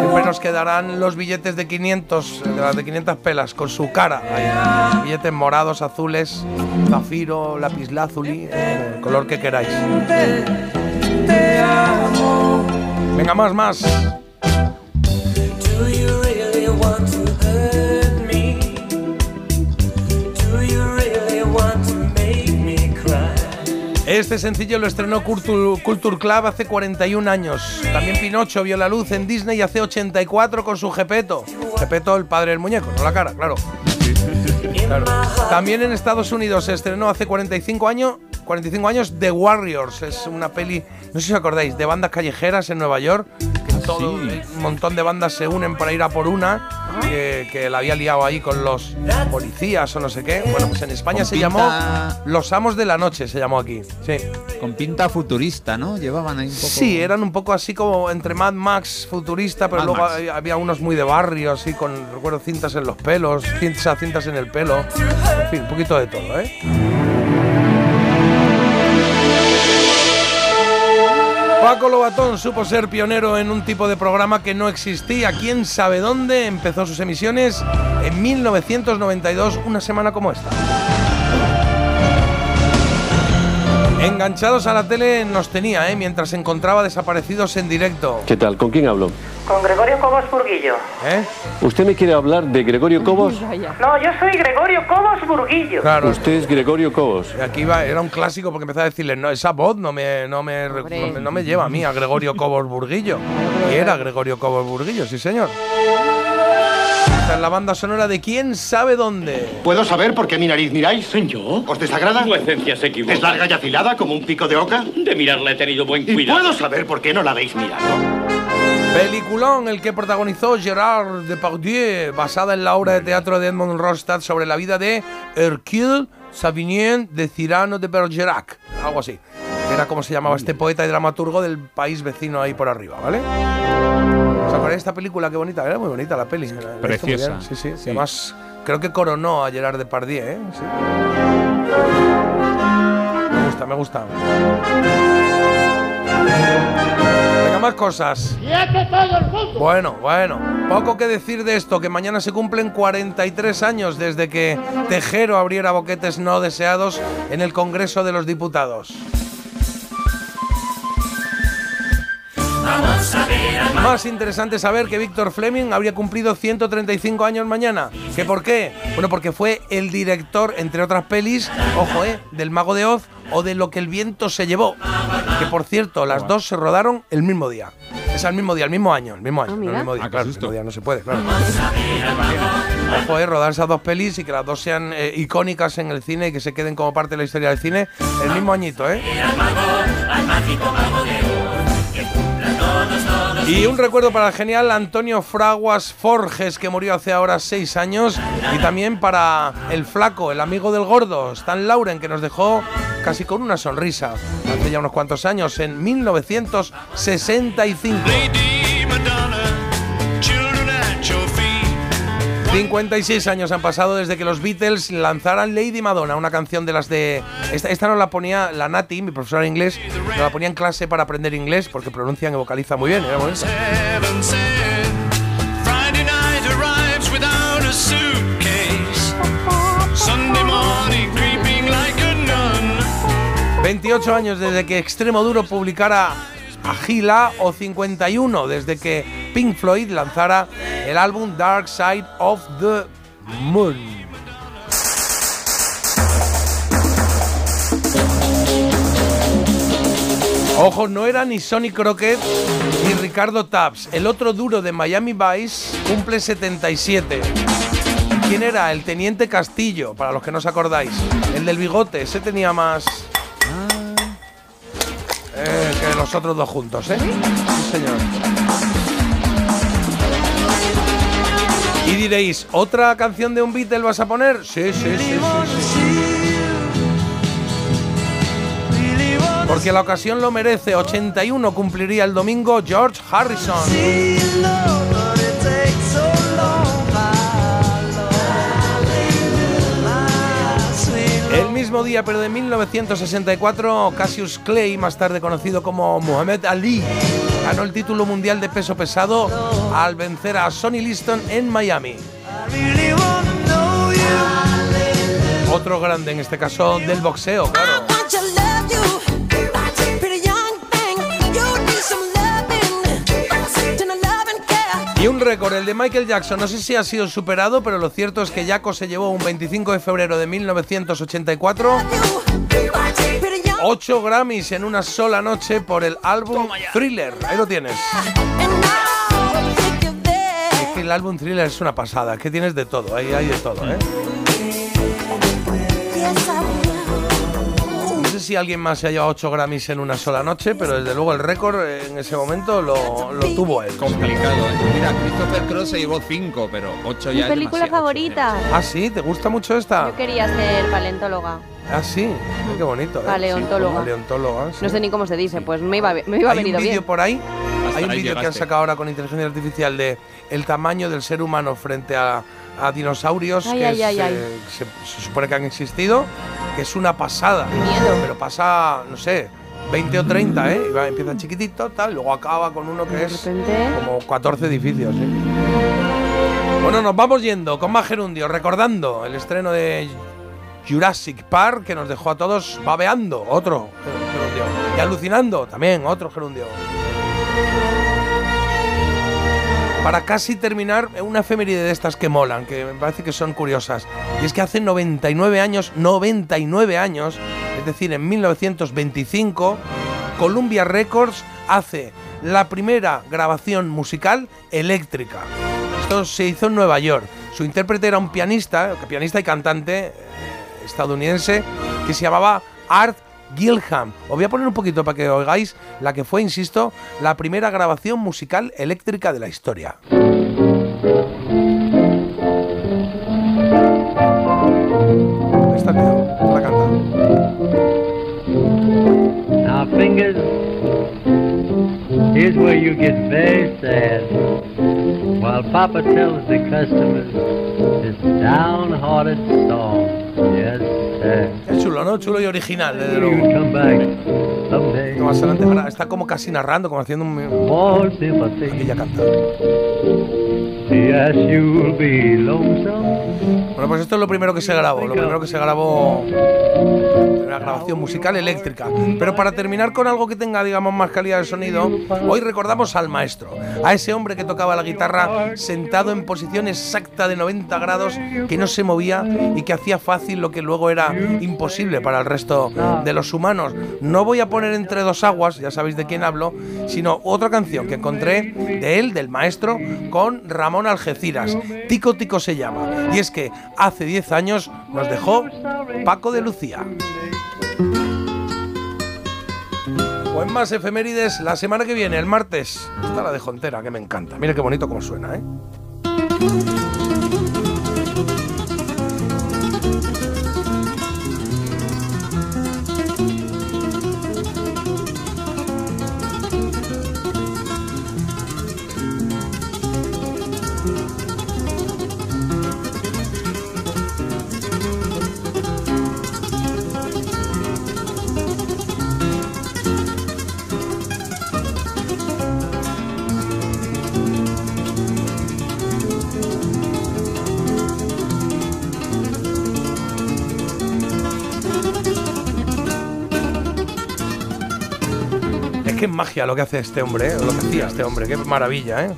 Siempre nos quedarán los billetes de 500, de las de 500 pelas, con su cara. ahí. Billetes morados, azules, zafiro, lapislázuli, eh, el color que queráis. te amo. Venga, más, más. Este sencillo lo estrenó Culture, Culture Club hace 41 años. También Pinocho vio la luz en Disney hace 84 con su Gepeto. Gepeto, el padre del muñeco, no la cara, claro. Claro. También en Estados Unidos se estrenó hace 45 años, 45 años The Warriors. Es una peli, no sé si os acordáis, de bandas callejeras en Nueva York. Que todo, un montón de bandas se unen para ir a por una que, que la había liado ahí con los policías o no sé qué. Bueno, pues en España Con se pinta- llamó Los Amos de la Noche, se llamó aquí. Sí. Con pinta futurista, ¿no? Llevaban ahí un poco. Sí, eran un poco así como entre Mad Max futurista, pero Mad luego Max. había unos muy de barrio, así con, recuerdo, cintas en los pelos, cintas, cintas en el pelo. En fin, un poquito de todo, ¿eh? Paco Lobatón supo ser pionero en un tipo de programa que no existía. ¿Quién sabe dónde? Empezó sus emisiones en 1992, una semana como esta. Enganchados a la tele nos tenía, ¿eh? mientras se encontraba desaparecidos en directo. ¿Qué tal? ¿Con quién hablo? Con Gregorio Cobos Burguillo. ¿Eh? ¿Usted me quiere hablar de Gregorio Cobos? No, yo soy Gregorio Cobos Burguillo. Claro. Usted es Gregorio Cobos. Aquí iba, era un clásico porque empezaba a decirle, no, esa voz no me, no me, no me, no me lleva a mí, a Gregorio Cobos Burguillo. Y era Gregorio Cobos Burguillo, sí señor. Esta es la banda sonora de quién sabe dónde. ¿Puedo saber por qué mi nariz miráis? ¿Yo? ¿Os desagrada? Vuecencia se equivoca. ¿Es larga y afilada como un pico de oca? De mirarla he tenido buen ¿Y cuidado. puedo saber por qué no la habéis mirado? Peliculón, el que protagonizó Gerard Depardieu, basada en la obra de teatro de Edmond Rostand sobre la vida de Hercule Savigny de Cyrano de Bergerac, algo así. Era como se llamaba este poeta y dramaturgo del país vecino ahí por arriba, ¿vale? ¿Os acordáis de esta película? Qué bonita, era muy bonita la peli. la Preciosa. bien, Sí, sí, Sí. Además, creo que coronó a Gerard Depardieu, ¿eh? Sí. Me gusta, me gusta. Venga, más cosas. Bueno, bueno, poco que decir de esto, que mañana se cumplen 43 años desde que Tejero abriera boquetes no deseados en el Congreso de los Diputados. Más interesante saber que Víctor Fleming habría cumplido 135 años mañana. ¿Qué por qué? Bueno, porque fue el director, entre otras pelis, ojo, eh, del Mago de Oz o de Lo que el viento se llevó. Que por cierto, las dos se rodaron el mismo día. Es al mismo día, el mismo año, el mismo año. no mira. el mismo día, Ah, claro, el mismo día no se puede, claro. Ojo, eh, rodar esas dos pelis y que las dos sean eh, icónicas en el cine y que se queden como parte de la historia del cine el mismo añito, ¿eh? Y un recuerdo para el genial Antonio Fraguas Forges, que murió hace ahora seis años. Y también para el flaco, el amigo del gordo, Stan Lauren, que nos dejó casi con una sonrisa hace ya unos cuantos años, en 1965. 56 años han pasado desde que los Beatles lanzaran Lady Madonna, una canción de las de... Esta, esta nos la ponía la Nati, mi profesora de inglés, nos la ponía en clase para aprender inglés porque pronuncian y vocaliza muy bien. era bonita. Sunday morning creeping like a nun. 28 años desde que Extremo Duro publicara Agila o 51 desde que Pink Floyd lanzara el álbum Dark Side of the Moon. Ojo, no era ni Sonny Crockett ni Ricardo Taps. El otro duro de Miami Vice cumple 77. ¿Quién era? El Teniente Castillo, para los que no os acordáis. El del bigote, ese tenía más... Eh, que los otros dos juntos, ¿eh? Sí, señor. Y diréis, ¿otra canción de un Beatle vas a poner? Sí, sí, sí, sí, sí. Porque la ocasión lo merece. 81 cumpliría el domingo George Harrison. El mismo día, pero de 1964, Cassius Clay, más tarde conocido como Muhammad Ali, ganó el título mundial de peso pesado al vencer a Sonny Liston en Miami. Otro grande, en este caso del boxeo, claro. Y un récord, el de Michael Jackson, no sé si ha sido superado, pero lo cierto es que Jaco se llevó un 25 de febrero de 1984 8 Grammys en una sola noche por el álbum Thriller. Ahí lo tienes. Es que el álbum Thriller es una pasada, que tienes de todo, ahí hay de todo, ¿eh? No sé si alguien más se ha llevado 8 Grammys en una sola noche, pero desde luego el récord eh, en ese momento lo, lo tuvo él. Complicado, ¿eh? Mira, Christopher Cross se llevó 5, pero 8 Mi ya es película demasiado. favorita. Ah, sí, ¿te gusta mucho esta? Yo quería ser paleontóloga. Ah, sí, qué bonito. ¿eh? Paleontóloga. Sí, paleontóloga, sí. No sé ni cómo se dice, pues me iba, me iba a Hay venir un vídeo bien. por ahí, Hasta hay un vídeo que han sacado ahora con inteligencia artificial de el tamaño del ser humano frente a, a dinosaurios Ay, que ay, ay, se, ay. Se, se supone que han existido, que es una pasada. Pero pasa, no sé, 20 o 30, ¿eh? Y va, empieza chiquitito, tal, luego acaba con uno que es como 14 edificios, ¿eh? Bueno, nos vamos yendo con más gerundio, recordando el estreno de Jurassic Park que nos dejó a todos babeando, otro gerundio. Y alucinando, también otro gerundio. Para casi terminar, una efeméride de estas que molan, que me parece que son curiosas. Y es que hace 99 años, 99 años, es decir, en 1925, Columbia Records hace la primera grabación musical eléctrica. Esto se hizo en Nueva York. Su intérprete era un pianista, pianista y cantante estadounidense que se llamaba Art Gilham. Os voy a poner un poquito para que oigáis la que fue, insisto, la primera grabación musical eléctrica de la historia. Fingers, here's where you get very sad. While Papa tells the customers this downhearted song. Es chulo, ¿no? Chulo y original, desde luego. come back someday. Más adelante, ahora está como casi narrando, como haciendo un... Aquí ya canta. Bueno, pues esto es lo primero que se grabó, lo primero que se grabó la grabación musical eléctrica. Pero para terminar con algo que tenga, digamos, más calidad de sonido, hoy recordamos al maestro, a ese hombre que tocaba la guitarra sentado en posición exacta de 90 grados, que no se movía y que hacía fácil lo que luego era imposible para el resto de los humanos. No voy a poner entre dos aguas, ya sabéis de quién hablo, sino otra canción que encontré de él, del maestro, con Ramón Algeciras. Tico Tico se llama. Y es que hace 10 años nos dejó Paco de Lucía. O en más efemérides, la semana que viene, el martes, está la de Jontera, que me encanta. Mira qué bonito como suena, ¿eh? Magia lo que hace este hombre, ¿eh? lo que hacía este hombre, qué maravilla, ¿eh?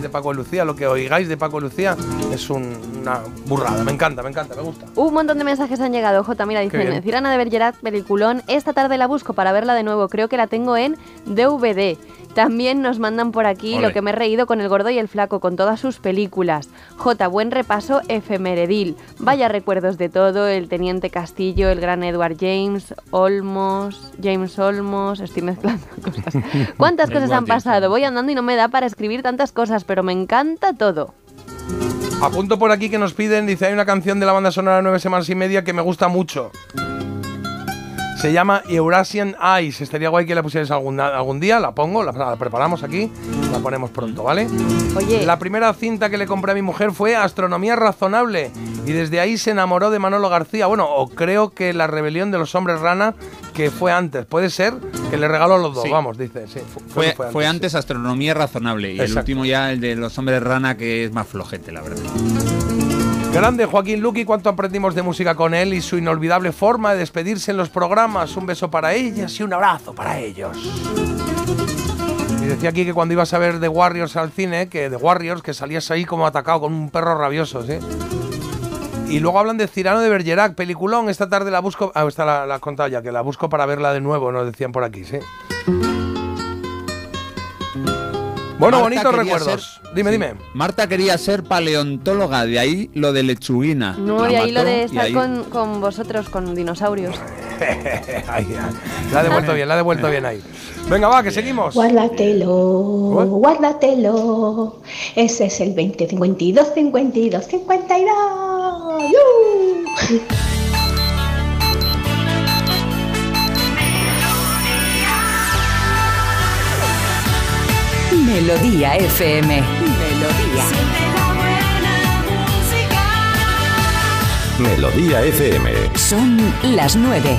De Paco Lucía, lo que oigáis de Paco Lucía es un- una burrada, me encanta, me encanta, me gusta. Un montón de mensajes han llegado, J. Mira, dicen. Cirana de Bergerac, peliculón. Esta tarde la busco para verla de nuevo. Creo que la tengo en DVD. También nos mandan por aquí lo que me he reído con El Gordo y el Flaco, con todas sus películas. J. Buen repaso efemeredil. Vaya recuerdos de todo. El Teniente Castillo, el gran Edward James, Olmos, James Olmos. Estoy mezclando cosas. ¿Cuántas cosas han pasado? Voy andando y no me da para escribir tantas cosas, pero me encanta todo. Apunto por aquí que nos piden, dice, hay una canción de la banda sonora Nueve Semanas y Media que me gusta mucho. Se llama Eurasian Eyes. Estaría guay que la pusierais algún, algún día. La pongo, la, la preparamos aquí, la ponemos pronto, ¿vale? Oye. La primera cinta que le compré a mi mujer fue Astronomía Razonable. Y desde ahí se enamoró de Manolo García. Bueno, o creo que La Rebelión de los Hombres Rana, que fue antes. Puede ser que le regaló los dos, Sí. vamos, dice. Sí, fu- Fue, fue fue antes Astronomía Razonable y el Exacto. último ya el de los hombres rana que es más flojete, la verdad. Grande Joaquín Luqui, cuánto aprendimos de música con él y su inolvidable forma de despedirse en los programas. Un beso para ellas y un abrazo para ellos. Y decía aquí que cuando ibas a ver The Warriors al cine, que The Warriors, que salías ahí como atacado con un perro rabioso, ¿sí? Y luego hablan de Cirano de Bergerac, peliculón. Esta tarde la busco. Ah, esta la, la has contado ya, que la busco para verla de nuevo, nos decían por aquí, sí. Bueno, Marta bonitos quería recuerdos. ser- dime, sí. dime. Marta quería ser paleontóloga, de ahí lo de lechuguina. No, La de ahí lo de estar ahí- con, con vosotros, con dinosaurios. Ahí. La ha devuelto bien, la ha devuelto bien ahí. Venga, va, que seguimos. Guárdatelo, guárdatelo. Ese es el 20, 52, 52, 52. ¡Yu! Melodía FM. Melodía. Melodía FM. Son las nueve.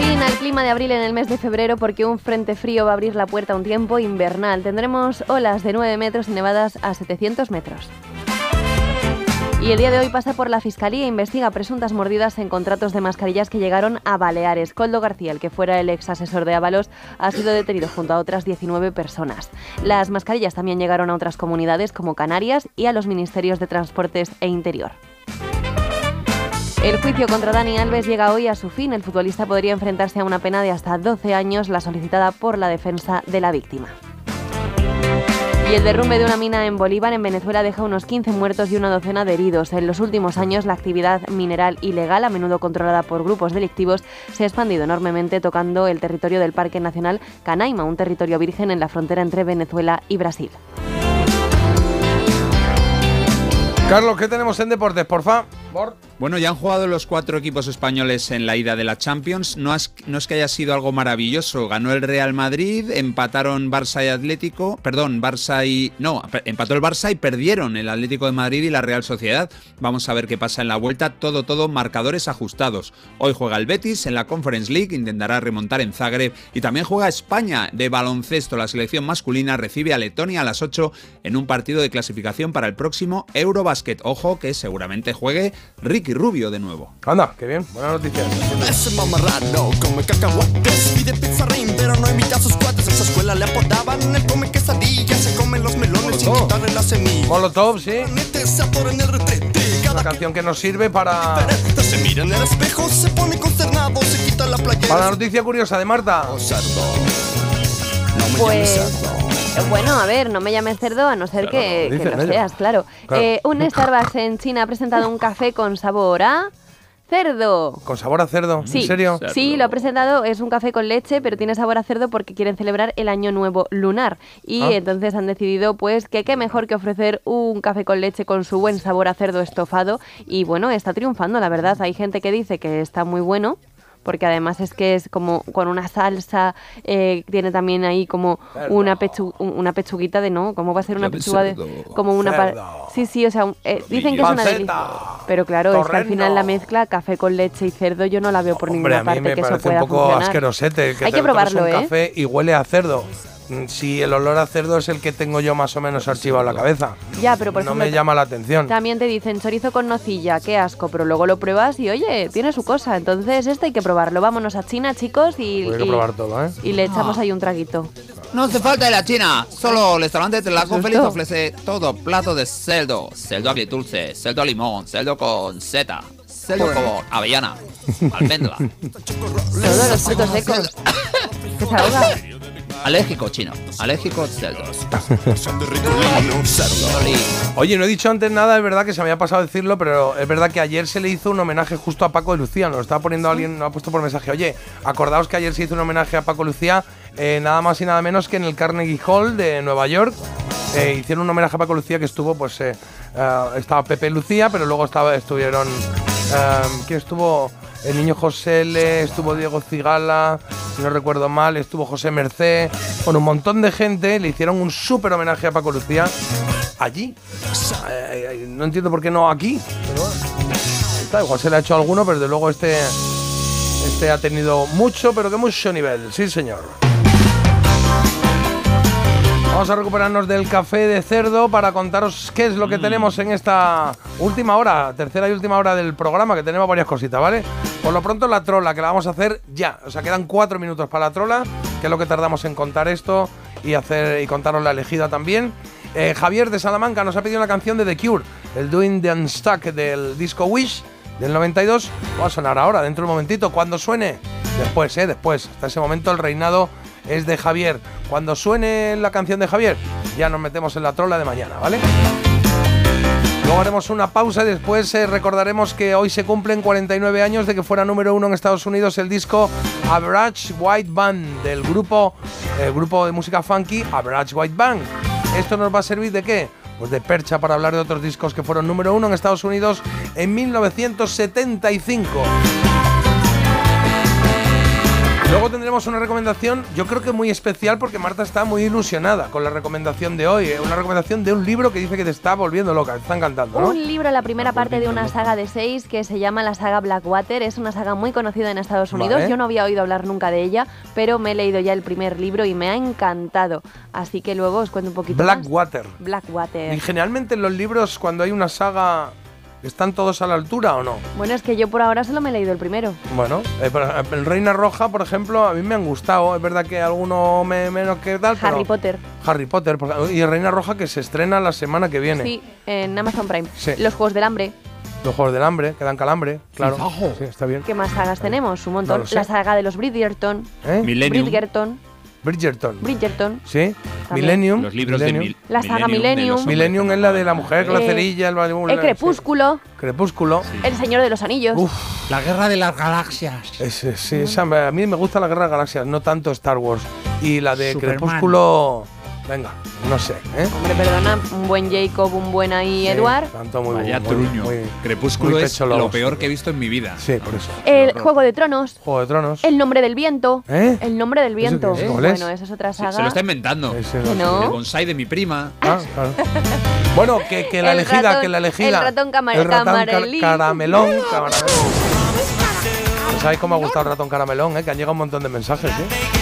Fin al clima de abril en el mes de febrero porque un frente frío va a abrir la puerta a un tiempo invernal. Tendremos olas de 9 metros y nevadas a 700 metros. Y el día de hoy pasa por la Fiscalía e investiga presuntas mordidas en contratos de mascarillas que llegaron a Baleares. Coldo García, el que fuera el ex asesor de Ábalos, ha sido detenido junto a otras 19 personas. Las mascarillas también llegaron a otras comunidades como Canarias y a los ministerios de Transportes e Interior. El juicio contra Dani Alves llega hoy a su fin. El futbolista podría enfrentarse a una pena de hasta 12 años, la solicitada por la defensa de la víctima. Y el derrumbe de una mina en Bolívar, en Venezuela, deja unos 15 muertos y una docena de heridos. En los últimos años, la actividad mineral ilegal, a menudo controlada por grupos delictivos, se ha expandido enormemente, tocando el territorio del Parque Nacional Canaima, un territorio virgen en la frontera entre Venezuela y Brasil. Carlos, ¿qué tenemos en deportes, porfa? Bueno, ya han jugado los cuatro equipos españoles en la ida de la Champions. No es, no es que haya sido algo maravilloso. Ganó el Real Madrid, empataron Barça y Atlético. Perdón, Barça y. No, empató el Barça y perdieron el Atlético de Madrid y la Real Sociedad. Vamos a ver qué pasa en la vuelta. Todo, todo marcadores ajustados. Hoy juega el Betis en la Conference League, intentará remontar en Zagreb. Y también juega España de baloncesto. La selección masculina recibe a Letonia a las 8 en un partido de clasificación para el próximo Eurobasket. Ojo que seguramente juegue Ricky Rubio de nuevo. Anda, qué bien, buenas noticias. Ese mamarrado come cacahuates Pide pizza ring, pero no invita a sus cuates En su escuela le apodaban el come quesadilla Se come los melones sin quitarle la semilla Molotov, sí. Una canción que nos sirve para. Se mira en el espejo, se pone consternado Se quita la playera Para la noticia curiosa de Marta. Pues. Bueno, a ver, no me llames cerdo a no ser que, Claro, que dicen lo seas, claro. Claro. Eh, un Starbucks en China ha presentado un café con sabor a cerdo. Con sabor a cerdo, Sí, ¿en serio? Sí, lo ha presentado, es un café con leche, pero tiene sabor a cerdo porque quieren celebrar el año nuevo lunar. Y Ah. entonces han decidido pues que qué mejor que ofrecer un café con leche con su buen sabor a cerdo estofado. Y bueno, está triunfando, la verdad. Hay gente que dice que está muy bueno. Porque además es que es como con una salsa, eh, tiene también ahí como Cerdo. una, pechu- un- una pechuguita de, ¿no? ¿Cómo va a ser una pechuga de...? Como una... Sí, sí, o sea, eh, dicen que es una delicia. Pero claro, es que al final la mezcla café con leche y cerdo yo no la veo por Hombre, ninguna a mí parte me que eso parece un pueda poco funcionar. asquerosete. Que Hay te que probarlo, un ¿eh? café y huele a cerdo. Mm, Si el olor a cerdo es el que tengo yo más o menos archivado en la cabeza. Ya, pero por no ejemplo, me llama la atención. También te dicen chorizo con nocilla, qué asco, pero luego lo pruebas y oye, tiene su cosa. Entonces, esto hay que probarlo. Vámonos a China, chicos, y, Pues hay que y- probar todo, ¿eh? y le echamos ahí un traguito. No hace falta de la China, solo el restaurante de la ¿Qué es Feliz ofrece todo plato de cerdo, cerdo agridulce, cerdo a limón, cerdo con seta, cerdo Joder. con avellana, almendra. Todos los frutos secos. que se ahoga. Alérgico chino, alérgico. Oye, no he dicho antes nada, es verdad que se me había pasado decirlo, pero es verdad que ayer se le hizo un homenaje justo a Paco de Lucía. Nos lo estaba poniendo alguien, nos ha puesto por mensaje. Oye, acordaos que ayer se hizo un homenaje a Paco Lucía, eh, nada más y nada menos que en el Carnegie Hall de Nueva York. Eh, hicieron un homenaje a Paco Lucía que estuvo, pues, eh, eh, estaba Pepe Lucía, pero luego estaba, estuvieron. ¿Quién estuvo? El niño José L, estuvo Diego Cigala, si no recuerdo mal, estuvo José Mercé, con un montón de gente, le hicieron un súper homenaje a Paco Lucía allí. Eh, eh, no entiendo por qué no aquí, pero está, igual se le ha hecho alguno, pero desde luego este, este ha tenido mucho, pero que mucho nivel, sí señor. Vamos a recuperarnos del café de cerdo para contaros qué es lo que tenemos en esta última hora, tercera y última hora del programa, que tenemos varias cositas, ¿vale? Por lo pronto la trola, que la vamos a hacer ya. O sea, quedan cuatro minutos para la trola, que es lo que tardamos en contar esto y hacer y contaros la elegida también. Eh, Javier de Salamanca nos ha pedido una canción de The Cure, el Doing the Unstuck del disco Wish del 92. Va a sonar ahora, dentro de un momentito, cuando suene. Después, eh, después. Hasta ese momento el reinado es de Javier. Cuando suene la canción de Javier, ya nos metemos en la trola de mañana, ¿vale? Luego haremos una pausa y después eh, recordaremos que hoy se cumplen 49 años de que fuera número uno en Estados Unidos el disco Average White Band del grupo, el grupo de música funky Average White Band. ¿Esto nos va a servir de qué? Pues de percha para hablar de otros discos que fueron número uno en Estados Unidos en 1975. Luego tendremos una recomendación, yo creo que muy especial porque Marta está muy ilusionada con la recomendación de hoy. eh, Una recomendación de un libro que dice que te está volviendo loca, te está encantando, ¿no? Un libro, la primera parte de una saga de seis que se llama la saga Blackwater. Es una saga muy conocida en Estados Unidos. Vale. Yo no había oído hablar nunca de ella, pero me he leído ya el primer libro y me ha encantado. Así que luego os cuento un poquito más. Blackwater. Blackwater. Y generalmente en los libros, cuando hay una saga, ¿están todos a la altura o no? Bueno, es que yo por ahora solo me he leído el primero. Bueno, eh, ejemplo, el Reina Roja, por ejemplo, a mí me han gustado. Es verdad que alguno me, menos que tal, pero... Harry Potter. Harry Potter. por ejemplo, y el Reina Roja que se estrena la semana que viene. Sí, en Amazon Prime. Sí. Los Juegos del Hambre. Los Juegos del Hambre, que dan calambre, claro. Sí, está bien. ¿Qué más sagas tenemos? Un montón. la saga de los Bridgerton. ¿Eh? Millennium. Bridgerton. Bridgerton. Bridgerton. Sí. También. Millennium. Los libros de Millennium. Mil- La saga Millennium Millennium. es la de la mujer, la Eh, cerilla, el, El Crepúsculo. Crepúsculo. El Señor de los Anillos. La guerra de las galaxias. Sí, esa- a mí me gusta la guerra de las galaxias, no tanto Star Wars. Y la de Superman. Crepúsculo. Venga, no sé, ¿eh? Hombre, perdona, un buen Jacob, un buen ahí Sí, Edward. Tanto muy Vaya muy- truño. muy- Crepúsculo muy es lo peor que he visto en mi vida. Sí, por eso. El Juego de Tronos. Juego de Tronos. El nombre del viento. ¿Eh? El nombre del viento. qué es? ¿Cuál es? Bueno, esa es otra Se, saga. se lo está inventando. Que no. El bonsai de mi prima. Ah, claro. Bueno, que, que la El elegida, ratón- que la elegida. el ratón cama- El ratón caramelón. caramelón. No sabéis cómo ha gustado el ratón caramelón, ¿eh? Que han llegado un montón de mensajes, ¿eh?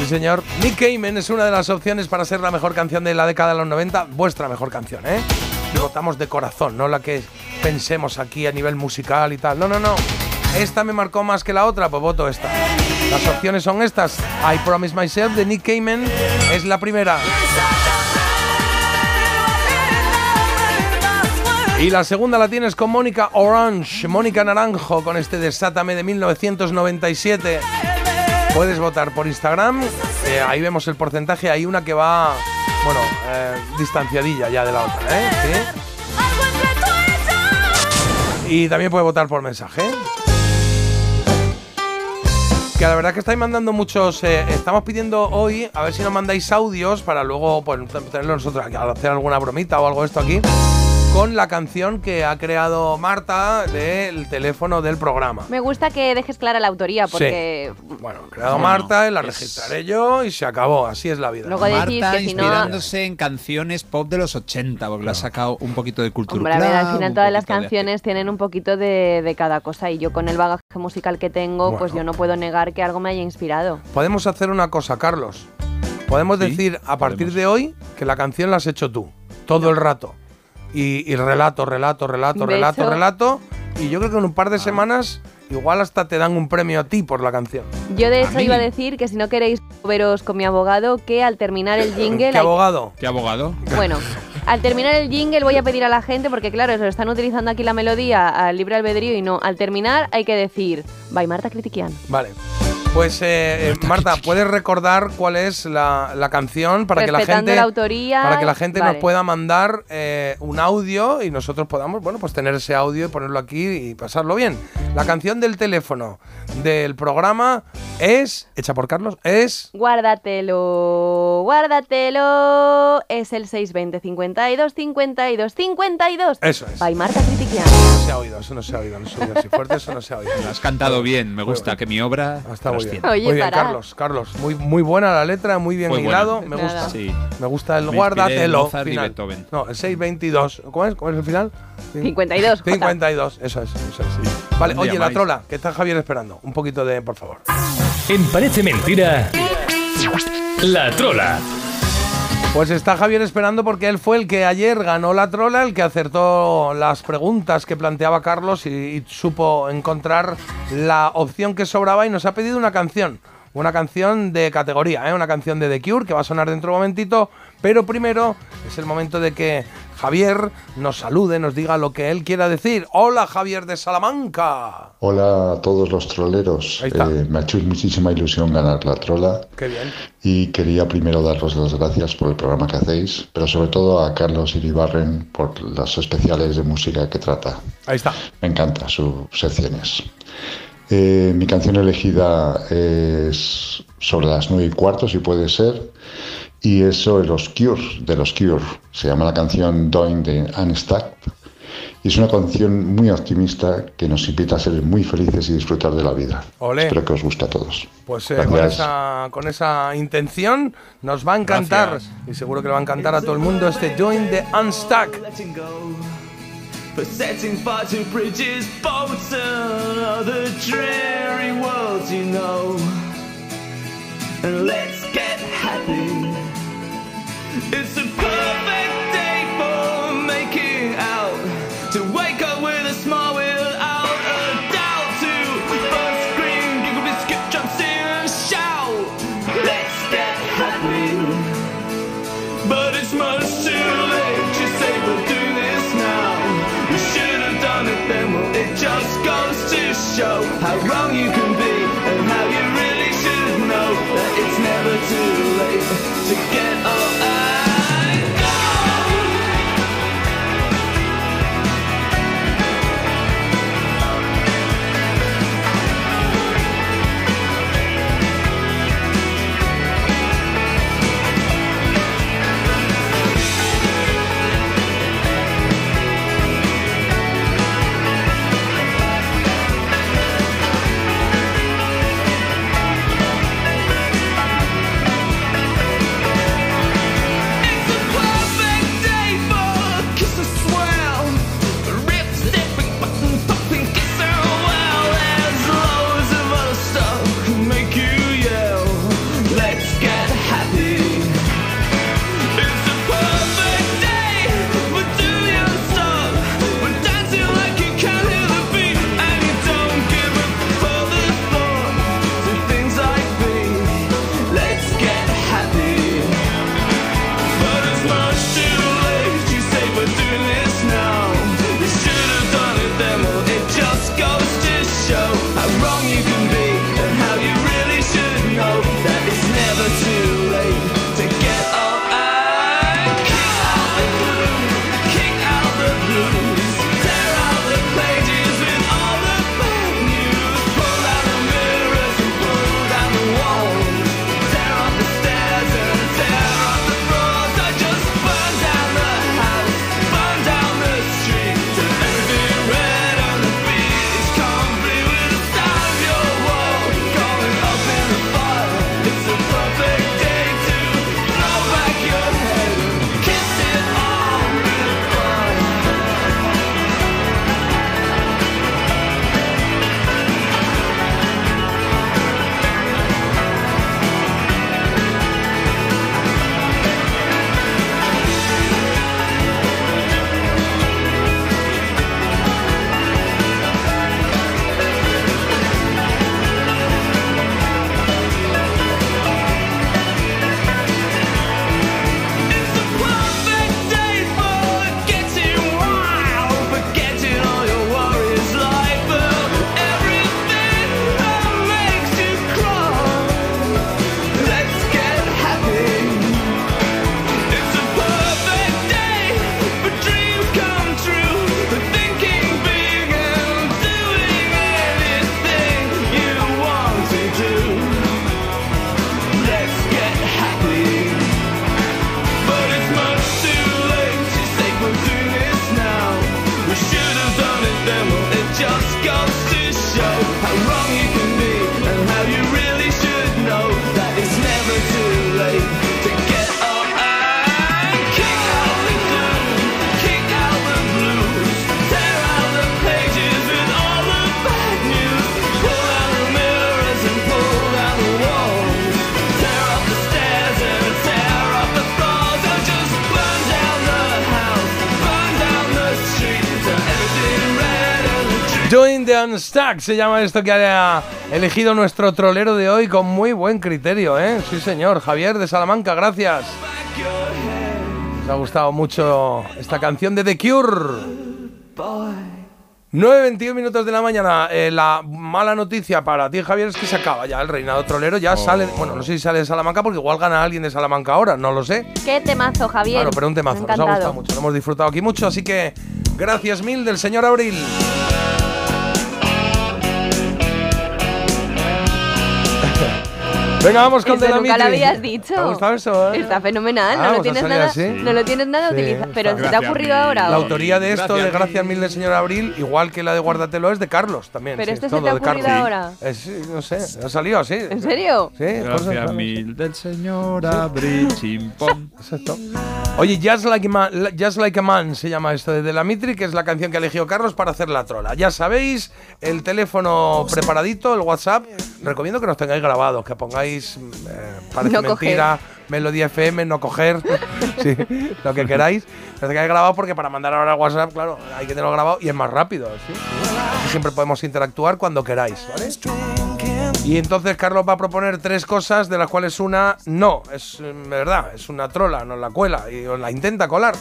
Sí, señor. Nick Cayman es una de las opciones para ser la mejor canción de la década de los 90. Vuestra mejor canción, ¿eh? Votamos de corazón, no la que pensemos aquí a nivel musical y tal. No, no, no. Esta me marcó más que la otra, pues voto esta. Las opciones son estas. I Promise Myself de Nick Cayman es la primera. Y la segunda la tienes con Mónica Orange, Mónica Naranjo, con este Desátame de 1997. Puedes votar por Instagram, ahí vemos el porcentaje, hay una que va, bueno, eh, distanciadilla ya de la otra, ¿eh? Sí. Y también puedes votar por mensaje. Que la verdad que estáis mandando muchos. eh, estamos pidiendo hoy, a ver si nos mandáis audios para luego pues, tenerlo nosotros aquí, hacer alguna bromita o algo de esto aquí. Con la canción que ha creado Marta del teléfono del programa. Me gusta que dejes clara la autoría Sí. porque Bueno, creado Marta, la registraré yo y se acabó. Así es la vida. Luego decís Marta si no- inspirándose en canciones pop de los 80, porque le ha sacado un poquito de cultura. Hombre, a ver, al final todas las de- canciones tienen un poquito de, de cada cosa y yo con el bagaje musical que tengo, pues yo no puedo negar que algo me haya inspirado. Podemos hacer una cosa, Carlos. Podemos decir a partir de hoy que la canción la has hecho tú, todo el rato. Y, y relato, relato, relato, relato, relato. Y yo creo que en un Ah. par de semanas igual hasta te dan un premio a ti por la canción. Yo de hecho mí? iba a decir que si no queréis veros con mi abogado, que al terminar el jingle... ¿Qué hay- abogado? ¿Qué abogado? Bueno, al terminar el jingle voy a pedir a la gente, porque claro, se están utilizando aquí la melodía al libre albedrío y no, al terminar hay que decir, by Marta Critiquian. Vale. Pues eh, eh, Marta, ¿puedes recordar cuál es la, la canción para que la gente la autoría, para que la gente vale. nos pueda mandar eh, un audio y nosotros podamos bueno pues tener ese audio y ponerlo aquí y pasarlo bien? La canción del teléfono del programa es hecha por Carlos es Guárdatelo, guárdatelo, es el 620 52 52 52. Eso es. By Marta Critiquian. no se ha oído, eso no se ha oído, no se ha oído así fuerte, eso no se ha oído. Lo has cantado bien, me gusta que mi obra. Está muy bien. Oye, muy bien, parad. Carlos, Carlos, muy muy buena la letra, muy bien Muy buena. hilado, me Nada. gusta. Sí. Me gusta el guárdatelo Mozart y final. Beethoven. No, el 622. ¿Cómo es? ¿Cómo es el final? 52. Jota. 52, eso es, eso es. Vale, ¿Dónde oye, la trola, que está Javier esperando. Un poquito de, por favor. En Parece Mentira, La Trola. Pues está Javier esperando porque él fue el que ayer ganó la trola, el que acertó las preguntas que planteaba Carlos y, supo encontrar la opción que sobraba y nos ha pedido una canción. Una canción de categoría, ¿eh? una canción de The Cure que va a sonar dentro de un momentito. Pero primero es el momento de que Javier nos salude, nos diga lo que él quiera decir. Hola Javier de Salamanca. Hola a todos los troleros. Eh, me ha hecho muchísima ilusión ganar la trola Qué bien. y quería primero daros las gracias por el programa que hacéis, pero sobre todo a Carlos Iribarren por las especiales de música que trata. Ahí está. Me encanta sus secciones. Eh, mi canción elegida es sobre las nueve y cuarto, si puede ser, y es sobre los Cure, de los Cure. Se llama la canción Doing the Unstuck. Y es una canción muy optimista que nos invita a ser muy felices y disfrutar de la vida. Olé. Espero que os guste a todos. Pues eh, con, esa, con esa intención nos va a encantar. Gracias. Y seguro que le va a encantar a todo el mundo este Doing the Unstuck. For setting fire to bridges, boats and other dreary worlds, you know. And let's get happy. It's a perfect day for making out. To wake up with a smile without a doubt. To first scream, giggle, biscuit, jump, sing and shout. Let's get happy. But it's much too late to say we're doing this now. We should have done it then, well, it just goes to show how wrong you the Unstuck se llama esto que ha elegido nuestro trolero de hoy con muy buen criterio, ¿eh? Sí, señor. Javier de Salamanca, gracias. Me ha gustado mucho esta canción de The Cure. 9.21 minutos de la mañana. Eh, la mala noticia para ti, Javier, es que se acaba ya el reinado trolero. Ya Oh. sale, bueno, no sé si sale de Salamanca porque igual gana alguien de Salamanca ahora, no lo sé. Qué temazo, Javier. Claro, pero un temazo, nos ha gustado mucho, lo hemos disfrutado aquí mucho, así que gracias mil del señor Abril. Venga, vamos con Eso De la nunca lo habías dicho. ¿Te ha gustado eso? eh? Está fenomenal, Ah, no, lo tienes nada, así. no lo tienes nada Sí, utilizado. Pero. ¿se te ha ocurrido ahora? La autoría de esto Gracias de mil. Gracias Mil del señor Abril, igual que la de Guárdatelo, es de Carlos también. Pero sí, este es se todo te ha de Carlos. ocurrido ahora. Eh, sí, no sé, ha salido así. ¿En serio? Sí, Gracias mil del señor Abril Chimpón. Exacto. Oye, Just like, a Man, Just Like a Man se llama esto de De la Mitri, que es la canción que ha elegido Carlos para hacer la trola. Ya sabéis, el teléfono preparadito, el WhatsApp. Recomiendo que nos tengáis grabados, que pongáis eh, parece No coger. mentira, Melodía FM, no coger, sí, lo que queráis. Lo tengáis grabado porque para mandar ahora WhatsApp, claro, hay que tenerlo grabado y es más rápido. siempre podemos interactuar cuando queráis, ¿vale? Y entonces Carlos va a proponer tres cosas, de las cuales una no, es eh, verdad, es una trola, nos la cuela y os la intenta colar.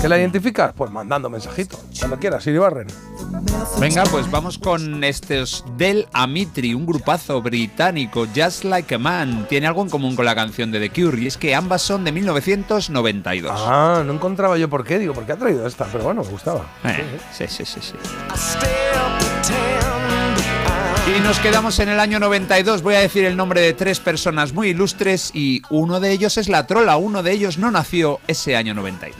¿Qué la identificas? Pues mandando mensajito, cuando quieras, Siri Barren. Venga, pues vamos con estos del Amitri, un grupazo británico, Just Like a Man. Tiene algo en común con la canción de The Cure y es que ambas son de 1992. Ah, no encontraba yo por qué, digo, ¿por qué ha traído esta? Pero bueno, me gustaba. Eh, sí, sí, sí, sí. Y nos quedamos en el año 92. Voy a decir el nombre de tres personas muy ilustres y uno de ellos es la trola. Uno de ellos no nació ese año 92.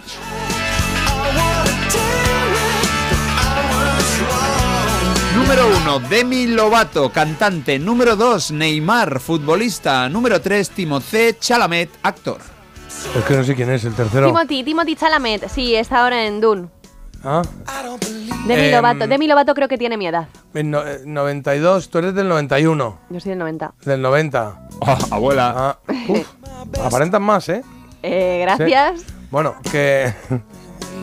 Número 1, Demi Lovato, cantante. Número 2, Neymar, futbolista. Número 3, Timothée Chalamet, actor. Es que no sé quién es el tercero. Timothy, Timothy Chalamet, sí, está ahora en Dune. Ah, Demi Em, Lovato, Demi Lovato creo que tiene mi edad. en no- eh, 92, tú eres del 91, Yo soy del 90. del 90. abuela. Ah, uf, aparentan más, ¿eh? Eh, gracias. Bueno, que.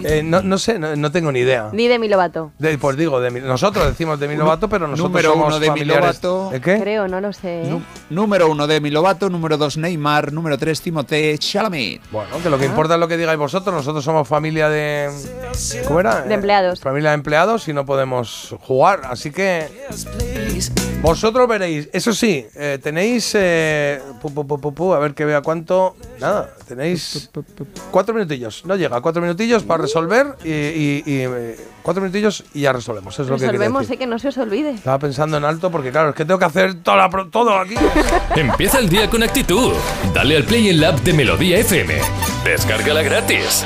Eh, no, no sé, no, no tengo ni idea. Di Demi Lovato. De- pues digo, de mi- nosotros decimos Demi Lovato, pero nosotros Número somos uno, Demi familiares. Lovato. ¿De qué? Creo, no lo sé. ¿eh? Número 1, Demi Lovato. Número 2, Neymar. Número 3, Timothée Chalamet. Bueno, que lo que importa es lo que digáis vosotros. Nosotros somos familia de. ¿Cómo era? De empleados. Familia de empleados y no podemos jugar. Así que. Vosotros veréis. Eso sí, eh, tenéis. eh, pu, pu, pu, pu, pu, a ver que vea cuánto. Nada, tenéis. Cuatro minutillos. No llega, cuatro minutillos para resolver y. y- y, eh, cuatro minutillos y ya resolvemos. Eso es lo que quería Resolvemos, decir. sé que no se os olvide. Estaba pensando en alto porque, claro, es que tengo que hacer toda la pro- todo aquí. Empieza el día con actitud. Dale al Play en la app de Melodía FM. Descárgala gratis.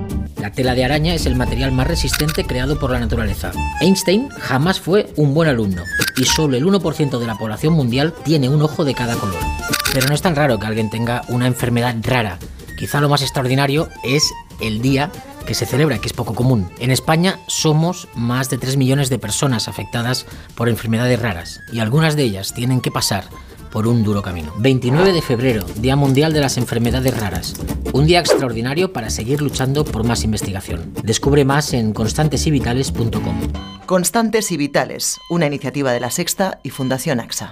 La tela de araña es el material más resistente creado por la naturaleza. Einstein jamás fue un buen alumno y solo el 1% de la población mundial tiene un ojo de cada color. Pero no es tan raro que alguien tenga una enfermedad rara. Quizá lo más extraordinario es el día que se celebra, que es poco común. En España somos más de 3 millones de personas afectadas por enfermedades raras y algunas de ellas tienen que pasar por un duro camino. 29 de febrero, Día Mundial de las Enfermedades Raras. Un día extraordinario para seguir luchando por más investigación. Descubre más en constantesyvitales.com. Constantes y Vitales, una iniciativa de la Sexta y Fundación AXA.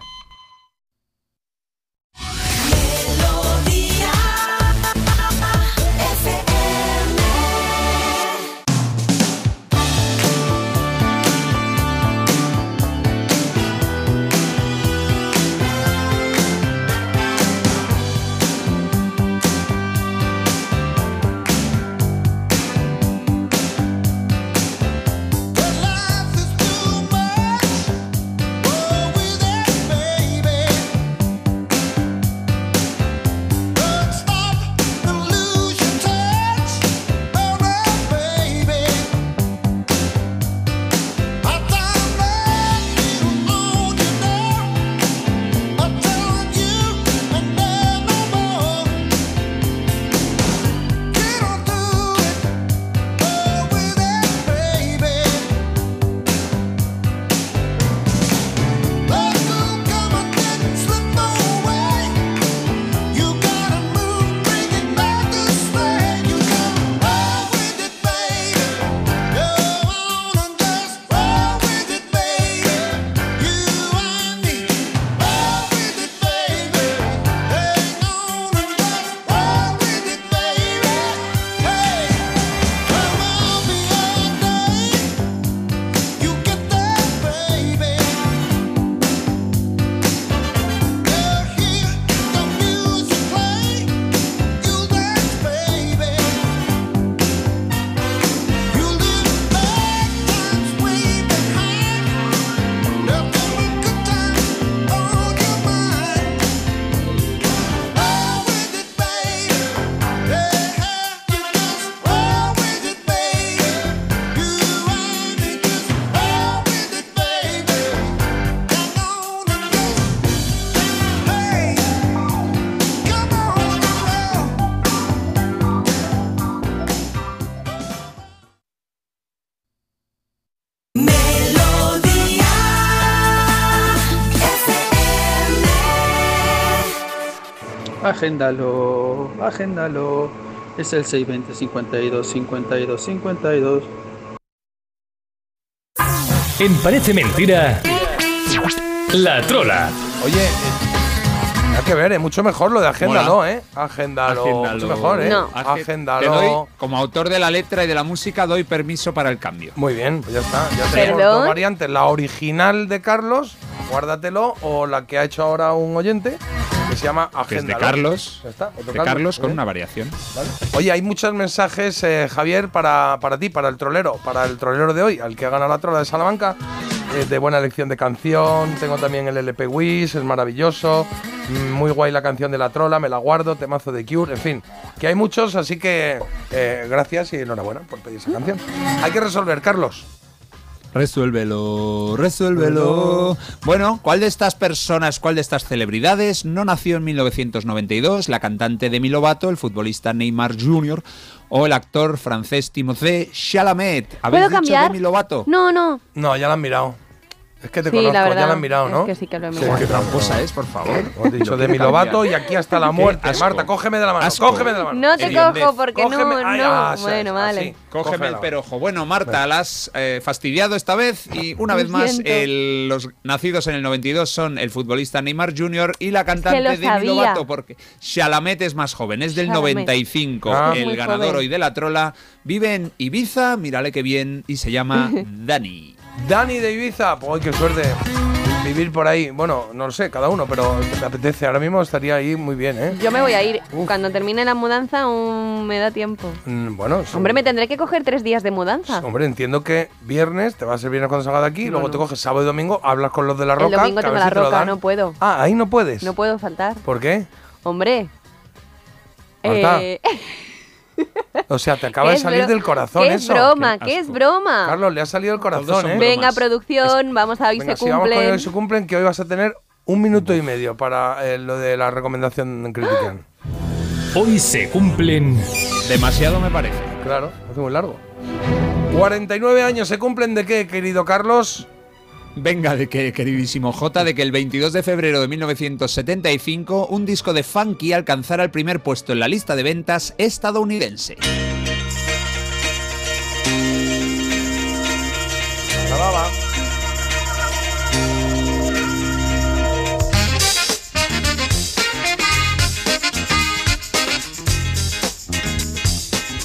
Agéndalo, agéndalo. Es el 620 52 52 52. En Parece Mentira, La Trola. Oye, hay que ver, es mucho mejor lo de agéndalo, Mola. ¿eh? Agéndalo. Agéndalo. Mucho mejor, ¿eh? No. Te doy, Agéndalo. como autor de la letra y de la música, doy permiso para el cambio. Muy bien, pues ya está. Ya tenemos ¿Perdón? dos variantes. La original de Carlos, guárdatelo, o la que ha hecho ahora un oyente, se llama Que es de. Carlos. Ya está, otro De Carlos con una variación. Vale. Oye, hay muchos mensajes, eh, Javier, para, para ti, para el trolero, para el trolero de hoy, al que ha ganado la trola de Salamanca, eh, de buena elección de canción. Tengo también el LP Wish, es maravilloso. mm, Muy guay la canción de la trola, me la guardo, temazo de Cure, en fin, que hay muchos, así que eh, gracias y enhorabuena por pedir esa canción. Hay que resolver, Carlos. Resuélvelo, resuélvelo. Bueno, ¿cuál de estas personas, cuál de estas celebridades no nació en 1992? La cantante Demi Lovato, el futbolista Neymar Jr. o el actor francés Timothée Chalamet. ¿Habéis ¿Puedo dicho cambiar? Demi Lovato? No, no. No, ya la han mirado. Es que te Sí, conozco, la ya la han mirado, es ¿no? que sí que lo he Sí, mirado. qué tramposa es, por favor. Hemos dicho Lo Demi quiero Lovato cambiar. y aquí hasta la muerte. asco. Marta, cógeme de la mano, Asco. cógeme de la mano. No te cojo porque Cógeme- no, Ay, no. ah, sí, bueno, así. vale. Cógeme el perojo. Bueno, Marta, la has eh, fastidiado esta vez y una vez más el- los nacidos en el 92 son el futbolista Neymar Jr. y la cantante lo Demi sabía. Lovato porque Chalamet es más joven, es del Chalamet. 95. Ah. el Muy ganador joven. hoy de la trola vive en Ibiza, mírale qué bien, y se llama Dani. Dani de Ibiza, pues qué suerte vivir por ahí. Bueno, no lo sé, cada uno, pero me apetece. Ahora mismo estaría ahí muy bien, ¿eh? Yo me voy a ir. Cuando termine la mudanza, aún me da tiempo. Mm, Bueno, sí. Hombre, me tendré que coger tres días de mudanza. Hombre, entiendo que viernes te va a ser viernes cuando salga de aquí, luego te coges sábado y domingo, hablas con los de la El roca. domingo tengo la te roca, no puedo. Ah, ahí no puedes. No puedo faltar. ¿Por qué? Hombre. Eh, O sea, te acaba de salir del corazón ¿Qué es eso. broma? ¿Qué es broma? Carlos, le ha salido el corazón, ¿eh? Venga, producción, vamos a hoy Venga, se si vamos con cumplen. hoy se cumplen, que hoy vas a tener un minuto y medio para eh, lo de la recomendación en Critican. Hoy se cumplen. Demasiado me parece. Claro, hace muy largo. 49 años se cumplen de qué, querido Carlos? Venga, de que, queridísimo J, de que el 22 de febrero de 1975 un disco de funky alcanzara el primer puesto en la lista de ventas estadounidense.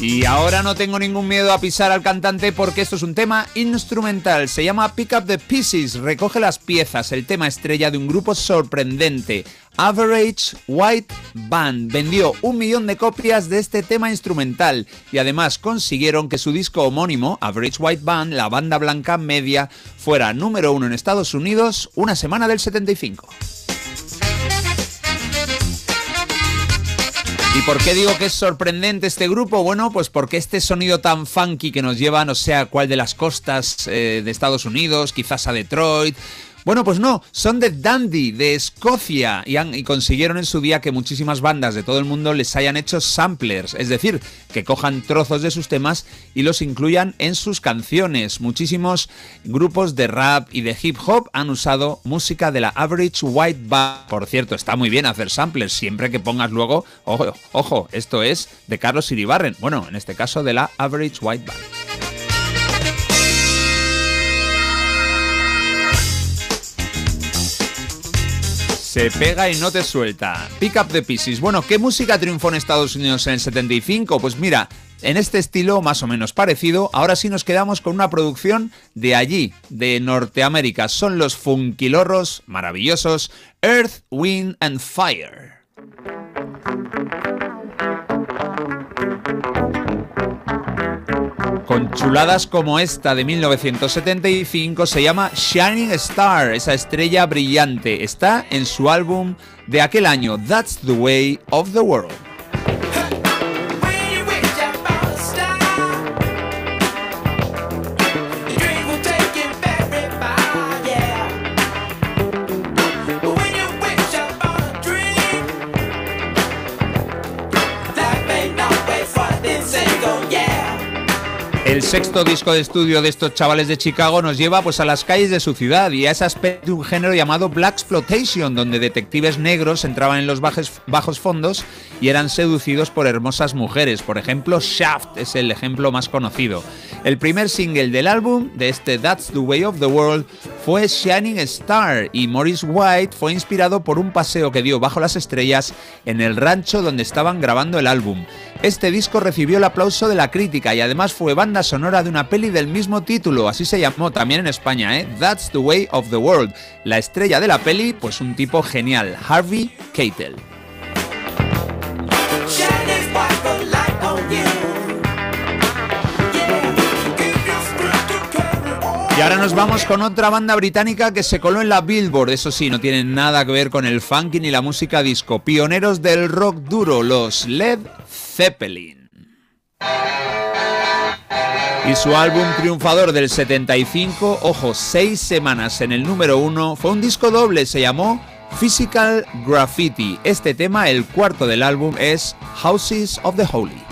Y ahora no tengo ningún miedo a pisar al cantante porque esto es un tema instrumental. Se llama Pick Up the Pieces, recoge las piezas, el tema estrella de un grupo sorprendente. Average White Band vendió un millón de copias de este tema instrumental y además consiguieron que su disco homónimo, Average White Band, la banda blanca media, fuera número uno en Estados Unidos una semana del 75. ¿Y por qué digo que es sorprendente este grupo? Bueno, pues porque este sonido tan funky que nos lleva no sé a cuál de las costas eh, de Estados Unidos, quizás a Detroit. Bueno, pues no, son de Dundee, de Escocia, y, consiguieron en su día que muchísimas bandas de todo el mundo les hayan hecho samplers, es decir, que cojan trozos de sus temas y los incluyan en sus canciones. Muchísimos grupos de rap y de hip hop han usado música de la Average White Band. Por cierto, está muy bien hacer samplers, siempre que pongas luego, ojo, ojo, esto es de Carlos Iribarren, bueno, en este caso de la Average White Band. Se pega y no te suelta. Pick up the pieces. Bueno, ¿qué música triunfó en Estados Unidos en el 75? Pues mira, en este estilo más o menos parecido, ahora sí nos quedamos con una producción de allí, de Norteamérica. Son los funkilorros maravillosos Earth, Wind and Fire. Con chuladas como esta de 1975 se llama Shining Star, esa estrella brillante. Está en su álbum de aquel año, That's the Way of the World. Sexto disco de estudio de estos chavales de Chicago nos lleva pues a las calles de su ciudad y a ese aspecto de un género llamado Black Exploitation, donde detectives negros entraban en los bajes- bajos fondos y eran seducidos por hermosas mujeres. Por ejemplo, Shaft es el ejemplo más conocido. El primer single del álbum de este That's the Way of the World fue Shining Star y Morris White fue inspirado por un paseo que dio bajo las estrellas en el rancho donde estaban grabando el álbum. Este disco recibió el aplauso de la crítica y además fue banda sonora de una peli del mismo título, así se llamó también en España, ¿eh? That's the Way of the World. La estrella de la peli, pues un tipo genial, Harvey Keitel. Y ahora nos vamos con otra banda británica que se coló en la Billboard. Eso sí, no tiene nada que ver con el funky ni la música disco. Pioneros del rock duro, los Led Zeppelin. Y su álbum triunfador del 75, ojo, seis semanas en el número uno, fue un disco doble, se llamó Physical Graffiti. Este tema, el cuarto del álbum, es Houses of the Holy.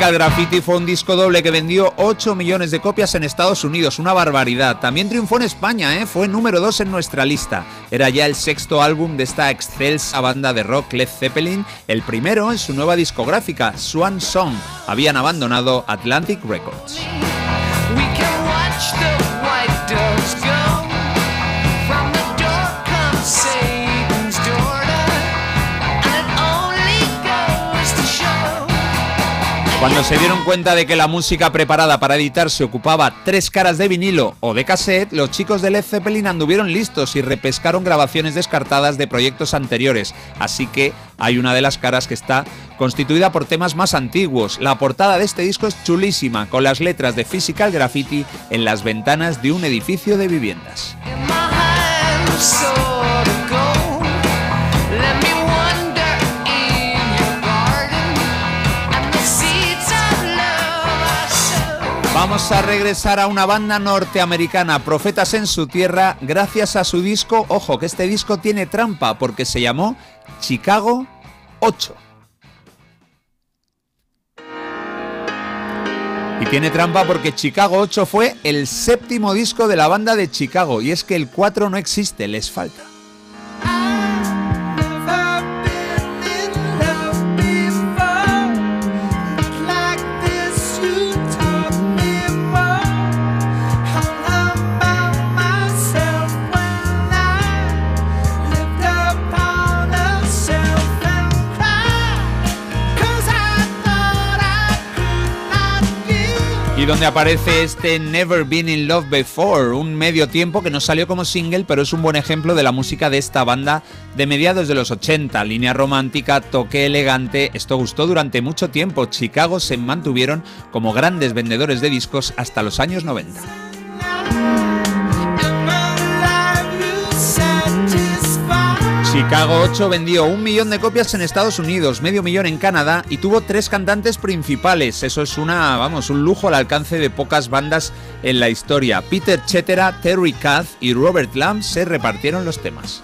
Physical Graffiti fue un disco doble que vendió 8 millones de copias en Estados Unidos, una barbaridad. También triunfó en España, ¿eh? fue número 2 en nuestra lista. Era ya el sexto álbum de esta excelsa banda de rock Led Zeppelin, el primero en su nueva discográfica, Swan Song. Habían abandonado Atlantic Records. Cuando se dieron cuenta de que la música preparada para editarse ocupaba tres caras de vinilo o de cassette, los chicos de Led Zeppelin anduvieron listos y repescaron grabaciones descartadas de proyectos anteriores. Así que hay una de las caras que está constituida por temas más antiguos. La portada de este disco es chulísima, con las letras de Physical Graffiti en las ventanas de un edificio de viviendas. Vamos a regresar a una banda norteamericana, Profetas en su tierra, gracias a su disco. Ojo, que este disco tiene trampa porque se llamó Chicago 8. Y tiene trampa porque Chicago 8 fue el séptimo disco de la banda de Chicago. Y es que el 4 no existe, les falta. Donde aparece este Never Been in Love Before, un medio tiempo que no salió como single, pero es un buen ejemplo de la música de esta banda de mediados de los 80. Línea romántica, toque elegante, esto gustó durante mucho tiempo. Chicago se mantuvieron como grandes vendedores de discos hasta los años 90. Chicago 8 vendió un millón de copias en Estados Unidos, medio millón en Canadá y tuvo tres cantantes principales. Eso es una, vamos, un lujo al alcance de pocas bandas en la historia. Peter Cetera, Terry Kath y Robert Lamb se repartieron los temas.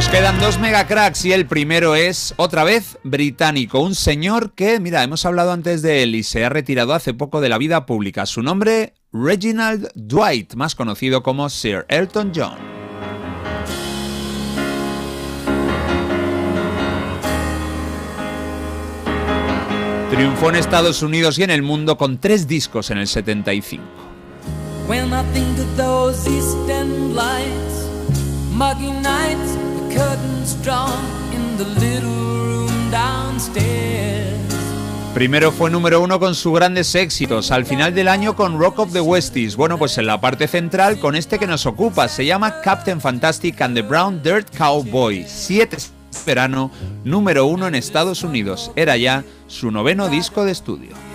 Nos quedan dos megacracks y el primero es, otra vez, británico. Un señor que, mira, hemos hablado antes de él y se ha retirado hace poco de la vida pública. Su nombre, Reginald Dwight, más conocido como Sir Elton John. Triunfó en Estados Unidos y en el mundo con tres discos en el 75. When I think of those East End lights, muggy nights, Primero fue número uno con sus grandes éxitos, al final del año con Rock of the Westies. Bueno, pues en la parte central con este que nos ocupa, se llama Captain Fantastic and the Brown Dirt Cowboy. Siete verano, número uno en Estados Unidos. Era ya su noveno disco de estudio.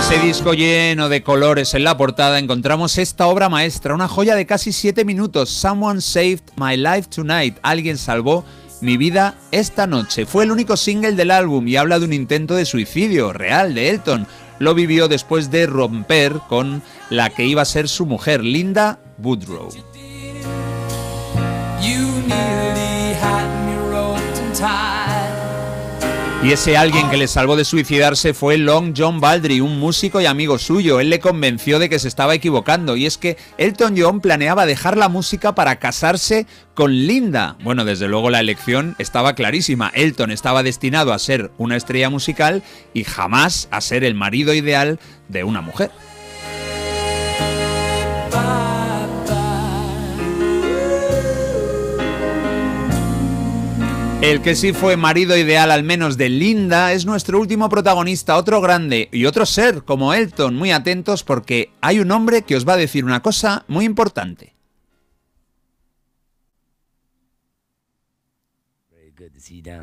Ese disco lleno de colores en la portada encontramos esta obra maestra, una joya de casi 7 minutos, Someone Saved My Life Tonight, alguien salvó mi vida esta noche. Fue el único single del álbum y habla de un intento de suicidio real de Elton. Lo vivió después de romper con la que iba a ser su mujer, Linda Woodrow. Y ese alguien que le salvó de suicidarse fue Long John Baldry, un músico y amigo suyo. Él le convenció de que se estaba equivocando y es que Elton John planeaba dejar la música para casarse con Linda. Bueno, desde luego la elección estaba clarísima. Elton estaba destinado a ser una estrella musical y jamás a ser el marido ideal de una mujer. El que sí fue marido ideal al menos de Linda es nuestro último protagonista, otro grande y otro ser como Elton. Muy atentos porque hay un hombre que os va a decir una cosa muy importante.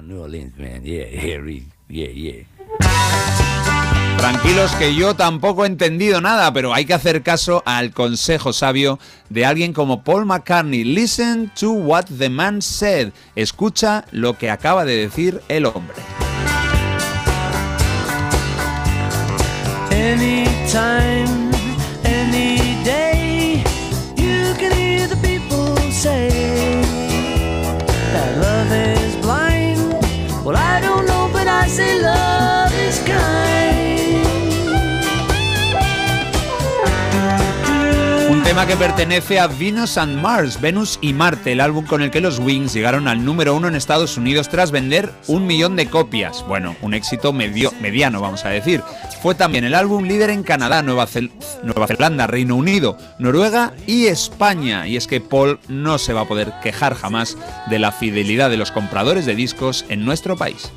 New Orleans. Tranquilos que yo tampoco he entendido nada, pero hay que hacer caso al consejo sabio de alguien como Paul McCartney. Listen to what the man said. Escucha lo que acaba de decir el hombre. Anytime, any day, you can hear the people say love is blind. Well, I don't know, but I say love tema que pertenece a Venus and Mars, Venus y Marte, el álbum con el que los Wings llegaron al número uno en Estados Unidos tras vender un millón de copias. Bueno, un éxito medio, mediano, vamos a decir. Fue también el álbum líder en Canadá, Nueva, Nueva Zelanda, Reino Unido, Noruega y España. Y es que Paul no se va a poder quejar jamás de la fidelidad de los compradores de discos en nuestro país.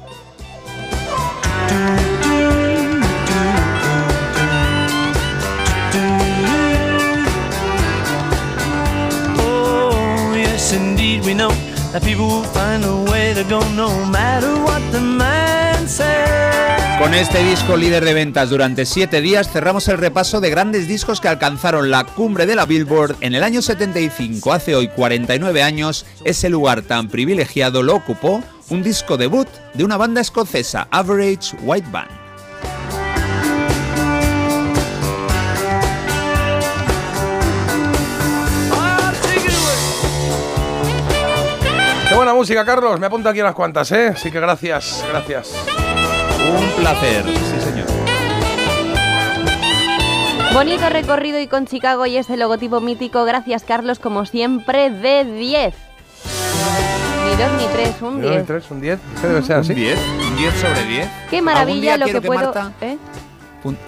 Con este disco líder de ventas durante 7 días cerramos el repaso de grandes discos que alcanzaron la cumbre de la Billboard en el año 75. Hace hoy 49 años, ese lugar tan privilegiado lo ocupó un disco debut de una banda escocesa, Average White Band. Qué buena música, Carlos. Me apunto aquí unas cuantas, ¿eh? Así que gracias, gracias. Un placer, sí señor. Bonito recorrido y con Chicago y ese logotipo mítico. Gracias, Carlos, como siempre, de 10. Ni 2 ni 3, un ¿Un 10. 3, un 10? ¿Qué debe ser así? ¿Un 10? ¿Un 10 sobre 10? Qué maravilla lo que, que puedo. Marta- ¿eh?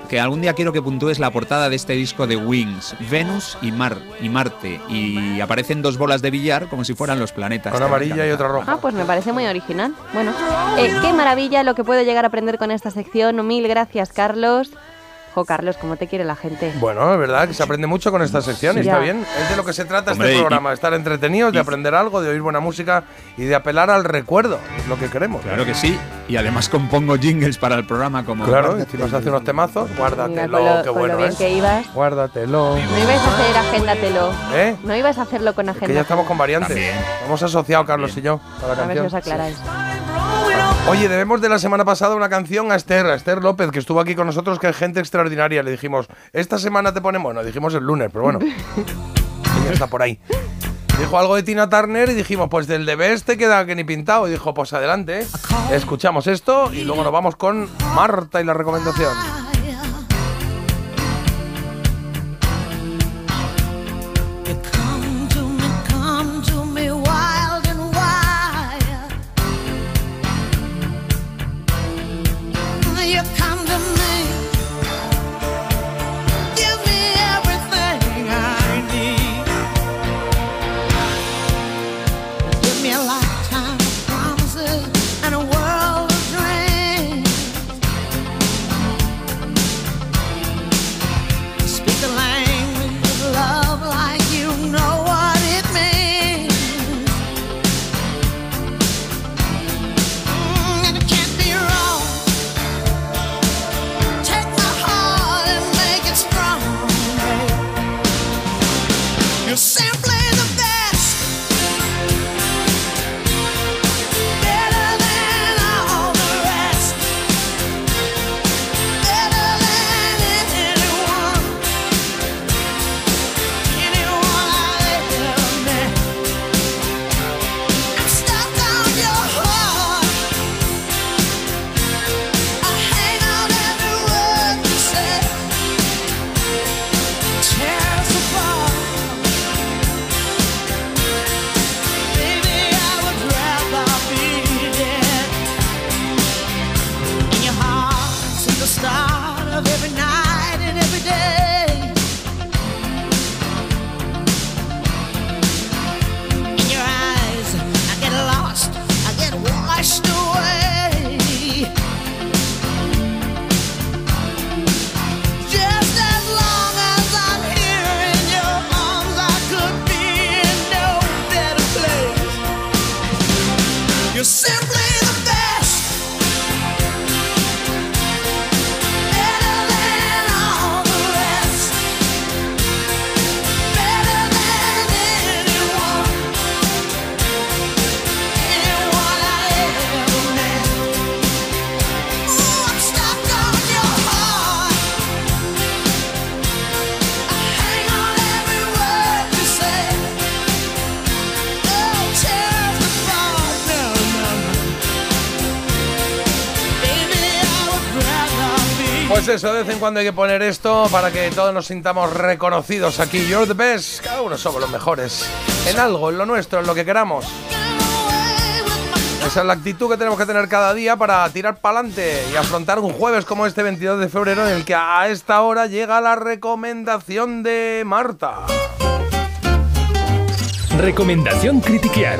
Que algún día quiero que puntúes la portada de este disco de Wings, Venus y Mar y Marte y aparecen dos bolas de billar como si fueran los planetas. Una amarilla y otra roja. Ah, pues me parece muy original. Bueno, eh, qué maravilla lo que puedo llegar a aprender con esta sección. Mil gracias, Carlos. Jo, Carlos, cómo te quiere la gente. Bueno, es verdad que se aprende mucho con esta sección y Sí. está bien. Es de lo que se trata Hombre, este programa, estar entretenidos, de aprender algo, de oír buena música y de apelar al recuerdo, es lo que queremos. Claro que sí. Y además compongo jingles para el programa como. Claro, y si nos hace unos temazos, guárdatelo, con lo- qué con lo bueno bien es. que ibas. Guárdatelo. No ibas a hacer agéndatelo. ¿Eh? No ibas a hacerlo con Es agenda. que ya estamos con variantes. También. Hemos asociado Carlos y yo a la A ver si os aclaráis. Oye, debemos de la semana pasada una canción a Esther, a Esther López, que estuvo aquí con nosotros, que es gente extraordinaria. Le dijimos, esta semana te ponemos, bueno, dijimos el lunes, pero bueno, ella está por ahí. Dijo algo de Tina Turner y dijimos, pues del de Best te queda que ni pintado. Y dijo, pues adelante, ¿eh? escuchamos esto y luego nos vamos con Marta y la recomendación. Eso, de vez en cuando hay que poner esto para que todos nos sintamos reconocidos aquí. You're the best, cada uno somos los mejores. En algo, en lo nuestro, en lo que queramos. Esa es la actitud que tenemos que tener cada día para tirar para adelante y afrontar un jueves como este 22 de febrero en el que a esta hora llega la recomendación de Marta. Recomendación critiquear.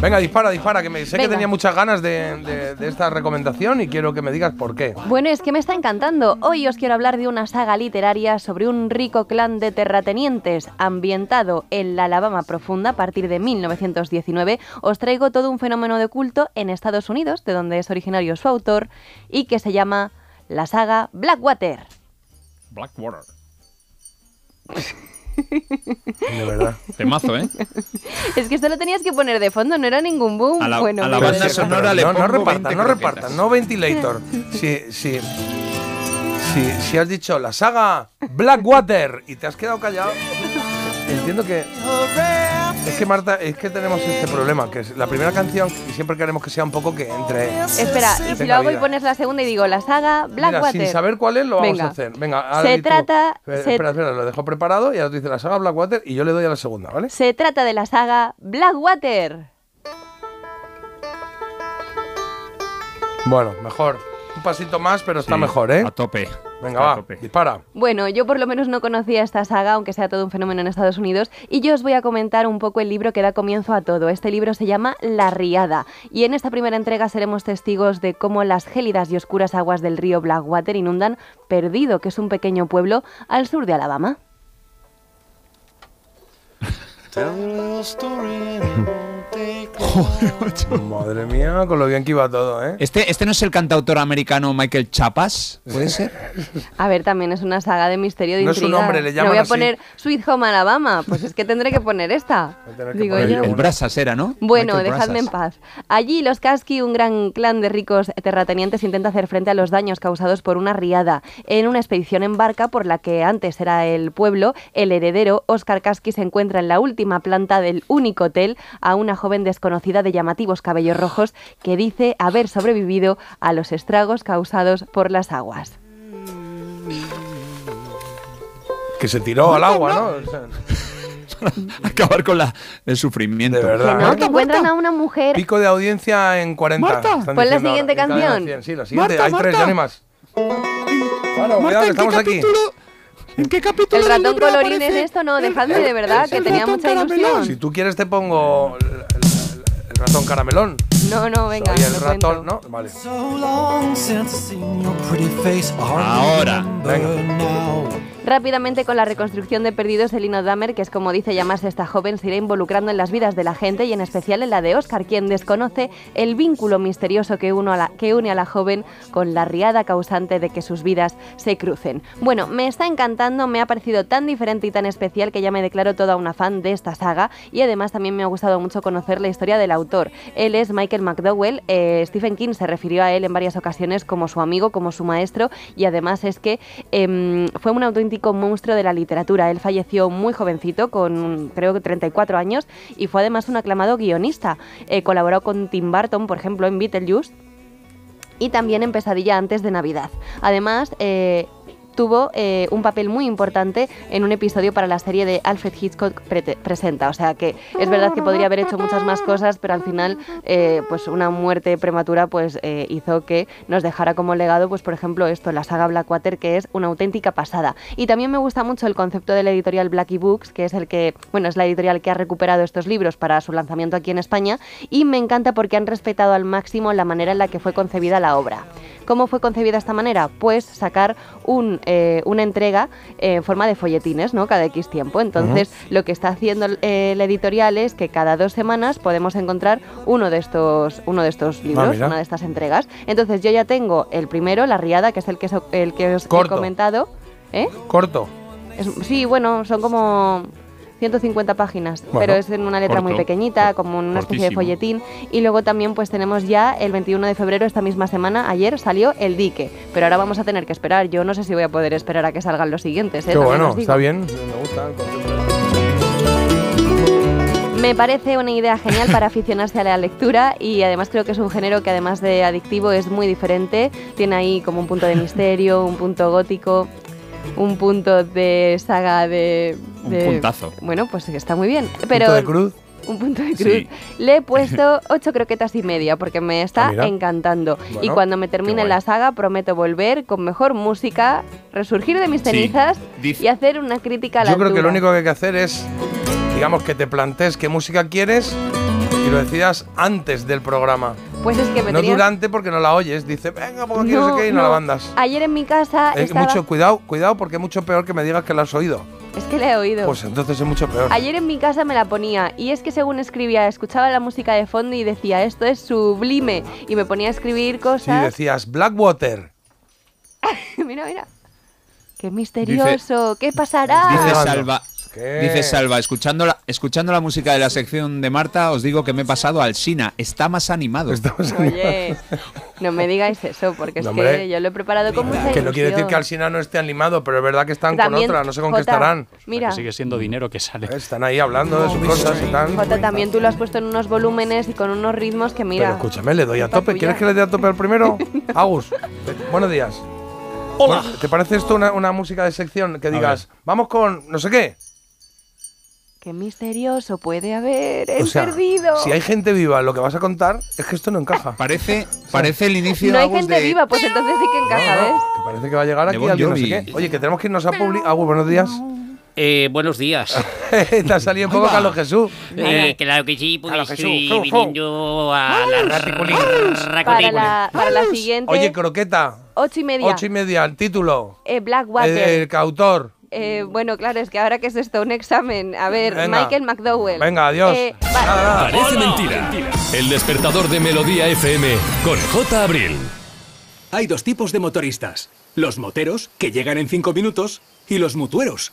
Venga, dispara, dispara, que me, sé que tenía muchas ganas de, de- de esta recomendación y quiero que me digas por qué. Bueno, es que me está encantando. Hoy os quiero hablar de una saga literaria sobre un rico clan de terratenientes ambientado en la Alabama profunda a partir de 1919. Os traigo todo un fenómeno de culto en Estados Unidos, de donde es originario su autor, y que se llama la saga Blackwater. Blackwater. De verdad. Temazo, ¿eh? Es que esto lo tenías que poner de fondo, no era ningún boom. A la- bueno, a la pero- banda sonora le no, no repartan, 20 no repartan, no ventilator. Si, si, si, si has dicho la saga Blackwater y te has quedado callado, entiendo que es que Marta, es que tenemos este problema, que es la primera canción y siempre queremos que sea un poco que entre. Espera, y si lo hago y vida. pones la segunda y digo la saga Blackwater. sin saber cuál es, lo vamos Venga. a hacer. Venga, ahora Se di tú. trata- Espera, se- espera, espera, lo dejo preparado y ahora tú dices la saga Blackwater y yo le doy a la segunda, ¿vale? Se trata de la saga Blackwater. Bueno, mejor. Un pasito más, pero está mejor, ¿eh? A tope. Venga, A va, tope. dispara. Bueno, yo por lo menos no conocía esta saga, aunque sea todo un fenómeno en Estados Unidos, y yo os voy a comentar un poco el libro que da comienzo a todo. Este libro se llama La Riada, y en esta primera entrega seremos testigos de cómo las gélidas y oscuras aguas del río Blackwater inundan Perdido, que es un pequeño pueblo al sur de Alabama. Madre mía, con lo bien que iba todo, ¿eh? Este, este no es el cantautor americano Michael Chapas, ¿puede ser? A ver, también es una saga de misterio de No es su intriga. nombre, le No llaman voy a así. poner Sweet Home Alabama, pues es que tendré que poner esta. Digo el, yo. el Brasas era, ¿no? Bueno, Michael dejadme en Brasas. paz. Allí los Kasky, un gran clan de ricos terratenientes, intenta hacer frente a los daños causados por una riada. En una expedición en barca por la que antes era el pueblo, el heredero, Oscar Kasky, se encuentra en la última planta del único hotel a una joven desconocida de llamativos cabellos rojos que dice haber sobrevivido a los estragos causados por las aguas. Que se tiró al agua, ¿no? O sea, Acabar con la, el sufrimiento. De verdad. Que no, que encuentran a una mujer. Pico de audiencia en 40. Marta. están Pon la siguiente ahora. Canción. 100, Sí, la siguiente. Marta, Hay tres, Marta. ya no hay más. Bueno, cuidado, que estamos aquí. ¿En qué capítulo? El ratón colorín es esto, no, dejadme de verdad, que tenía mucha ilusión. Si tú quieres te pongo el, el- el ratón caramelón. No, no, venga, Soy el lo ratón, cuento. ¿no? Vale. Ahora. Rápidamente con la reconstrucción de Perdidos, Elino Dahmer, que es como dice llamarse esta joven, se irá involucrando en las vidas de la gente y en especial en la de Oscar, quien desconoce el vínculo misterioso que, uno a la- que une a la joven con la riada causante de que sus vidas se crucen. Bueno, me está encantando, me ha parecido tan diferente y tan especial que ya me declaro toda una fan de esta saga y además también me ha gustado mucho conocer la historia del autor. Él es Michael McDowell, eh, Stephen King se refirió a él en varias ocasiones como su amigo, como su maestro y además es que em, fue un auténtico monstruo de la literatura. Él falleció muy jovencito, con creo que 34 años, y fue además un aclamado guionista. Eh, colaboró con Tim Burton, por ejemplo, en Beetlejuice y también en Pesadilla antes de Navidad. Además, eh, tuvo eh, un papel muy importante en un episodio para la serie de Alfred Hitchcock Presenta. O sea que es verdad que podría haber hecho muchas más cosas, pero al final, eh, pues una muerte prematura pues eh, hizo que nos dejara como legado, pues por ejemplo esto, la saga Blackwater, que es una auténtica pasada. Y también me gusta mucho el concepto de la editorial Blackie Books, que es el que, bueno, es la editorial que ha recuperado estos libros para su lanzamiento aquí en España, y me encanta porque han respetado al máximo la manera en la que fue concebida la obra. ¿Cómo fue concebida esta manera? Pues sacar un, eh, una entrega en forma de folletines, ¿no? Cada X tiempo. Entonces, lo que está haciendo eh, la editorial es que cada dos semanas podemos encontrar uno de estos, uno de estos libros, mira. una de estas entregas. Entonces, yo ya tengo el primero, La Riada, que es el que, so- el que os Corto. he comentado. ¿Eh? Corto. Es- sí, bueno, son como 150 páginas, Bueno, pero es en una letra muy pequeñita, como en una especie de folletín. Y luego también pues tenemos ya el 21 de febrero, esta misma semana, ayer salió El Dique, pero ahora vamos a tener que esperar. Yo no sé si voy a poder esperar a que salgan los siguientes. ¿eh? Qué bueno, está bien. Me gusta el. Me parece una idea genial para aficionarse a la lectura y además creo que es un género que además de adictivo es muy diferente. Tiene ahí como un punto de misterio, un punto gótico, un punto de saga de... Un de- puntazo. Bueno, pues está muy bien. Pero ¿Punto de cruz? un punto de cruz. Sí. Le he puesto ocho croquetas y media porque me está Ah, encantando. y cuando me termine la saga prometo volver con mejor música, resurgir de mis Sí. cenizas y hacer una crítica a la Yo creo que lo único que hay que hacer es, digamos, que te plantees qué música quieres y lo decidas antes del programa. Pues es que me No tenías- durante porque no la oyes. Dice, venga, pongo aquí no, sé qué y no, la mandas. Ayer en mi casa Eh, estaba... mucho cuidado, cuidado porque es mucho peor que me digas que la has oído. Es que le he oído. Pues entonces es mucho peor. Ayer en mi casa me la ponía y es que según escribía, escuchaba la música de fondo y decía, esto es sublime. Y me ponía a escribir cosas... decías Blackwater, mira, mira. Qué misterioso, ¿qué pasará? Dice. Salva. ¿Qué? Dice Salva, escuchando la, escuchando la música de la sección de Marta, os digo que me he pasado al Sina. Está más animado. Oye, no me digáis eso, porque es No, que yo lo he preparado con mucha que no quiere decir que Alsina no esté animado, pero es verdad que están También, con otra, no sé con qué estarán. Mira, Sigue siendo dinero que sale. Están ahí hablando de sus cosas y tal. Jota, también tú lo has puesto en unos volúmenes y con unos ritmos que mira... Pero escúchame, le doy a tope. tuya. ¿Quieres que le dé a tope al primero? Agus, eh, buenos días. Hola. Bueno, ¿Te parece esto una, una música de sección que digas, vamos con no sé qué? Qué misterioso puede haber el O sea, perdido. si hay gente viva lo que vas a contar, es que esto no encaja. Parece, parece el inicio no hay Agus, gente de- viva, pues entonces sí que encaja, ¿ves? Que parece que va a llegar De aquí Bon alguien no sé Jovi. qué. Oye, que tenemos que irnos a Publi. Agus, buenos días. Eh, buenos días. Te ha salido un poco Carlos Jesús. Eh, claro que sí, porque Carlos Jesús. estoy viniendo a la. Para la, para la siguiente, Oye, croqueta. ocho y media. Ocho y media, el título. Eh, Blackwater. El, el cautor. Eh, bueno, claro, es que ahora que es esto, un examen. A ver, Venga. Michael McDowell. Venga, adiós. Eh, Parece mentira. El despertador de Melodía FM con J. Abril. Hay dos tipos de motoristas. Los moteros, que llegan en cinco minutos, y los mutueros,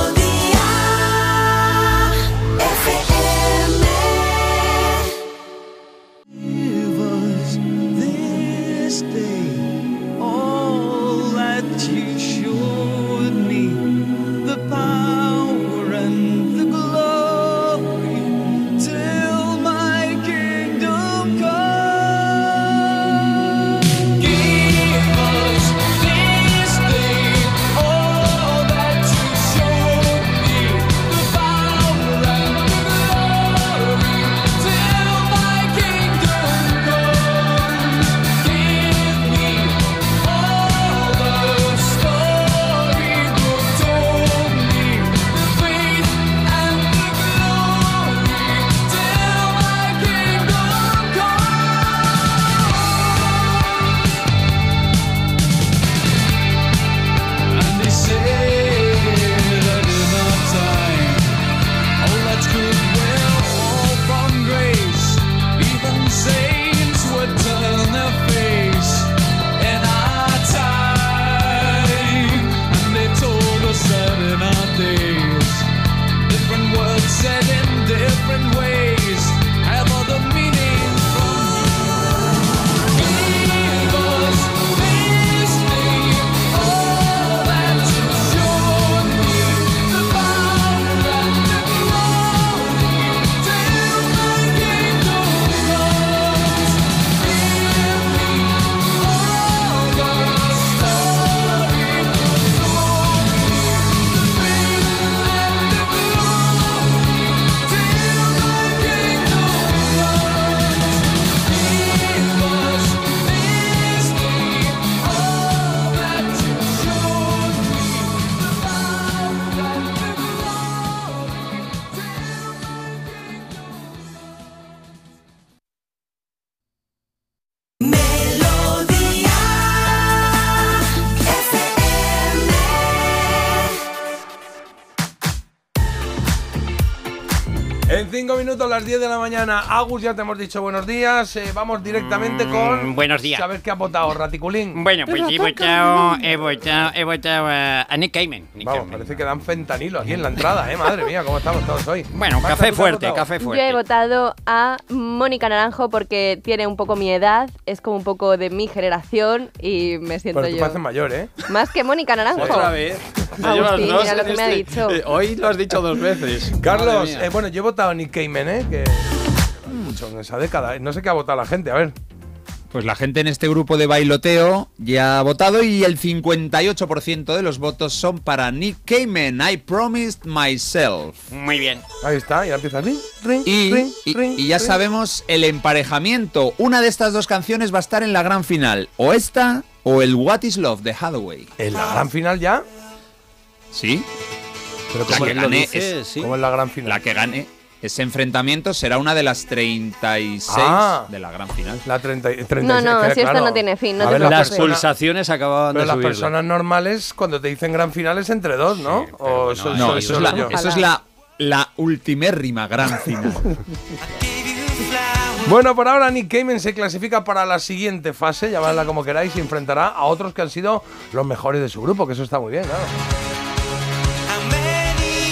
Las 10 de la mañana. Agus, ya te hemos dicho buenos días. Eh, vamos directamente con. Mm, buenos días. Saber qué ha votado Raticulín. Bueno, pues he votado, he votado, he votado a, a Nick Cayman. Vamos, Cayman. parece que dan fentanilo aquí en la entrada, ¿eh? Madre mía, ¿cómo estamos todos hoy? Bueno, Marta, café ¿tú qué has fuerte, café Yo he votado a Mónica Naranjo porque tiene un poco mi edad, es como un poco de mi generación y me siento Pero tú yo. pareces mayor, ¿eh? Más que Mónica Naranjo. Otra vez. Agustín, dos mira lo que me ha dicho. Eh, Hoy lo has dicho dos veces. Carlos, eh, bueno, yo he votado a Nick Cayman, ¿eh? Que. Mucho en esa década. No sé qué ha votado la gente, a ver. Pues la gente en este grupo de bailoteo ya ha votado y el 58% de los votos son para Nick Cayman, I Promised Myself. Muy bien. Ahí está, ya empieza ring, ring, Y, ring, y- ring, y ya ring. sabemos el emparejamiento. Una de estas dos canciones va a estar en la gran final. O esta o el What is Love de Hathaway. ¿En la gran final ya? Sí. Pero la ¿cómo que lo gane dice? es- Sí. ¿Cómo en la gran final? La que gane ese enfrentamiento será una de las 36 Ah. de la gran final. La 30, y- 36, No, no, que, si esto claro. no tiene fin, no te ver, las. Las pulsaciones acababan Pero de las subir. personas normales, cuando te dicen gran final, es entre dos, ¿no? o eso, No, eso- eso es la, eso es la, la ultimérrima gran final. Bueno, por ahora Nick Cayman se clasifica para la siguiente fase, llamadla como queráis, y enfrentará a otros que han sido los mejores de su grupo, que eso está muy bien, claro.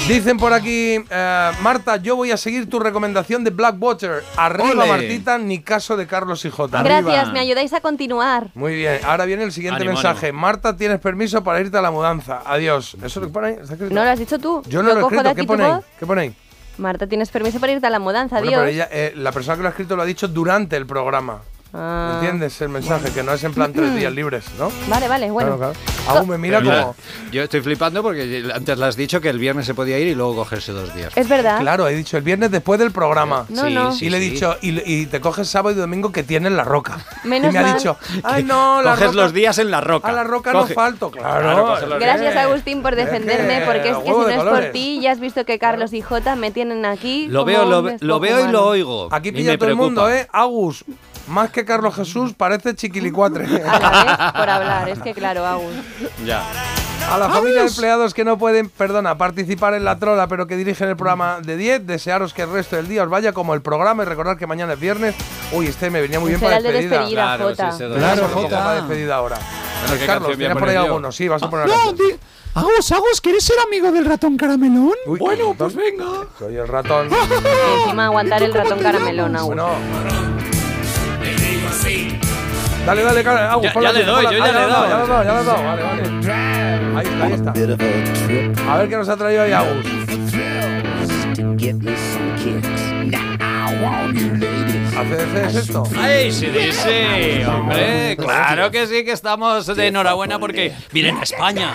Dicen por aquí, eh, Marta, yo voy a seguir tu recomendación de Blackwater. Arriba, Ole. Martita, ni caso de Carlos y J. Gracias, me ayudáis a continuar. Muy bien, ahora viene el siguiente Ánimo, mensaje. Marta, tienes permiso para irte a la mudanza. Adiós. ¿Eso lo que pone. ¿No lo has dicho tú? Yo no lo he escrito. ¿Qué pone ahí? voz. ¿Qué pone ahí? Marta, tienes permiso para irte a la mudanza, Bueno, adiós. pero ella, eh, la persona que lo ha escrito lo ha dicho durante el programa. Ah. ¿Entiendes el mensaje? Que no es en plan tres días libres, ¿no? Vale, vale, bueno. Claro, claro. Aún me mira Pero como... Yo estoy flipando porque antes le has dicho que el viernes se podía ir y luego cogerse dos días. Es verdad. Claro, he dicho el viernes después del programa. No, Sí, no. y sí, le he sí. dicho, y, y te coges sábado y domingo que tienes la roca. Menos y me ha mal. dicho, ay no, la Coges roca, los días en la roca. a la roca Coge- no falto. Claro. Claro, Gracias, Agustín, por es que defenderme, porque es que si no es por ti, ya has visto que Carlos y Jota me tienen aquí. Lo como veo, lo, lo veo y lo oigo. Aquí Y pilla todo el mundo. ¿eh? Agus, más que Carlos Jesús, parece chiquilicuatre. A la vez, por hablar, es que claro, Agus. Ya. A la familia de empleados que no pueden, perdona, participar en la trola, pero que dirigen el programa de 10, desearos que el resto del día os vaya como el programa y recordar que mañana es viernes. Uy, este me venía muy bien para el de despedida. despedida, Claro, Jota. sí, se Claro, Jota. Para despedida ahora. ¿qué Carlos, tienes por ahí poner yo? alguno. Sí, vas a poner di- Agus, Agus, ¿quieres ser amigo del ratón caramelón? Uy, Bueno, pues venga. Soy el ratón. Encima aguantar el ratón caramelón, Agus. Bueno. Dale, dale, cara. Agus, Ya- ya le doy, yo ya le le he dado, doy. Ya le he dado, ya le he dado. Vale, vale. Ahí está, ahí está. A ver qué nos ha traído ahí Agus. ¿ACDC es esto? ¡Ay, sí, dice! ¡Hombre! ¡Claro que sí que estamos de enhorabuena porque vienen a España!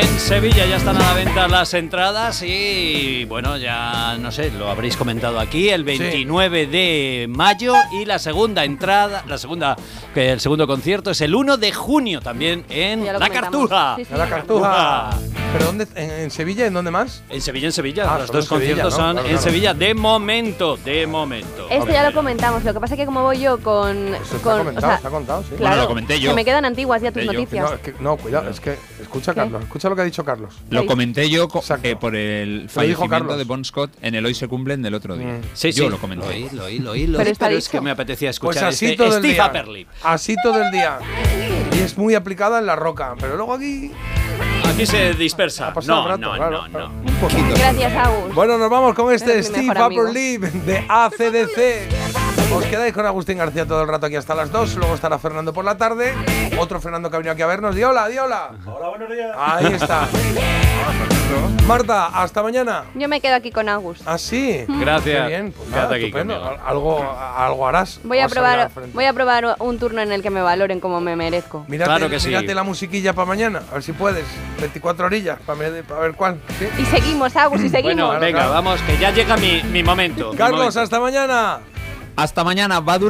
En Sevilla ya están a la venta las entradas y bueno, ya no sé, lo habréis comentado aquí, el 29 de mayo y la segunda entrada, la segunda, que el segundo concierto es el 1 de junio también en La comentamos. Cartuja. Sí, la cartuja. ¿Pero dónde? ¿En, en Sevilla? ¿En dónde más? En Sevilla, en Sevilla, Ah, los dos Sevilla, conciertos ¿no? son Claro, en claro. Sevilla de momento, de momento. Esto ya lo comentamos, lo que pasa es que como voy yo con... Eso está con comentado, o sea, está contado, sí. claro, lo comenté yo. Se me quedan antiguas ya tus Yo. noticias. No, es que- no, cuidado, es que escucha ¿Qué? Carlos, escucha lo que ha dicho Carlos. Lo comenté yo eh, por el fallecimiento Carlos. de Bon Scott en el Hoy se cumplen del otro día. Mm. Sí, yo sí, lo comenté. Lo oí, lo oí, lo oí, lo Pero es que me apetecía Pues escuchar así este todo el Steve día. Apperlip. Así todo el día. Y es muy aplicada en la roca, pero luego aquí Aquí se dispersa. No, rato, no, claro, no, claro. no. Un poquito. Gracias, Agus. Bueno, nos vamos con este Steve. Upperlip de ACDC. Os quedáis con Agustín García todo el rato aquí hasta las 2. Luego estará Fernando por la tarde. Otro Fernando que ha venido aquí a vernos. Di hola, di hola. Hola, buenos días. Ahí está. Marta, hasta mañana. Yo me quedo aquí con Agus. ¿Ah, sí? Gracias. Qué bien. Pues Quédate nada, aquí estupendo. conmigo. Algo, algo harás. Voy a probar, voy a probar un turno en el que me valoren como me merezco. Mírate, Claro que sí. mírate la musiquilla para mañana, a ver si puedes. 24 orillas, para ver cuál. ¿sí? Y seguimos, Agus, y seguimos. Bueno, venga, vamos, que ya llega mi, mi momento. mi Carlos, momento. hasta mañana. Hasta mañana, va a durar.